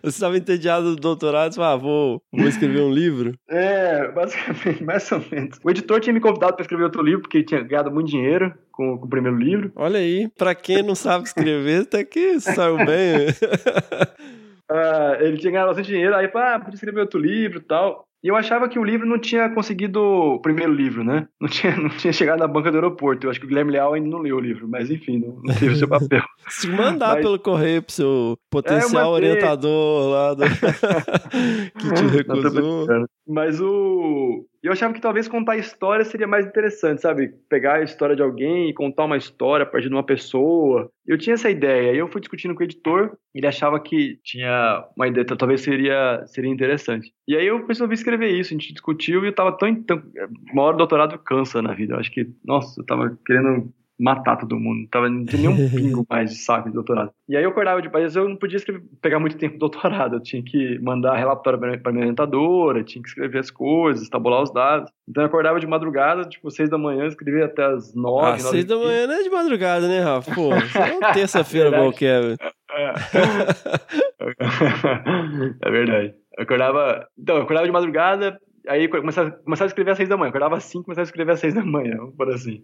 [SPEAKER 1] você estava entediado do doutorado, você falou, ah, vou, vou escrever um livro?
[SPEAKER 4] é, basicamente, [laughs] mais ou menos. O editor tinha me convidado para escrever outro livro, porque ele tinha ganhado muito dinheiro com, com o primeiro livro.
[SPEAKER 1] Olha aí, pra quem não sabe escrever, até que saiu bem. [laughs]
[SPEAKER 4] Ah, ele tinha ganhado bastante dinheiro, aí falou, ah, podia escrever outro livro e tal. E eu achava que o livro não tinha conseguido o primeiro livro, né? Não tinha, [laughs] não tinha chegado na banca do aeroporto. Eu acho que o Guilherme Leal ainda não leu o livro, mas enfim, não, não teve o seu papel. [laughs]
[SPEAKER 1] Se mandar
[SPEAKER 4] Mas-
[SPEAKER 1] pelo correio pro seu potencial
[SPEAKER 4] mandei.
[SPEAKER 1] orientador lá do... [laughs] que te recusou.
[SPEAKER 4] Mas o. Eu achava que talvez contar história seria mais interessante, sabe? Pegar a história de alguém e contar uma história a partir de uma pessoa. Eu tinha essa ideia. E eu fui discutindo com o editor. Ele achava que tinha uma ideia, talvez seria, seria interessante. E aí eu resolvi escrever isso. A gente discutiu e eu tava tão. tão uma hora do doutorado cansa na vida. Eu acho que, nossa, eu tava querendo matar todo mundo. Tava, não tinha nenhum [laughs] pingo mais de saco de doutorado. E aí eu acordava de país, eu não podia escrever, pegar muito tempo doutorado. Eu tinha que mandar relatório pra minha- orientadora, tinha que escrever as coisas, tabular os dados. Então eu acordava de madrugada, tipo, seis da manhã, escrevia até as nove,
[SPEAKER 1] Ah, seis da manhã não é de madrugada, né, Rafa? Pô, é uma [laughs] terça-feira qualquer. velho. [laughs]
[SPEAKER 4] é verdade. Eu acordava. Então, eu acordava de madrugada, aí começava, começava a escrever às seis da manhã. Eu acordava às cinco, começava a escrever às seis da manhã, vamos por assim.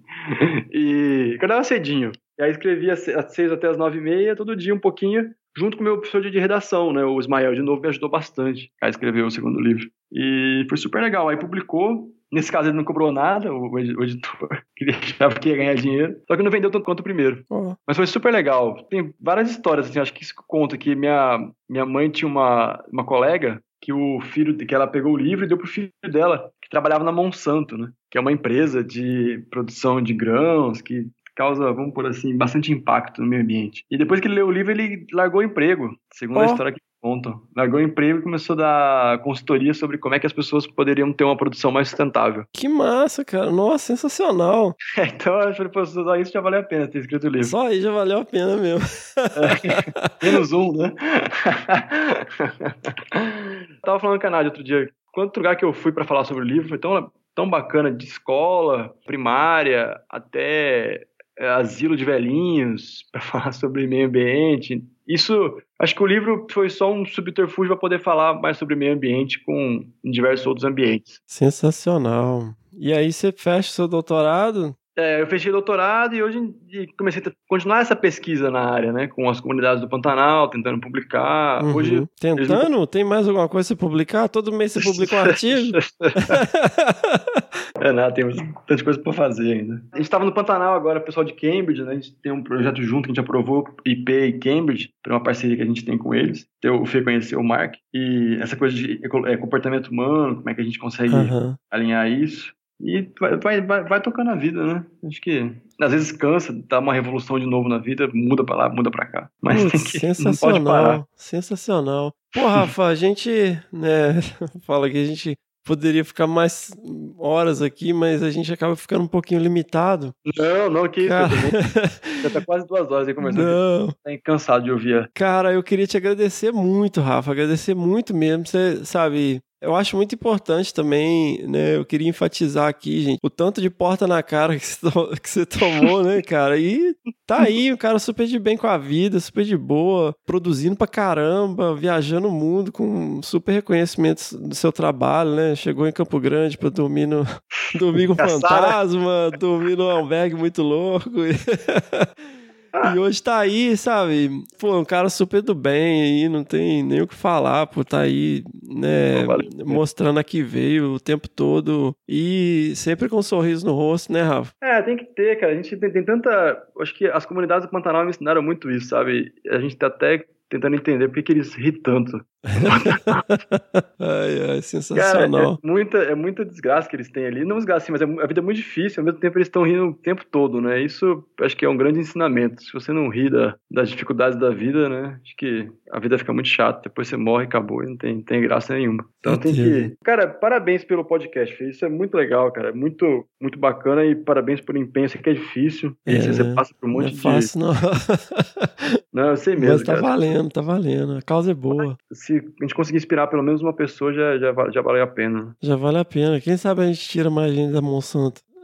[SPEAKER 4] E acordava cedinho. E aí escrevia às seis até às nove e meia, todo dia um pouquinho, junto com o meu professor de redação, né? O Ismael, de novo, me ajudou bastante a escrever o segundo livro. E foi super legal. Aí publicou. Nesse caso, ele não cobrou nada, o edi- o editor, [laughs] que achava que ia ganhar dinheiro. Só que não vendeu tanto quanto o primeiro.
[SPEAKER 1] Ó,
[SPEAKER 4] Mas foi super legal. Tem várias histórias, assim, acho que isso conta que minha, minha mãe tinha uma, uma colega que o filho, que ela pegou o livro e deu pro filho dela, que trabalhava na Monsanto, né? Que é uma empresa de produção de grãos, que causa, vamos por assim, bastante impacto no meio ambiente. E depois que ele leu o livro, ele largou o emprego, segundo
[SPEAKER 1] Ó.
[SPEAKER 4] a história que contam. Largou o emprego e começou a dar consultoria sobre como é que as pessoas poderiam ter uma produção mais sustentável.
[SPEAKER 1] que massa, cara. Nossa, sensacional. [laughs]
[SPEAKER 4] então eu falei, pô, só isso já valeu a pena ter escrito o livro.
[SPEAKER 1] Só aí já valeu a pena mesmo. [laughs]
[SPEAKER 4] Menos um, né? [laughs] Tava falando com a Nádia outro dia. Quanto lugar que eu fui pra falar sobre o livro foi tão, tão bacana, de escola, primária, até é, asilo de velhinhos, [laughs] pra falar sobre meio ambiente. Isso, acho que o livro foi só um subterfúgio para poder falar mais sobre meio ambiente com em diversos outros ambientes.
[SPEAKER 1] Sensacional. E aí você fecha seu doutorado?
[SPEAKER 4] É, eu fechei doutorado e hoje e comecei a continuar essa pesquisa na área, né? Com as comunidades do Pantanal, tentando publicar.
[SPEAKER 1] Uhum.
[SPEAKER 4] Hoje
[SPEAKER 1] Tentando? Tem mais alguma coisa pra publicar? Todo mês você publica um [laughs] artigo?
[SPEAKER 4] é nada, tem bastante coisa pra fazer ainda. A gente tava no Pantanal agora, o pessoal de Cambridge, né? A gente tem um projeto junto que a gente aprovou, IP e Cambridge, para uma parceria que a gente tem com eles. Então, o Fê conheceu o Mark. E essa coisa de é, comportamento humano, como é que a gente consegue
[SPEAKER 1] Aham.
[SPEAKER 4] alinhar isso. E vai, vai, vai, vai tocando a vida, né? Acho que às vezes cansa, dá uma revolução de novo na vida, muda pra lá, muda pra cá. Mas
[SPEAKER 1] Putz,
[SPEAKER 4] tem que, não pode
[SPEAKER 1] sensacional,
[SPEAKER 4] parar.
[SPEAKER 1] sensacional. Pô, Rafa, a gente, né, [laughs] fala que a gente poderia ficar mais horas aqui, mas a gente acaba ficando um pouquinho limitado.
[SPEAKER 4] Não, não, que isso.
[SPEAKER 1] Cara,
[SPEAKER 4] também- [laughs] Já tá quase duas horas aí conversando.
[SPEAKER 1] não.
[SPEAKER 4] Tá cansado de ouvir.
[SPEAKER 1] Cara, eu queria te agradecer muito, Rafa, agradecer muito mesmo. Você sabe, eu acho muito importante também, né? Eu queria enfatizar aqui, gente, o tanto de porta na cara [laughs] que você, to- que você tomou, né, cara? E tá aí, um cara super de bem com a vida, super de boa, produzindo pra caramba, viajando o mundo com super reconhecimentos do seu trabalho, né? Chegou em Campo Grande pra dormir no dormir com
[SPEAKER 4] Caçara.
[SPEAKER 1] fantasma, dormir num albergue muito louco. [laughs] E hoje tá aí, sabe? Pô, um cara super do bem aí, não tem nem o que falar, pô, tá aí, né,
[SPEAKER 4] valeu.
[SPEAKER 1] mostrando a que veio o tempo todo e sempre com um sorriso no rosto, né, Rafa?
[SPEAKER 4] É, tem que ter, cara. A gente tem, tem tanta. Acho que as comunidades do Pantanal me ensinaram muito isso, sabe? A gente tá até tentando entender por que, que eles ri tanto. [laughs]
[SPEAKER 1] ai, ai,
[SPEAKER 4] Cara,
[SPEAKER 1] sensacional.
[SPEAKER 4] é muita, é muita desgraça que eles têm ali. Não desgraça, sim, mas é a vida é muito difícil, ao mesmo tempo eles estão rindo o tempo todo, né? Isso acho que é um grande ensinamento. Se você não ri da- das dificuldades da vida, né? Acho que a vida fica muito chata. Depois você morre e acabou e não tem, tem graça nenhuma. Então tem que. Cara, parabéns pelo podcast, Fê. Isso é muito legal, cara. É muito, muito bacana e parabéns por empenho. Isso aqui é difícil.
[SPEAKER 1] É,
[SPEAKER 4] você, passa por um
[SPEAKER 1] Não
[SPEAKER 4] monte
[SPEAKER 1] é
[SPEAKER 4] de.
[SPEAKER 1] fácil, não.
[SPEAKER 4] Não, eu sei mesmo.
[SPEAKER 1] Mas tá
[SPEAKER 4] cara.
[SPEAKER 1] valendo, tá valendo. A causa é boa.
[SPEAKER 4] Se a gente conseguir inspirar pelo menos uma pessoa, já, já, já valeu a pena.
[SPEAKER 1] Já vale a pena. Quem sabe a gente tira mais gente da Monsanto. [laughs]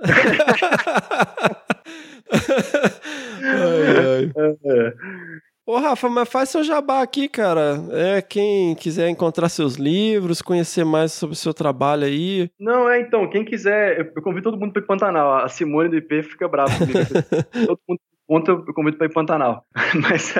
[SPEAKER 1] ai, ai.
[SPEAKER 4] É.
[SPEAKER 1] Ô, Rafa, mas faz seu jabá aqui, cara. É, quem quiser encontrar seus livros, conhecer mais sobre o seu trabalho aí.
[SPEAKER 4] Não, é então, quem quiser, eu, convido todo mundo para pro Pantanal. A Simone do IP fica brava comigo. [laughs] todo mundo conta, eu convido para ir pro Pantanal. [laughs] Mas,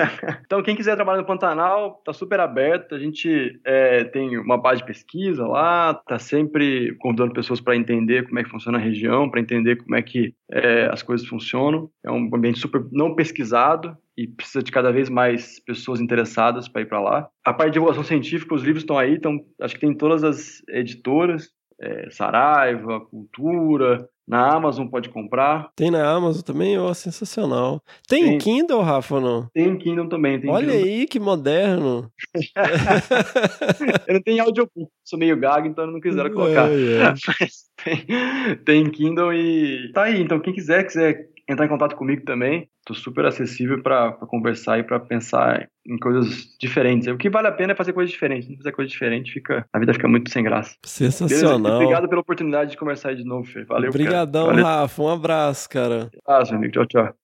[SPEAKER 4] então, quem quiser trabalhar no Pantanal, tá super aberto. A gente é, tem uma base de pesquisa lá, tá sempre convidando pessoas para entender como é que funciona a região, para entender como é que é, as coisas funcionam. É um ambiente super não pesquisado e precisa de cada vez mais pessoas interessadas para ir para lá. A parte de divulgação científica, os livros estão aí, então acho que tem em todas as editoras é, Saraiva, Cultura, na Amazon pode comprar.
[SPEAKER 1] Tem na Amazon também, ó, sensacional. Tem
[SPEAKER 4] Tem.
[SPEAKER 1] Kindle, Rafa, ou não?
[SPEAKER 4] Tem em Kindle também. Tem em
[SPEAKER 1] Olha
[SPEAKER 4] Kindle.
[SPEAKER 1] aí, que moderno. [laughs]
[SPEAKER 4] Eu não tenho audiobook, sou meio gago, então eu não quiseram colocar.
[SPEAKER 1] Ai. [laughs]
[SPEAKER 4] Mas tem, tem Kindle e tá aí. Então quem quiser, quiser entrar em contato comigo também, tô super acessível para conversar e para pensar em coisas diferentes. O que vale a pena é fazer coisas diferentes. Se não fizer coisa diferente, fica, a vida fica muito sem graça. Beleza?
[SPEAKER 1] Sensacional.
[SPEAKER 4] Obrigado pela oportunidade de conversar aí de novo, Fê. Valeu.
[SPEAKER 1] Obrigadão,
[SPEAKER 4] Valeu.
[SPEAKER 1] Rafa. Um abraço, cara.
[SPEAKER 4] Ah, seu amigo. Tchau, tchau.